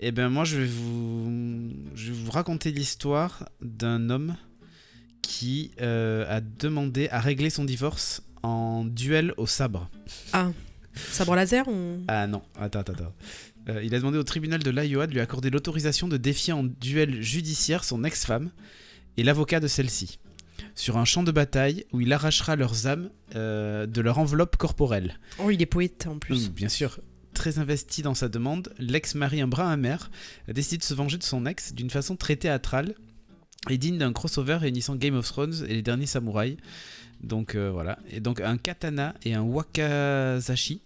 Et eh ben moi, je vais vous, je vais vous raconter l'histoire d'un homme qui euh, a demandé à régler son divorce en duel au sabre. Ah, sabre laser ou... Ah non, attends, attends, attends. Euh, il a demandé au tribunal de l'Iowa de lui accorder l'autorisation de défier en duel judiciaire son ex-femme et l'avocat de celle-ci sur un champ de bataille où il arrachera leurs âmes euh, de leur enveloppe corporelle. Oh, il est poète en plus. bien sûr. Très investi dans sa demande, l'ex-mari un brin amer décide de se venger de son ex d'une façon très théâtrale et digne d'un crossover réunissant Game of Thrones et les derniers samouraïs. Donc euh, voilà. Et donc un katana et un wakazashi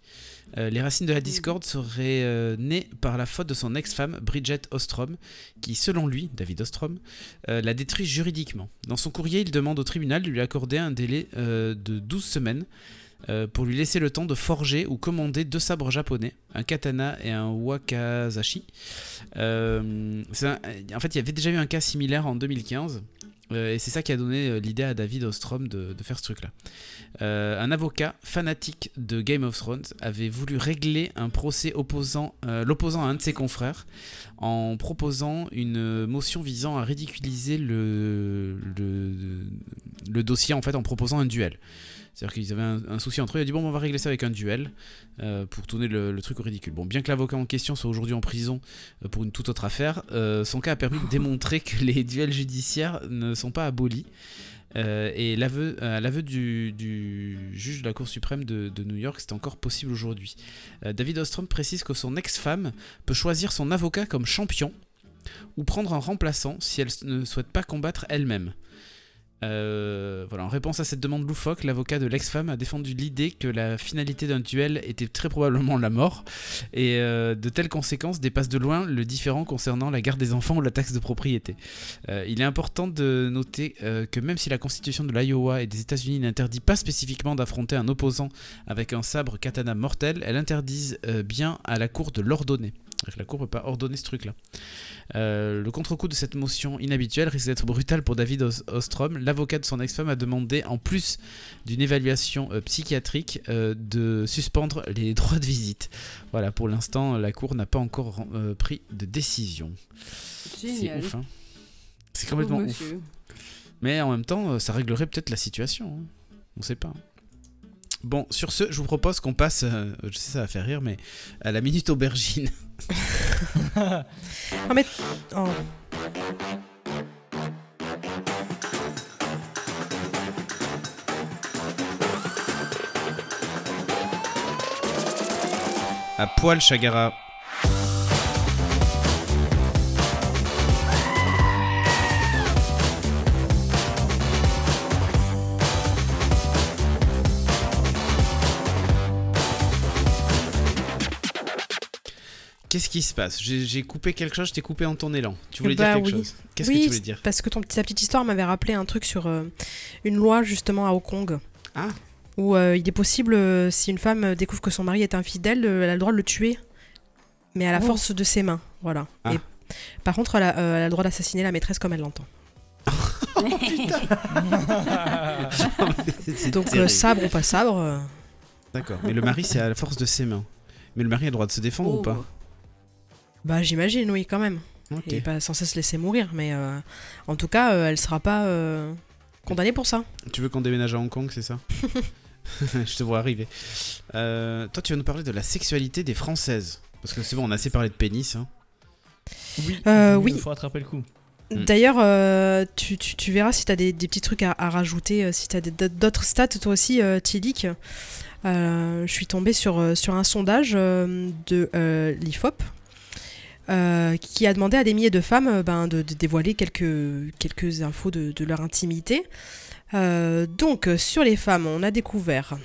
euh, les racines de la discorde seraient euh, nées par la faute de son ex-femme Bridget Ostrom, qui, selon lui, David Ostrom, l'a détruit juridiquement. Dans son courrier, il demande au tribunal de lui accorder un délai de 12 semaines pour lui laisser le temps de forger ou commander deux sabres japonais, un katana et un wakazashi. en fait, il y avait déjà eu un cas similaire en 2015 euh, et c'est ça qui a donné euh, l'idée à David Ostrom de, faire ce truc-là. Euh, un avocat fanatique de Game of Thrones avait voulu régler un procès opposant, l'opposant à un de ses confrères en proposant une motion visant à ridiculiser le, le, le dossier en fait en proposant un duel. C'est-à-dire qu'ils avaient un, souci entre eux. Il a dit bon, on va régler ça avec un duel euh, pour tourner le, truc au ridicule. Bon, bien que l'avocat en question soit aujourd'hui en prison euh, pour une toute autre affaire, euh, son cas a permis de <laughs> démontrer que les duels judiciaires ne sont pas abolis. et l'aveu, à l'aveu du, juge de la Cour suprême de, de New York, c'est encore possible aujourd'hui. David Ostrom précise que son ex-femme peut choisir son avocat comme champion ou prendre un remplaçant si elle ne souhaite pas combattre elle-même. Euh, voilà, en réponse à cette demande loufoque, l'avocat de l'ex-femme a défendu l'idée que la finalité d'un duel était très probablement la mort, et euh, de telles conséquences dépassent de loin le différent concernant la garde des enfants ou la taxe de propriété. Euh, il est important de noter que même si la constitution de l'Iowa et des États-Unis n'interdit pas spécifiquement d'affronter un opposant avec un sabre katana mortel, elle interdise bien à la cour de l'ordonner. La cour peut pas ordonner ce truc-là. Euh, le contre-coup de cette motion inhabituelle risque d'être brutal pour David Ostrom. L'avocat de son ex-femme a demandé, en plus d'une évaluation euh, psychiatrique, euh, de suspendre les <laughs> droits de visite. Voilà, pour l'instant, la Cour n'a pas encore pris de décision. C'est ouf, hein. C'est complètement ouf. Mais en même temps, ça réglerait peut-être la situation. Hein. On sait pas. Bon, sur ce, je vous propose qu'on passe, je sais ça va faire rire, mais à la minute aubergine. <laughs> ah mais... Oh. À poil, Chagara. Qu'est-ce qui se passe J'ai coupé quelque chose, je t'ai coupé en ton élan. Tu voulais dire bah quelque chose Qu'est-ce que tu voulais dire Parce que ton, ta petite histoire m'avait rappelé un truc sur euh, une loi justement à Hong Kong. Ah Où euh, il est possible, euh, si une femme découvre que son mari est infidèle, elle a le droit de le tuer. Mais à la oh. force de ses mains. Voilà. Ah. Et, par contre, elle a, le droit d'assassiner la maîtresse comme elle l'entend. <laughs> oh, <laughs> Donc sabre ou pas sabre. D'accord. Mais le mari, c'est à la force de ses mains. Mais le mari a le droit de se défendre ou oh. pas bah j'imagine, oui, quand même. Il n'est pas censé se laisser mourir, mais euh, en tout cas, euh, elle sera pas euh, condamnée pour ça. Tu veux qu'on déménage à Hong Kong, c'est ça <laughs> <laughs> Je te vois arriver. toi, tu vas nous parler de la sexualité des Françaises. Parce que c'est bon, on a assez parlé de pénis. Hein. Oui, oui. il faut attraper le coup. Mm. D'ailleurs, tu, tu, verras si tu as des, des, petits trucs à, rajouter, si tu as d'autres stats, toi aussi, Tilik. je suis tombée sur, sur un sondage de l'IFOP, euh, qui a demandé à des milliers de femmes euh, ben, de, dévoiler quelques, quelques infos de, leur intimité. Euh, donc, sur les femmes, on a découvert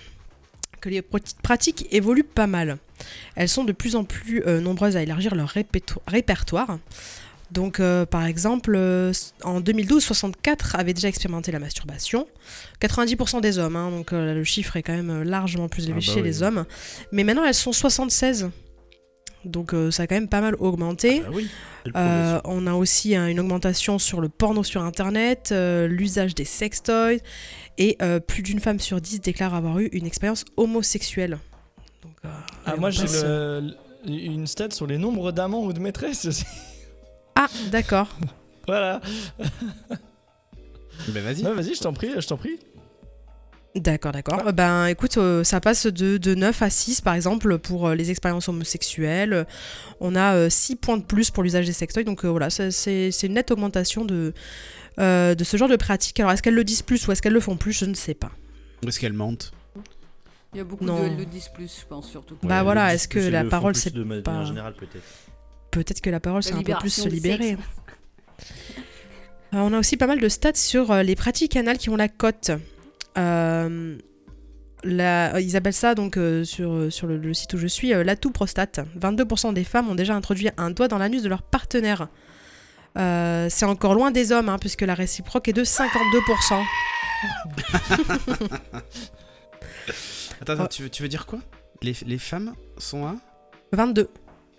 que les pratiques évoluent pas mal. Elles sont de plus en plus nombreuses à élargir leur répertoire. Donc, par exemple, en 2012, 64 avaient déjà expérimenté la masturbation. 90% des hommes, hein, donc le chiffre est quand même largement plus élevé ah bah chez les hommes. Mais maintenant, elles sont 76 donc euh, ça a quand même pas mal augmenté. Ah bah euh, on a aussi hein, une augmentation sur le porno sur Internet, euh, l'usage des sextoys, et plus d'une femme sur dix déclare avoir eu une expérience homosexuelle. Donc, ah, moi j'ai une stat sur les nombres d'amants ou de maîtresses aussi. <laughs> Ah, d'accord. voilà. ben vas-y. vas-y, je t'en prie, je t'en prie. D'accord, d'accord. Euh, ben écoute, euh, ça passe de, de, 9 à 6 par exemple pour euh, les expériences homosexuelles. On a 6 points de plus pour l'usage des sextoys. Donc voilà, c'est une nette augmentation de, de ce genre de pratique. Alors est-ce qu'elles le disent plus ou est-ce qu'elles le font plus? Je ne sais pas. Est-ce qu'elles mentent? Il y a beaucoup de le disent plus, je pense surtout. bah voilà, est-ce que la parole c'est pas... peut-être. Peut-être que la parole c'est un peu plus se libérer. on a aussi pas mal de stats sur les pratiques anales qui ont la cote. Euh, la, ils appellent ça donc euh, sur, sur le, site où je suis euh, l'atout prostate. 22% des femmes ont déjà introduit un doigt dans l'anus de leur partenaire. c'est encore loin des hommes, hein, puisque la réciproque est de 52%. <laughs> Attends, attends tu, veux, tu veux dire quoi? Les, les femmes sont à 22.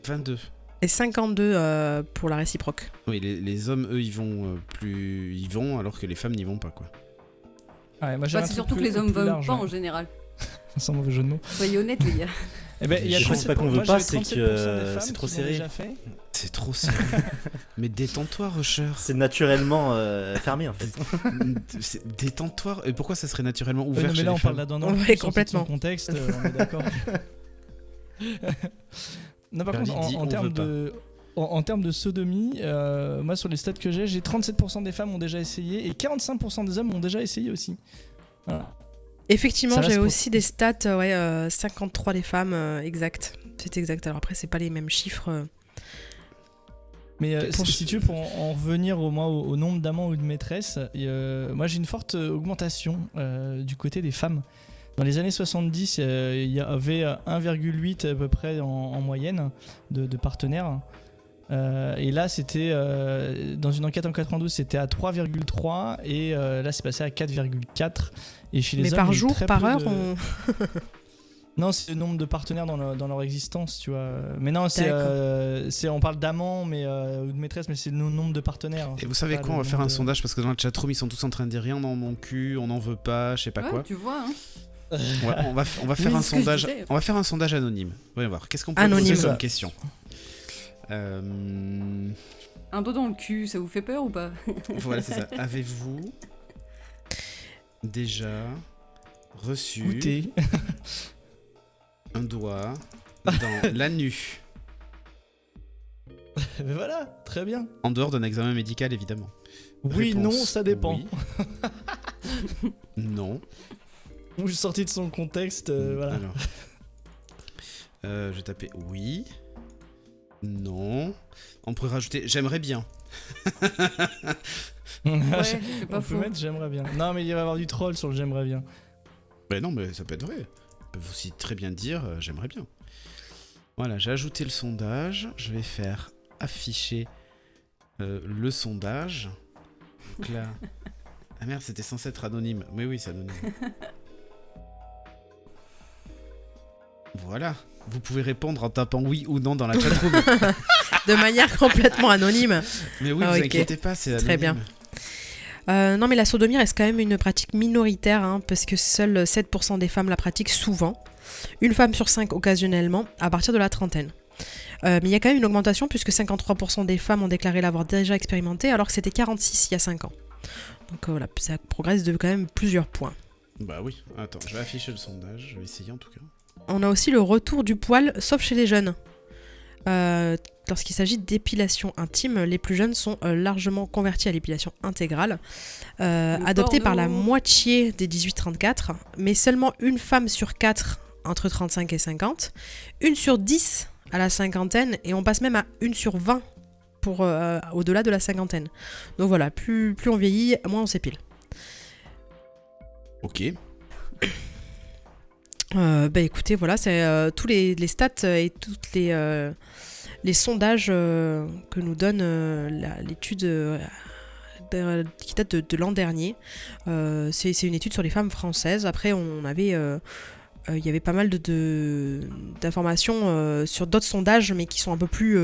22. Et 52 euh, pour la réciproque. Oui, les, les hommes, eux, ils vont euh, plus. Ils vont alors que les femmes n'y vont pas, quoi. Ouais, moi, bah, c'est surtout que les hommes vont pas en général. <laughs> Sans mauvais jeu de mots. Soyez honnêtes, les gars. <laughs> Eh ben, y a je pense pas qu'on veut pas, c'est que c'est trop serré. C'est trop serré. Mais détends-toi, Rusher. C'est naturellement euh, fermé en fait. <laughs> détends-toi. Et pourquoi ça serait naturellement ouvert ouais, mais là, on parle là-dedans. Ouais, complètement. contexte, euh, on est d'accord. non, par contre, en, termes de. En, termes de sodomie, euh, moi sur les stats que j'ai, j'ai 37% des femmes ont déjà essayé et 45% des hommes ont déjà essayé aussi. Voilà. Effectivement, j'ai aussi des stats, euh, ouais, 53 euh, des femmes, euh, exact. C'est exact. Alors après, c'est pas les mêmes chiffres. Mais si, tu veux, pour en, revenir au, moins au, nombre d'amants ou de maîtresses, moi j'ai une forte augmentation du côté des femmes. Dans les années 70, il y avait 1,8 à peu près en, moyenne de, de partenaires. Et là, c'était dans une enquête en 92, c'était à 3,3 et là, c'est passé à 4,4. Et chez les Mais par jour, par heure, on... <laughs> Non, c'est le nombre de partenaires dans, leur existence, tu vois. Mais non, c'est, euh, on parle d'amants mais, euh, ou de maîtresses, mais c'est le nombre de partenaires. Et vous savez quoi On va faire un sondage parce que dans le chatroom, ils sont tous en train de dire rien dans mon cul, on n'en veut pas, je sais pas ouais, quoi. Tu vois, hein on va, on va <laughs> faire un sondage. On va faire un sondage anonyme. Voyons voir. Qu'est-ce qu'on peut anonyme. poser comme question? Euh... Un dos dans le cul, ça vous fait peur ou pas? Voilà, c'est ça. Avez-vous déjà reçu un doigt <laughs> dans la nuit. <laughs> Mais voilà, très bien. En dehors d'un examen médical, évidemment. Oui, non, ça dépend. <laughs> non. Ou sorti de son contexte, euh, voilà. Alors. Euh, je vais taper oui. Non. On pourrait rajouter j'aimerais bien. <laughs> Ouais, c'est pas On peut mettre j'aimerais bien. Non, mais il va y avoir du troll sur le j'aimerais bien. Ben non, mais ça peut être vrai. On peut aussi très bien dire euh, j'aimerais bien. Voilà, j'ai ajouté le sondage. Je vais faire afficher euh, le sondage. Donc là. <laughs> Ah merde, c'était censé être anonyme. Mais oui, c'est anonyme. <laughs> Voilà. Vous pouvez répondre en tapant oui ou non dans la chatroom. <laughs> de manière complètement anonyme. Mais oui, ah, vous inquiétez pas, c'est anonyme. Très bien. Euh, non, mais la sodomie reste quand même une pratique minoritaire, hein, parce que seuls 7% des femmes la pratiquent souvent. Une femme sur 5 occasionnellement, à partir de la trentaine. Euh, mais il y a quand même une augmentation, puisque 53% des femmes ont déclaré l'avoir déjà expérimenté, alors que c'était 46 il y a 5 ans. Donc euh, voilà, ça progresse de quand même plusieurs points. Bah oui, attends, je vais afficher le sondage, je vais essayer en tout cas. On a aussi le retour du poil, sauf chez les jeunes. Euh, lorsqu'il s'agit d'épilation intime, les plus jeunes sont euh, largement convertis à l'épilation intégrale, euh, adoptée par la moitié des 18-34, mais seulement une femme sur quatre entre 35 et 50, une sur 10 à la cinquantaine, et on passe même à une sur 20 pour au-delà de la cinquantaine. Donc voilà, plus, plus on vieillit, moins on s'épile. Ok. Bah écoutez, voilà, c'est tous les, stats et toutes les, les sondages euh, que nous donne euh, l'étude euh, qui date de, l'an dernier. c'est une étude sur les femmes françaises. Après, on avait il y avait pas mal d'informations sur d'autres sondages, mais qui sont un peu plus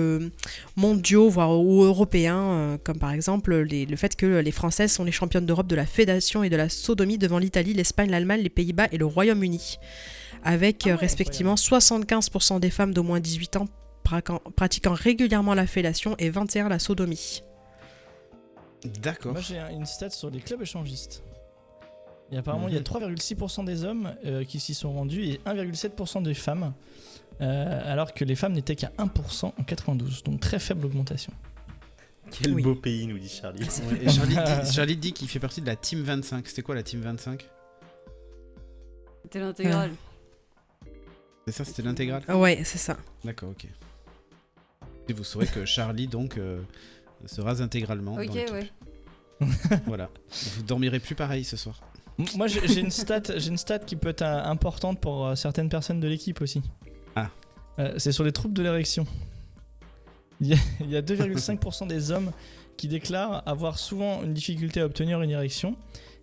mondiaux, voire européens, comme par exemple le fait que les Françaises sont les championnes d'Europe de la fédation et de la sodomie devant l'Italie, l'Espagne, l'Allemagne, les Pays-Bas et le Royaume-Uni, avec ah respectivement 75% des femmes d'au moins 18 ans pratiquant régulièrement la fellation et 21 la sodomie. D'accord. Moi j'ai une stat sur les clubs échangistes. Et apparemment, il y a 3,6% mhm. des hommes euh, qui s'y sont rendus et 1,7% des femmes, euh, alors que les femmes n'étaient qu'à 1% en 92. Donc très faible augmentation. Quel beau pays, nous dit Charlie. <laughs> Charlie, dit, qu'il fait partie de la Team 25. C'était quoi la Team 25 C'était l'intégrale. C'est ça, c'était l'intégrale Ouais, c'est ça. D'accord, ok. Et vous saurez que Charlie, donc, euh, se rase intégralement. Ok, ouais. <laughs> <laughs> voilà. Vous dormirez plus pareil ce soir. Moi, j'ai une stat, j'ai une stat qui peut être euh, importante pour euh, certaines personnes de l'équipe aussi. Ah. c'est sur les troubles de l'érection. Il y a, <laughs> 2,5% des hommes qui déclarent avoir souvent une difficulté à obtenir une érection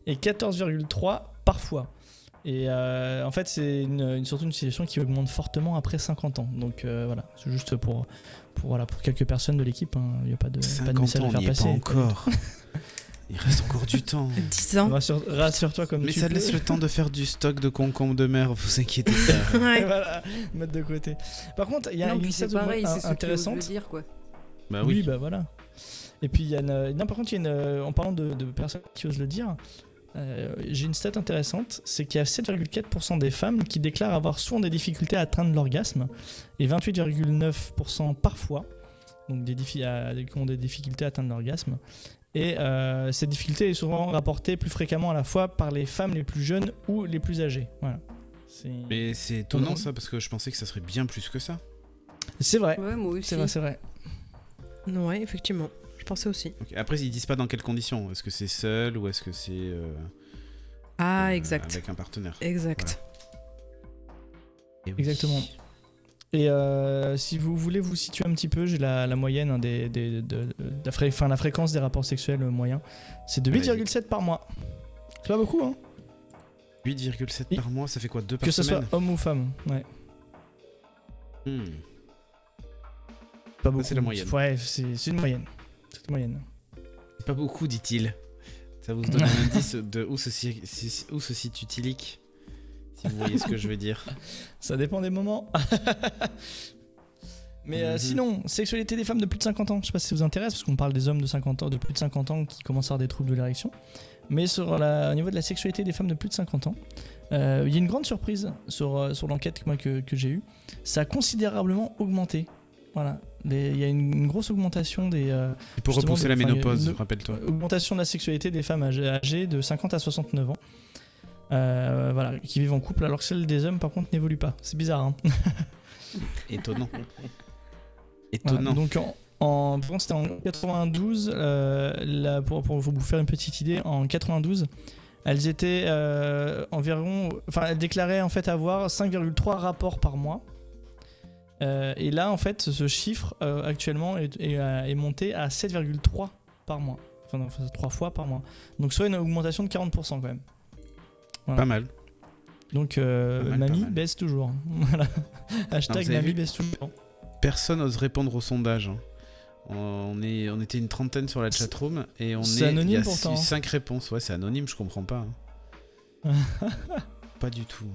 et 14,3% parfois. Et en fait, c'est une, surtout une situation qui augmente fortement après 50 ans. Donc voilà, c'est juste pour, pour, voilà, pour quelques personnes de l'équipe. Hein. Il n'y a pas de, pas de message ans, à faire passer. Pas encore. <laughs> Il reste encore du temps. <laughs> 10 ans. Rassure-toi comme Mais tu ça laisse le temps de faire du stock de concombres de mer, vous inquiétez pas. <laughs> ouais. voilà, mettre de côté. Par contre, il y a une stat intéressante. dire, quoi. Bah oui. oui. bah voilà. Et puis il y a une. Non, par contre, il y a une. En parlant de, personnes qui osent le dire, euh, j'ai une stat intéressante c'est qu'il y a 7,4% des femmes qui déclarent avoir souvent des difficultés à atteindre l'orgasme et 28,9% parfois. Donc des, qui ont des difficultés à atteindre l'orgasme. Et euh, cette difficulté est souvent rapportée plus fréquemment à la fois par les femmes les plus jeunes ou les plus âgées. Voilà. Mais c'est étonnant ça parce que je pensais que ça serait bien plus que ça. C'est vrai. Ouais, moi aussi. C'est vrai, c'est vrai. Ouais, effectivement. Pensais aussi. Après, ils disent pas dans quelles conditions. Est-ce que c'est seul ou est-ce que c'est. Euh, ah, euh, exact. Avec un partenaire. Exact. Exactement. Et euh, si vous voulez vous situer un petit peu, j'ai la, moyenne hein, des, de, la, fréquence des rapports sexuels moyens. C'est de 8,7 par mois. C'est pas beaucoup, hein 8,7 par mois, ça fait quoi Deux par Que ce soit homme ou femme, ouais. Hmm. Pas beaucoup. C'est la moyenne. Ouais, c'est une moyenne. C'est une moyenne. Pas beaucoup, dit-il. Ça vous donne un <laughs> indice de où se, où se situe si vous voyez ce que je veux dire. <laughs> Ça dépend des moments. <laughs> Mais euh, mhm. sinon, sexualité des femmes de plus de 50 ans, je sais pas si ça vous intéresse, parce qu'on parle des hommes de 50 ans, de plus de 50 ans qui commencent à avoir des troubles de l'érection. Mais sur la, au niveau de la sexualité des femmes de plus de 50 ans, euh, il y a une grande surprise sur, euh, sur l'enquête que, que j'ai eue. Ça a considérablement augmenté. Voilà. Il y a une, grosse augmentation des. pour repousser la ménopause, rappelle-toi. Augmentation de la sexualité des femmes âgées de 50 à 69 ans. Euh, voilà, qui vivent en couple, alors que celle des hommes, par contre, n'évolue pas. C'est bizarre. Hein <laughs> Étonnant. Étonnant. donc, en, en c'était en 92, euh, pour, pour, vous faire une petite idée, en 92, elles étaient euh, environ. Enfin, elles déclaraient en fait avoir 5,3 rapports par mois. Et là, en fait, ce chiffre actuellement est, est, monté à 7,3 par mois. Enfin, 3 fois par mois. Donc, soit une augmentation de 40% quand même. Pas mal. Donc, euh, mamie baisse toujours. <laughs> voilà. Hashtag mamie baisse toujours. Personne n'ose répondre au sondage. Hein. On, est, on était une trentaine sur la chatroom et on est. anonyme il y a pourtant. 5 réponses. Ouais, c'est anonyme, je comprends pas. Hein. <laughs> pas du tout.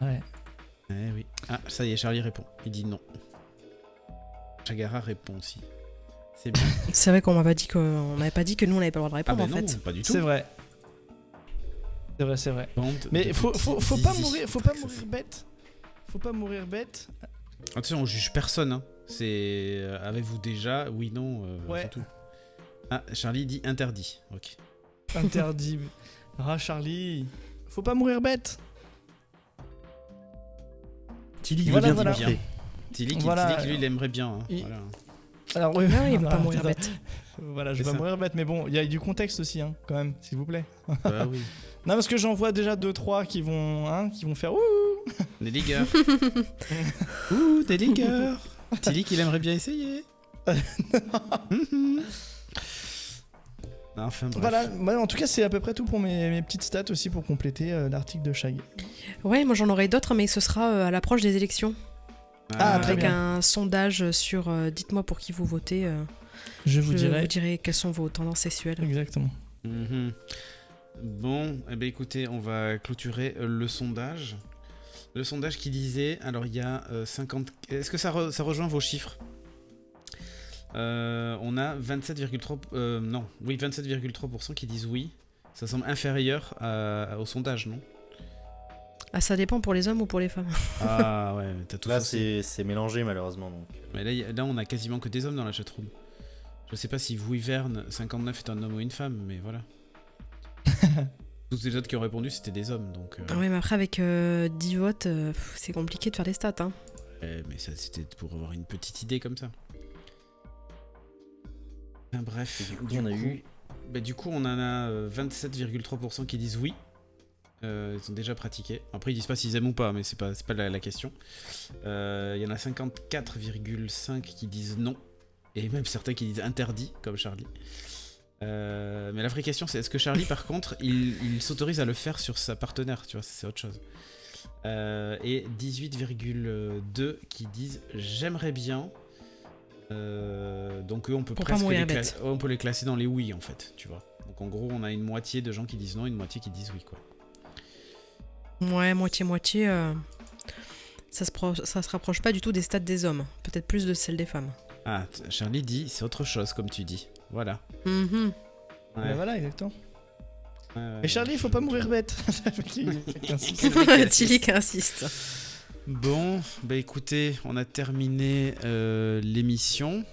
Ouais. Eh oui. Ah, ça y est, Charlie répond. Il dit non. Chagara répond aussi. C'est bien. <laughs> c'est vrai qu'on m'avait dit qu'on n'avait pas dit que nous on n'avait pas le droit de répondre ah, en non, fait. Pas du tout. C'est vrai. C'est vrai, c'est vrai. Mais faut, faut, faut pas mourir, faut pas mourir bête. Faut pas mourir bête. Attention, on juge personne. Hein. C'est euh, avez-vous déjà Oui, non. Euh, ouais. Tout. Ah, Charlie dit interdit. Ok. Interdit. ah, Charlie. Faut pas mourir bête. Tilly voilà, voilà. bien. Tilly, voilà. lui, il aimerait bien. Hein. Voilà. Alors, oui, non, il va pas mourir bête. <laughs> Voilà, je vais pas mourir bête, mais bon, il y a du contexte aussi, hein, quand même, s'il vous plaît. Bah <laughs> oui. Non, parce que j'en vois déjà 2-3 qui vont, hein, qui vont faire ouh Des ligueurs. <laughs> ouh, des ligueurs. Tilly qu'il aimerait bien essayer. Enfin, bref. Voilà, en tout cas, c'est à peu près tout pour mes, petites stats aussi pour compléter euh, l'article de Shag. Ouais, moi j'en aurai d'autres, mais ce sera euh, à l'approche des élections. Ah, avec un sondage sur euh, dites-moi pour qui vous votez. je vous dirai. vous dirai quelles sont vos tendances sexuelles. Exactement. Mhm. Bon, eh ben écoutez, on va clôturer euh, le sondage. Le sondage qui disait, alors il y a 50... Euh, est-ce que ça, rejoint vos chiffres? Euh, On a 27,3... non, oui, 27,3% qui disent oui. Ça semble inférieur au sondage, non? Ah, ça dépend pour les hommes ou pour les femmes. <laughs> ah ouais, t'as tout Là, c'est mélangé malheureusement. Donc. Mais là, là, on a quasiment que des hommes dans la chatroom. Je sais pas si vous, Hiverne 59 est un homme ou une femme, mais voilà. <laughs> Tous les autres qui ont répondu, c'était des hommes. Donc, euh. Oui, mais après, avec 10 euh, votes, euh, c'est compliqué de faire des stats. Hein. mais ça, c'était pour avoir une petite idée comme ça. Bref, du coup, on a eu. Bah, du coup, on en a 27,3% qui disent oui. ils ont déjà pratiqué. Après, ils disent pas s'ils aiment ou pas, mais c'est pas, pas la, la question. Il y en a 54,5 qui disent non. Et même certains qui disent interdit, comme Charlie. Euh, mais la vraie question, c'est est-ce que Charlie, par contre, il, s'autorise à le faire sur sa partenaire? Tu vois, c'est autre chose. Euh, et 18,2 qui disent j'aimerais bien. Donc eux, on peut presque les, on peut les classer dans les oui en fait, tu vois. Donc en gros, on a une moitié de gens qui disent non, une moitié qui disent oui quoi. Ouais, moitié-moitié. Ça, se ça se rapproche pas du tout des stats des hommes, peut-être plus de celles des femmes. Ah, Charlie dit c'est autre chose comme tu dis. Voilà. Mm voilà, exactement. Mais Charlie, il faut pas mourir bête. <laughs> <laughs> Tilly qui insiste. Bon, bah écoutez, on a terminé euh, l'émission.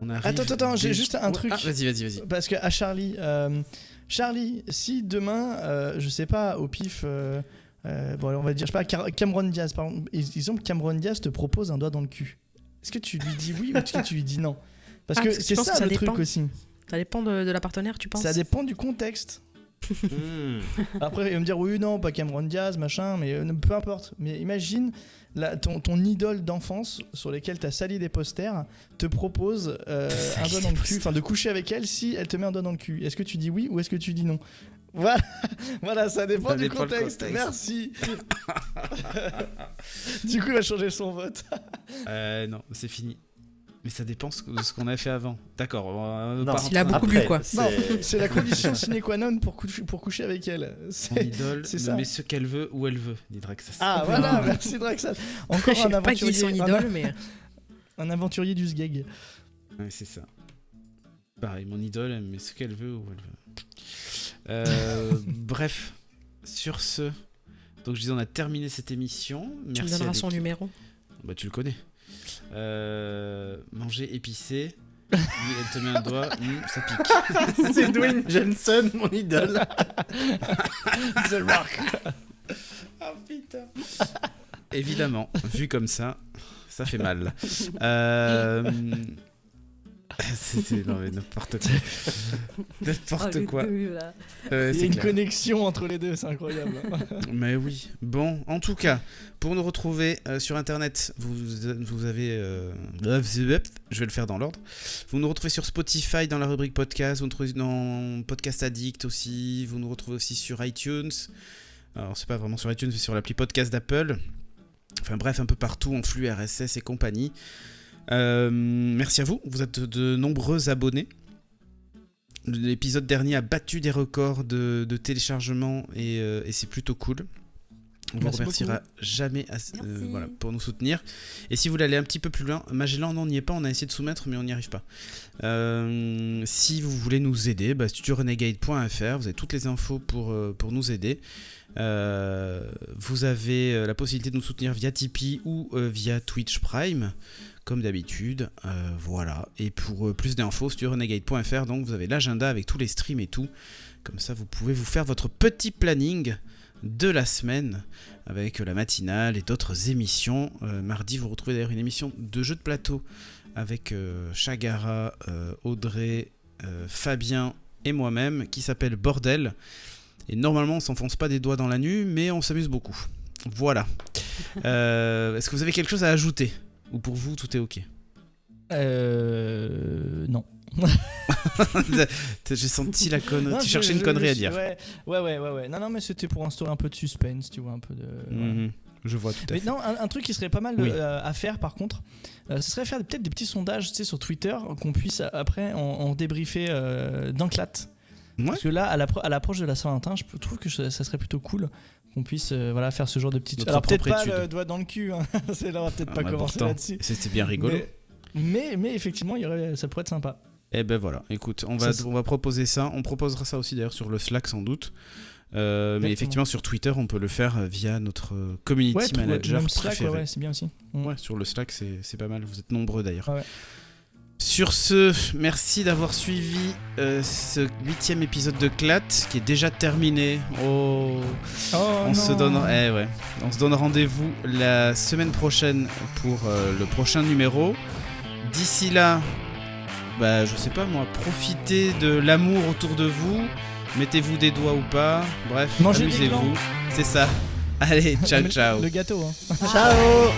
On Attends, attends, j'ai juste un truc. Ah, vas-y, vas-y, vas-y. Parce que à Charlie, euh, Charlie, si demain, euh, je sais pas, au pif, bon, on va dire, je sais pas, Cameron Diaz, par exemple, exemple, Cameron Diaz te propose un doigt dans le cul. Est-ce que tu lui dis oui ou est-ce que tu lui dis non? Parce ah, que c'est ça, le truc aussi. Ça dépend de, la partenaire, tu penses? Ça dépend du contexte. Hmm. <laughs> Après, il va me dire oui, non, pas Cameron Diaz, machin, mais euh, peu importe. Mais imagine ton, ton, idole d'enfance sur lesquels tu as sali des posters te propose euh, un doigt dans le cul, enfin de coucher avec elle si elle te met un doigt dans le cul. Est-ce que tu dis oui ou est-ce que tu dis non? Voilà, <laughs> voilà, ça dépend du contexte. Merci. <laughs> du coup, il va changer son vote. euh, non, c'est fini. Mais ça dépend de ce qu'on a fait avant. D'accord. Il a beaucoup bu, quoi. c'est la <laughs> condition sine qua non pour, coucher, pour coucher avec elle. C'est idole ça. met ce qu'elle veut où elle veut, dit Draxas. Ah <laughs> voilà, merci Draxas. Encore un aventurier. Son idole, mais... un aventurier du Sgeg. Ouais, c'est ça. Pareil, mon idole, elle met ce qu'elle veut où elle veut. Euh, <laughs> bref, sur ce, donc je disais, on a terminé cette émission. Merci tu me donneras son numéro Bah, tu le connais. Euh, manger épicé. <laughs> elle te met un doigt, hmm, ça pique. <laughs> C'est Dwayne Jensen, mon idole. <laughs> The Rock. Oh putain. Évidemment, vu comme ça, ça fait mal. Euh, <laughs> c'est n'importe quoi. <laughs> n'importe oh, quoi. Il y a une connexion entre les deux, c'est incroyable. <laughs> mais oui. Bon, en tout cas, pour nous retrouver euh, sur internet, vous, vous avez. Euh, je vais le faire dans l'ordre. Vous nous retrouvez sur Spotify dans la rubrique podcast, vous nous retrouvez dans Podcast Addict aussi, vous nous retrouvez aussi sur iTunes. Alors, c'est pas vraiment sur iTunes, mais sur l'appli podcast d'Apple. Enfin bref, un peu partout en flux RSS et compagnie. Euh, merci à vous, vous êtes de nombreux abonnés. L'épisode dernier a battu des records de, téléchargement euh, et, c'est plutôt cool. On vous remerciera jamais euh, pour nous soutenir. Et si vous voulez aller un petit peu plus loin, Magellan, on n'y est pas, on a essayé de soumettre, mais on n'y arrive pas. si vous voulez nous aider, bah, studiorenegade.fr, vous avez toutes les infos pour, pour nous aider. vous avez la possibilité de nous soutenir via Tipeee ou via Twitch Prime comme d'habitude. Euh, voilà. Et pour euh, plus d'infos sur renegade.fr, donc vous avez l'agenda avec tous les streams et tout. Comme ça, vous pouvez vous faire votre petit planning de la semaine avec la matinale et d'autres émissions. Euh, mardi, vous retrouvez d'ailleurs une émission de jeux de plateau avec Chagara, Audrey, Fabien et moi-même qui s'appelle Bordel. Et normalement, on s'enfonce pas des doigts dans la nuit, mais on s'amuse beaucoup. Voilà. Est-ce que vous avez quelque chose à ajouter? Ou pour vous, tout est ok Euh. Non. <laughs> J'ai senti la connerie. tu cherchais une connerie à dire. Ouais, ouais, ouais, ouais, Non, non, mais c'était pour instaurer un peu de suspense, tu vois, un peu de. Mhm. Je vois tout à mais fait. Non, un, truc qui serait pas mal euh, à faire par contre, euh, ce serait faire peut-être des petits sondages tu sais, sur Twitter qu'on puisse après en, débriefer euh, d'un clat. Parce que là, à l'approche de la Saint-Valentin, je trouve que ça serait plutôt cool qu'on puisse euh, voilà, faire ce genre de petites. Alors peut-être pas le doigt dans le cul, hein. <laughs> c'est là, on va peut-être ah, pas commencer là-dessus. C'était bien rigolo. Mais, mais, effectivement, il y aurait, ça pourrait être sympa. Eh ben voilà, écoute, on va, on va proposer ça. On proposera ça aussi d'ailleurs sur le Slack sans doute. Euh, mais effectivement, sur Twitter, on peut le faire via notre community manager préféré. Ouais, c'est bien aussi. Ouais, sur le Slack, c'est pas mal. Vous êtes nombreux d'ailleurs. Ouais. Sur ce, merci d'avoir suivi euh, ce huitième épisode de Clat qui est déjà terminé. Oh, oh on se donne, eh ouais, on se donne rendez-vous la semaine prochaine pour euh, le prochain numéro. D'ici là, bah je sais pas moi, profitez de l'amour autour de vous. Mettez-vous des doigts ou pas. Bref, amusez-vous. C'est ça. <laughs> Allez, ciao ciao. Le gâteau. Hein. ciao.